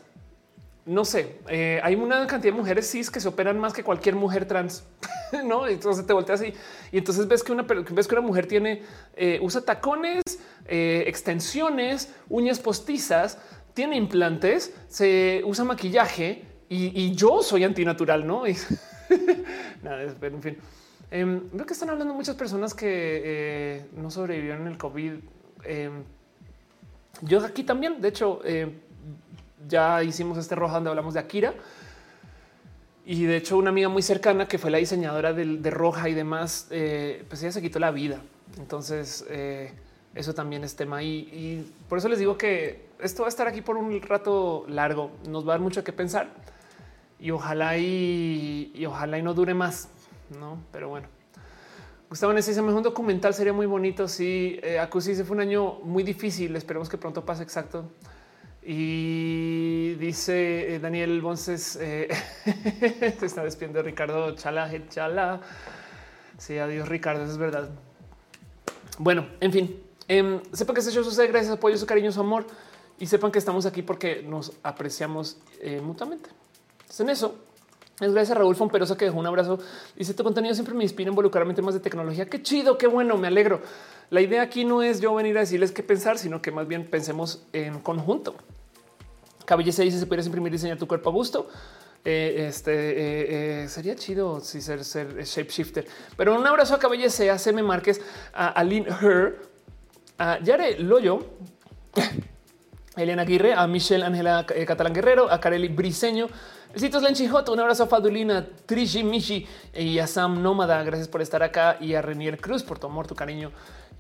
no sé, eh, hay una cantidad de mujeres cis que se operan más que cualquier mujer trans, no? Entonces te volteas así y entonces ves que una, ves que una mujer tiene, eh, usa tacones, eh, extensiones, uñas postizas, tiene implantes, se usa maquillaje y, yo soy antinatural, no? nada, en fin. Em, veo que están hablando muchas personas que no sobrevivieron el COVID. Yo aquí también, de hecho, ya hicimos este rojo donde hablamos de Akira. Y de hecho, una amiga muy cercana que fue la diseñadora de, de Roja y demás, eh, pues ella se quitó la vida. Entonces, eh, eso también es tema y, y por eso les digo que esto va a estar aquí por un rato largo. Nos va a dar mucho que pensar y ojalá y, ojalá y no dure más, no? Pero bueno. Gustavo Nessi dice: un documental sería muy bonito. Sí, eh, Acusi fue un año muy difícil. Esperemos que pronto pase exacto. Y dice eh, Daniel Bonces: eh, se está despidiendo Ricardo Chala, Chala. Sí, adiós, Ricardo. Eso es verdad. Bueno, en fin, eh, sepan que este show sucede gracias apoyo, su cariño, su amor y sepan que estamos aquí porque nos apreciamos eh, mutuamente. en eso es gracias a Raúl Fomperosa que dejó un abrazo. Dice tu contenido siempre me inspira a involucrarme en temas de tecnología. Qué chido, qué bueno, me alegro. La idea aquí no es yo venir a decirles qué pensar, sino que más bien pensemos en conjunto. Cabellese dice: si pudieras imprimir y diseñar tu cuerpo a gusto. Eh, este eh, eh, sería chido si ser, ser shapeshifter, pero un abrazo a Cabellese, a Seme Márquez, a Aline Her, a Yare Loyo, Eliana Aguirre, a Michelle Ángela Catalán Guerrero, a Kareli Briseño, Besitos Lenchijoto, un abrazo a Fadulina, Trishi Michi y a Sam Nómada. Gracias por estar acá y a Renier Cruz por tu amor, tu cariño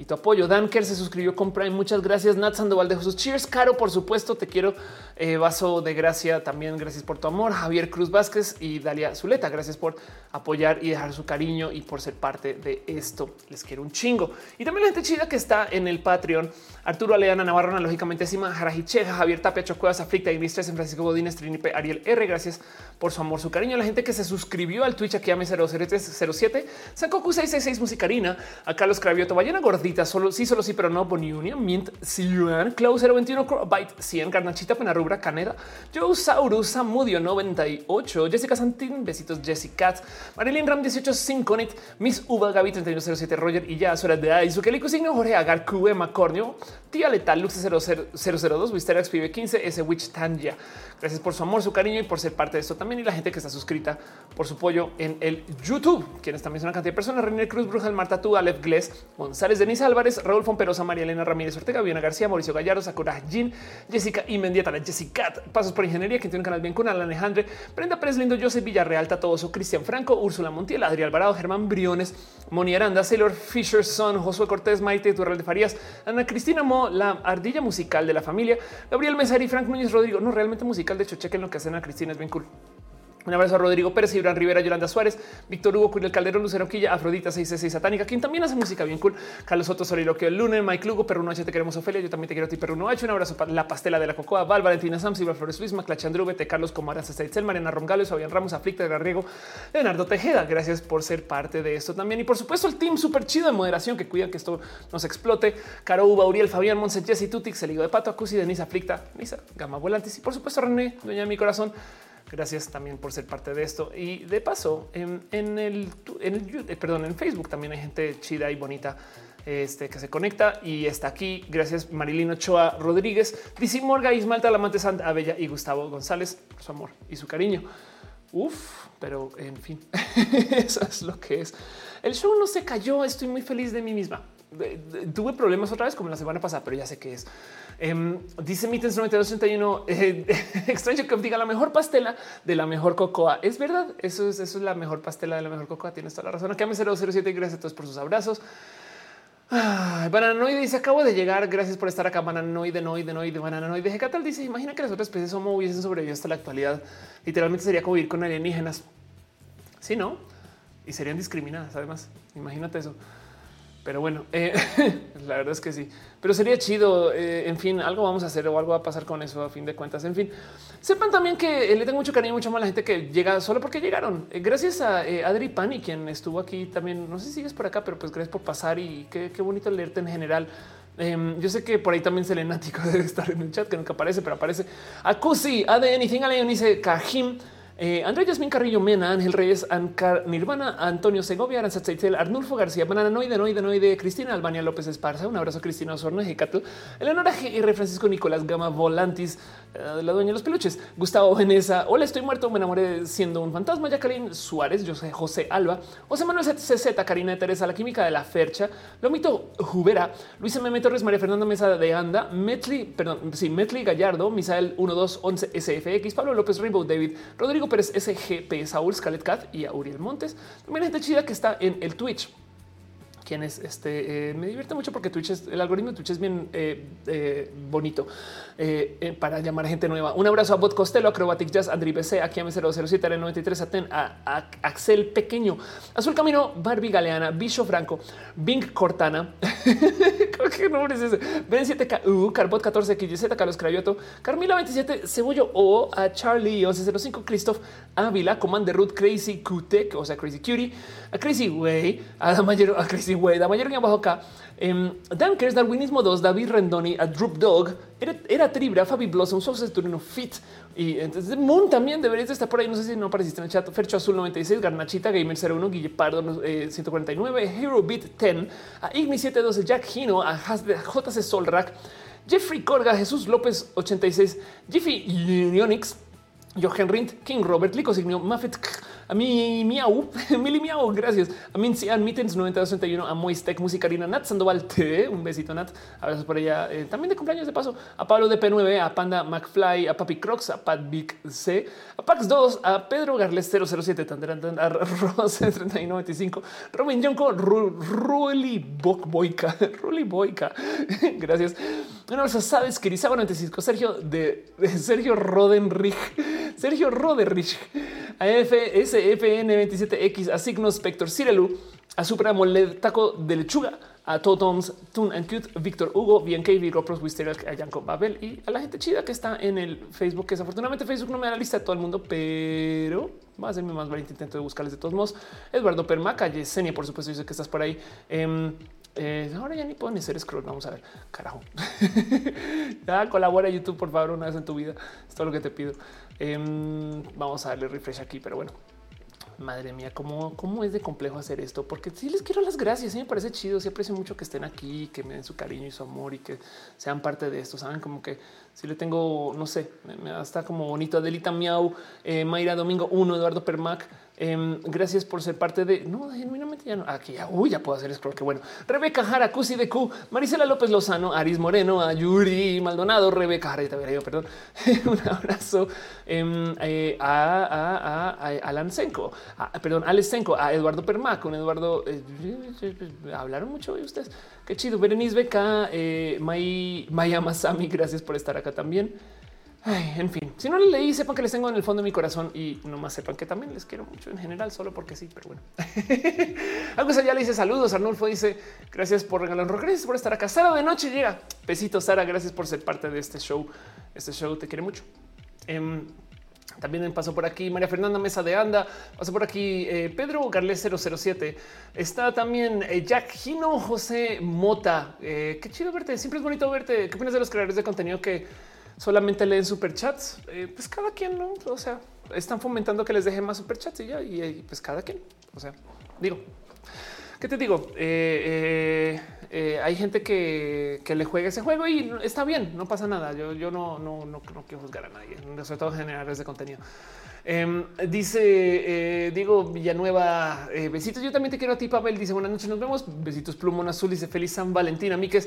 y tu apoyo. Danker se suscribió con Prime. Muchas gracias. Nat Sandoval de sus cheers. Caro, por supuesto, te quiero. Eh, vaso de gracia también. Gracias por tu amor. Javier Cruz Vázquez y Dalia Zuleta. Gracias por apoyar y dejar su cariño y por ser parte de esto. Les quiero un chingo. Y también la gente chida que está en el Patreon. Arturo Aleana Navarro, analógicamente encima, Jarajicheja, Javier Tapia, Chocuevas, Aflicta, en Francisco Godínez, Trinipe, Ariel R. Gracias por su amor, su cariño. La gente que se suscribió al Twitch aquí a 007, Sankoku 666 Musicarina, a Carlos Cravioto, Ballena Gordita, solo sí, solo sí, pero no, Boniunia, Mint, Siluan, Clau 021, Byte 100, Garnachita, Penarrubra, Caneda, Joe Saurus, Samudio 98, Jessica Santín, besitos, Jessica, Marilyn Ram 18, Synconit, Miss Uva, Gaby 3107, Roger y ya, Suera de Izuke, Signo, Jorge Agar, QE, Macornio, Tía Letal, Lux 002, Wisteria Expive 15, ese Witch Tanja. Gracias por su amor, su cariño y por ser parte de esto también. Y la gente que está suscrita por su apoyo en el YouTube, quienes también son una cantidad de personas: René Cruz, Brujal, Marta Tú, Aleph Gles, González, Denise Álvarez, Raúl Fomperosa, María Elena Ramírez Ortega, Viana García, Mauricio Gallardo, Sakura Jean, Jessica y Mendieta, Jessica, Pasos por Ingeniería, que tiene un canal bien con Alan Alejandre, Brenda Pérez Lindo, José Villarreal, Tatoso, Cristian Franco, Úrsula Montiel, Adrián Alvarado, Germán Briones, Moni Aranda, Sailor Fisher Son, Josué Cortés, Maite, Turral de Farías, Ana Cristina Mo, la ardilla musical de la familia, Gabriel Mesari, Frank Núñez Rodrigo, no realmente musical, de hecho chequen lo que hacen a Cristina es bien cool. Un abrazo a Rodrigo Pérez, Ibran Rivera, Yolanda Suárez, Víctor Hugo, Curiel Calderón, Lucero Quilla, Afrodita 666 Satánica, quien también hace música bien cool. Carlos Soto, Soliloquio el lunes, Mike Lugo, Perruno H, te queremos Ofelia, yo también te quiero a ti, Perruno H. Un abrazo para la pastela de la Cocoa, Val, Valentina Sam, Silva Flores Luis, Maclache Andrubete, Carlos Comaras, Seitzel, Mariana Rongales, Fabián Ramos, Aflicta Garriego, Leonardo Tejeda. Gracias por ser parte de esto también. Y por supuesto, el team súper chido de moderación que cuida que esto nos explote. Caro Uba, Uriel, Fabián, Monse, Jessy, Tutix, el higo de pato, Acusi, Denise Aflicta, Nisa, Gama Volantes y por supuesto René, dueña de mi corazón. Gracias también por ser parte de esto. Y de paso, en, el, en eh, perdón, en Facebook también hay gente chida y bonita este, que se conecta y está aquí. Gracias Marilino Ochoa Rodríguez, Dici Morga, Ismael Talamante Santa Abella y Gustavo González su amor y su cariño. Uf, pero en fin, eso es lo que es. El show no se cayó. Estoy muy feliz de mí misma. Tuve problemas otra vez como la semana pasada, pero ya sé qué es. Em, dice Mittens 9281. Eh, extraño que diga la mejor pastela de la mejor cocoa. Es verdad. Eso es, eso es la mejor pastela de la mejor cocoa. Tienes toda la razón. Aquí a 007. Gracias a todos por sus abrazos. Bananoide dice acabo de llegar. Gracias por estar acá. Bananoide, noide, noide, bananoide. ¿Qué tal? Dice imagina que las otras especies homo hubiesen sobrevivido hasta la actualidad. Literalmente sería como vivir con alienígenas. Sí, no? Y serían discriminadas. Además, imagínate eso. Pero bueno, eh, la verdad es que sí. Pero sería chido. Eh, en fin, algo vamos a hacer o algo va a pasar con eso a fin de cuentas. En fin, sepan también que le tengo mucho cariño, mucho más a la gente que llega solo porque llegaron. Eh, gracias a Adri Pani, quien estuvo aquí también. No sé si sigues por acá, pero pues gracias por pasar y qué, bonito leerte en general. Em, yo sé que por ahí también Selenático debe estar en el chat que nunca aparece, pero aparece. Acusi, ADN, Anything, dice Kajim. Eh, Andrés Yasmin Carrillo Mena, Ángel Reyes, Ancar Nirvana, Antonio Segovia, Aranza Arnulfo García, Banana Noide, Noide, Noide, Cristina Albania López Esparza, un abrazo Cristina Osorno, Hecatl, Eleonora R. Francisco Nicolás Gama Volantis, uh, la dueña de los peluches, Gustavo Veneza, Hola, estoy muerto, me enamoré siendo un fantasma, Jacqueline Suárez, yo soy José Alba, José Manuel CZ, Karina de Teresa, La Química de la Fercha, Lomito Jubera, Luis M. Torres, María Fernanda Mesa de Anda, Metli, perdón, sí, Metli Gallardo, Misael 1211 SFX, Pablo López Rainbow, David, Rodrigo Pérez SGP, Saúl Scalet Cat y a Uriel Montes. También gente chida que está en el Twitch. Quienes este, eh, me divierte mucho porque Twitch es el algoritmo de Twitch es bien eh, eh, bonito para llamar a gente nueva. Un abrazo a Bot Costello, Acrobatic Jazz, Andri BC, aquí a 007 R93 Aten, a, Axel Pequeño, Azul Camino, Barbie Galeana, Bicho Franco, Bing Cortana. ¿Qué nombre es ese? Ben 7K, uh, Carbot 14, XYZ, Carlos Cravioto, Carmila 27, Cebollo O, a Charlie 1105, Christoph Ávila, Commander Root, Crazy Qtech, o sea, Crazy Cutie, a Crazy Way, a la mayor, a Crazy Way, la mayor abajo acá, eh, Dankers, Darwinismo 2, David Rendoni, a Droop Dog, era, era Tribra, Fabi Blossom, Sauces Turino Fit. Y entonces Moon también debería estar por ahí. No sé si no apareciste en el chat. Fercho Azul 96, Garnachita, Gamer 01, Guille Pardo eh, 149, Hero Beat 10, a Igni 712, Jack Hino, a JC Solrak, Jeffrey Corga, Jesús López 86, Jiffy Unionix, Jochen Rindt, King Robert, Lico Signio, Muffet, a mí miau, Mili miau, gracias. A mí Cian Mittens 9261, a Moistec, Musicarina, Nat Sandoval T, un besito Nat, abrazos por ella, eh, también de cumpleaños de paso, a Pablo de P9, a Panda McFly, a Papi Crocs, a Pat Big C, a Pax 2, a Pedro Garles 007, a Rose 3995, Robin Jonko, Ruli Boica, Ruli Boica, gracias. Un abrazo Sabes, Kirizaba 95, Sergio de Sergio Rodenrich, Sergio Rodenrich, a FSFN27X, a Spector Cirelu, a Supra Moled Taco de Lechuga, a Totoms, Tune and Cute, Víctor Hugo, BNK, Vigo Pros, Wisteria, a Yanko Babel y a la gente chida que está en el Facebook, que desafortunadamente Facebook no me da la lista de todo el mundo, pero va a ser mi más valiente intento de buscarles de todos modos. Eduardo Permaca, Yesenia, por supuesto, dice que estás por ahí. Eh, eh, ahora ya ni puedo ni ser scroll. Vamos a ver. Carajo. colabora YouTube, por favor, una vez en tu vida. Es todo lo que te pido. Em, vamos a darle refresh aquí, pero bueno. Madre mía, cómo, cómo es de complejo hacer esto, porque si les quiero las gracias. Sí, me parece chido. Sí, aprecio mucho que estén aquí, que me den su cariño y su amor y que sean parte de esto. Saben, como que si le tengo, no sé, me, da hasta como bonito. Adelita Miau, eh, Mayra Domingo 1, Eduardo Permac, Em, gracias por ser parte de no, genuinamente ya no. Aquí ya, uy, ya puedo hacer scroll. Que bueno. Rebeca Jara, Cusi de Q, Marisela López Lozano, Aris Moreno, a Yuri Maldonado, Rebeca Jara, había perdón. Un abrazo em, eh, a, a, a, Alan Senko, perdón, Alex Senko, a Eduardo Permac, con Eduardo. Eh, hablaron mucho de ustedes. Qué chido. Berenice Beca, eh, Maya Masami, gracias por estar acá también en fin, si no le leí, sepan que les tengo en el fondo de mi corazón y nomás sepan que también les quiero mucho en general, solo porque sí, pero bueno. Algo ya le dice saludos. Arnulfo dice gracias por regalar gracias por estar acá. Sara de noche llega. Besito, Sara. Gracias por ser parte de este show. Este show te quiere mucho. Em, también pasó por aquí María Fernanda Mesa de Anda, pasó por aquí eh, Pedro Garles 007. Está también eh, Jack Gino José Mota. Eh, qué chido verte. Siempre es bonito verte. ¿Qué opinas de los creadores de contenido que solamente leen superchats, eh, pues cada quien, ¿no? O sea, están fomentando que les deje más superchats y ya, y, pues cada quien. O sea, digo, ¿qué te digo? Eh, eh, hay gente que, le juega ese juego y está bien, no pasa nada. Yo, yo no, no, no, quiero juzgar a nadie, sobre todo generadores de contenido. Em, dice Diego Villanueva, besitos. Yo también te quiero a ti, Pavel. Dice buenas noches, nos vemos. Besitos, plumón azul. Dice feliz San Valentín. A mí que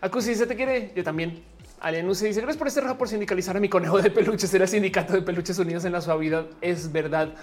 Acusi, se te quiere. Yo también. Alienus se dice gracias por este rato por sindicalizar a mi conejo de peluches. Era sindicato de peluches unidos en la suavidad. Es verdad.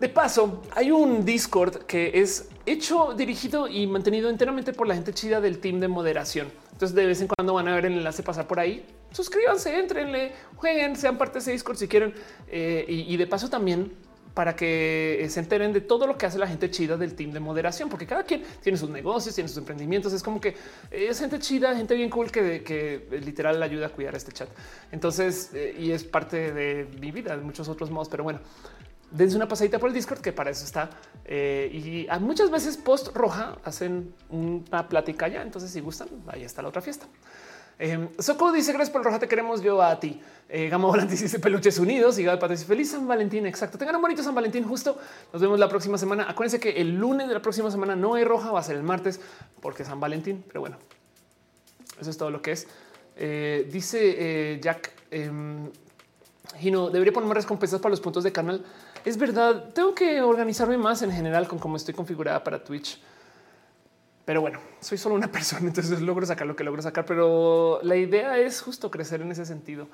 De paso, hay un Discord que es hecho, dirigido y mantenido enteramente por la gente chida del team de moderación. Entonces, de vez en cuando van a ver el enlace pasar por ahí. Suscríbanse, entrenle, jueguen, sean parte de ese Discord si quieren. Eh, y de paso, también para que se enteren de todo lo que hace la gente chida del team de moderación, porque cada quien tiene sus negocios, tiene sus emprendimientos. Es como que es gente chida, gente bien cool que, que literal ayuda a cuidar este chat. Entonces, eh, y es parte de mi vida de muchos otros modos. Pero bueno, dense una pasadita por el Discord, que para eso está. Eh, y muchas veces post roja hacen una plática ya. Entonces, si gustan, ahí está la otra fiesta. Eh, Soco dice gracias por el roja, te queremos yo a ti. Eh, Gama Volante dice peluches unidos y Gaby dice feliz San Valentín. Exacto. Tengan un bonito San Valentín. Justo nos vemos la próxima semana. Acuérdense que el lunes de la próxima semana no hay roja, va a ser el martes porque San Valentín. Pero bueno, eso es todo lo que es. Eh, dice eh, Jack em, Gino, debería poner más recompensas para los puntos de canal. Es verdad, tengo que organizarme más en general con cómo estoy configurada para Twitch. Pero bueno, soy solo una persona, entonces logro sacar lo que logro sacar. Pero la idea es justo crecer en ese sentido.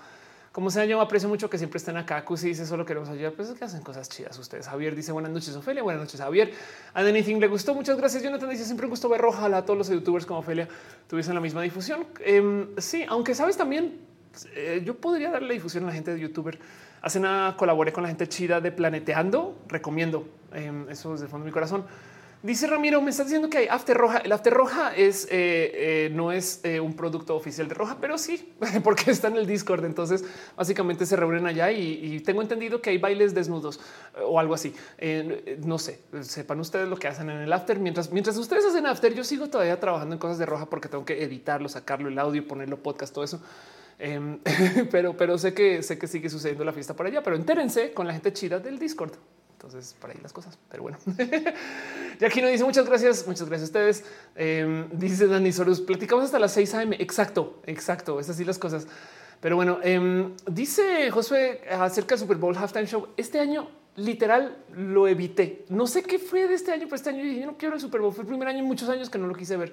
Como sea, yo aprecio mucho que siempre estén acá. Cusi dice solo queremos ayudar, pues es que hacen cosas chidas ustedes. Javier dice buenas noches, Ofelia. Buenas noches, Javier. A Anything le gustó. Muchas gracias. Jonathan dice siempre un gusto ver roja a todos los youtubers como Ofelia tuviesen la misma difusión. Em, sí, aunque sabes también, eh, yo podría darle difusión a la gente de youtuber. Hace nada colaboré con la gente chida de Planeteando. Recomiendo em, eso desde el fondo de mi corazón. Dice Ramiro, me estás diciendo que hay After Roja. El After Roja es eh, eh, no es eh, un producto oficial de Roja, pero sí, porque está en el Discord. Entonces, básicamente se reúnen allá y, tengo entendido que hay bailes desnudos o algo así. no sé, sepan ustedes lo que hacen en el After. Mientras, mientras ustedes hacen After, yo sigo todavía trabajando en cosas de Roja porque tengo que editarlo, sacarlo, el audio, ponerlo podcast, todo eso. Em, pero, pero sé que sé que sigue sucediendo la fiesta por allá, pero entérense con la gente chida del Discord. Entonces, por ahí las cosas. Pero bueno, y aquí nos dice muchas gracias. Muchas gracias a ustedes. Em, dice Dani Sorus, platicamos hasta las 6 a.m. Exacto, exacto. Es así las cosas. Pero bueno, em, dice Josué acerca del Super Bowl Halftime Show. Este año literal lo evité. No sé qué fue de este año, pero este año yo no quiero el Super Bowl. Fue el primer año en muchos años que no lo quise ver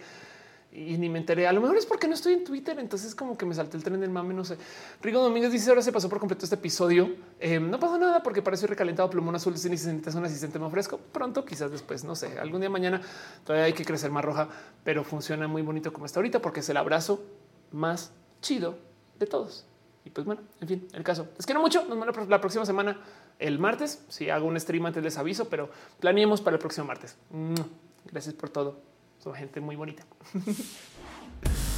y ni me enteré. A lo mejor es porque no estoy en Twitter, entonces como que me salté el tren del mame, no sé. Rigo Domínguez dice ahora se pasó por completo este episodio. Eh, no pasa nada porque parece recalentado plumón azul. Si necesitas un asistente más fresco, pronto, quizás después, no sé, algún día mañana todavía hay que crecer más roja, pero funciona muy bonito como está ahorita porque es el abrazo más chido de todos. Y pues bueno, en fin, el caso es que no mucho. Nos vemos la próxima semana, el martes. Si hago un stream antes les aviso, pero planeemos para el próximo martes. Gracias por todo. Son gente muy bonita.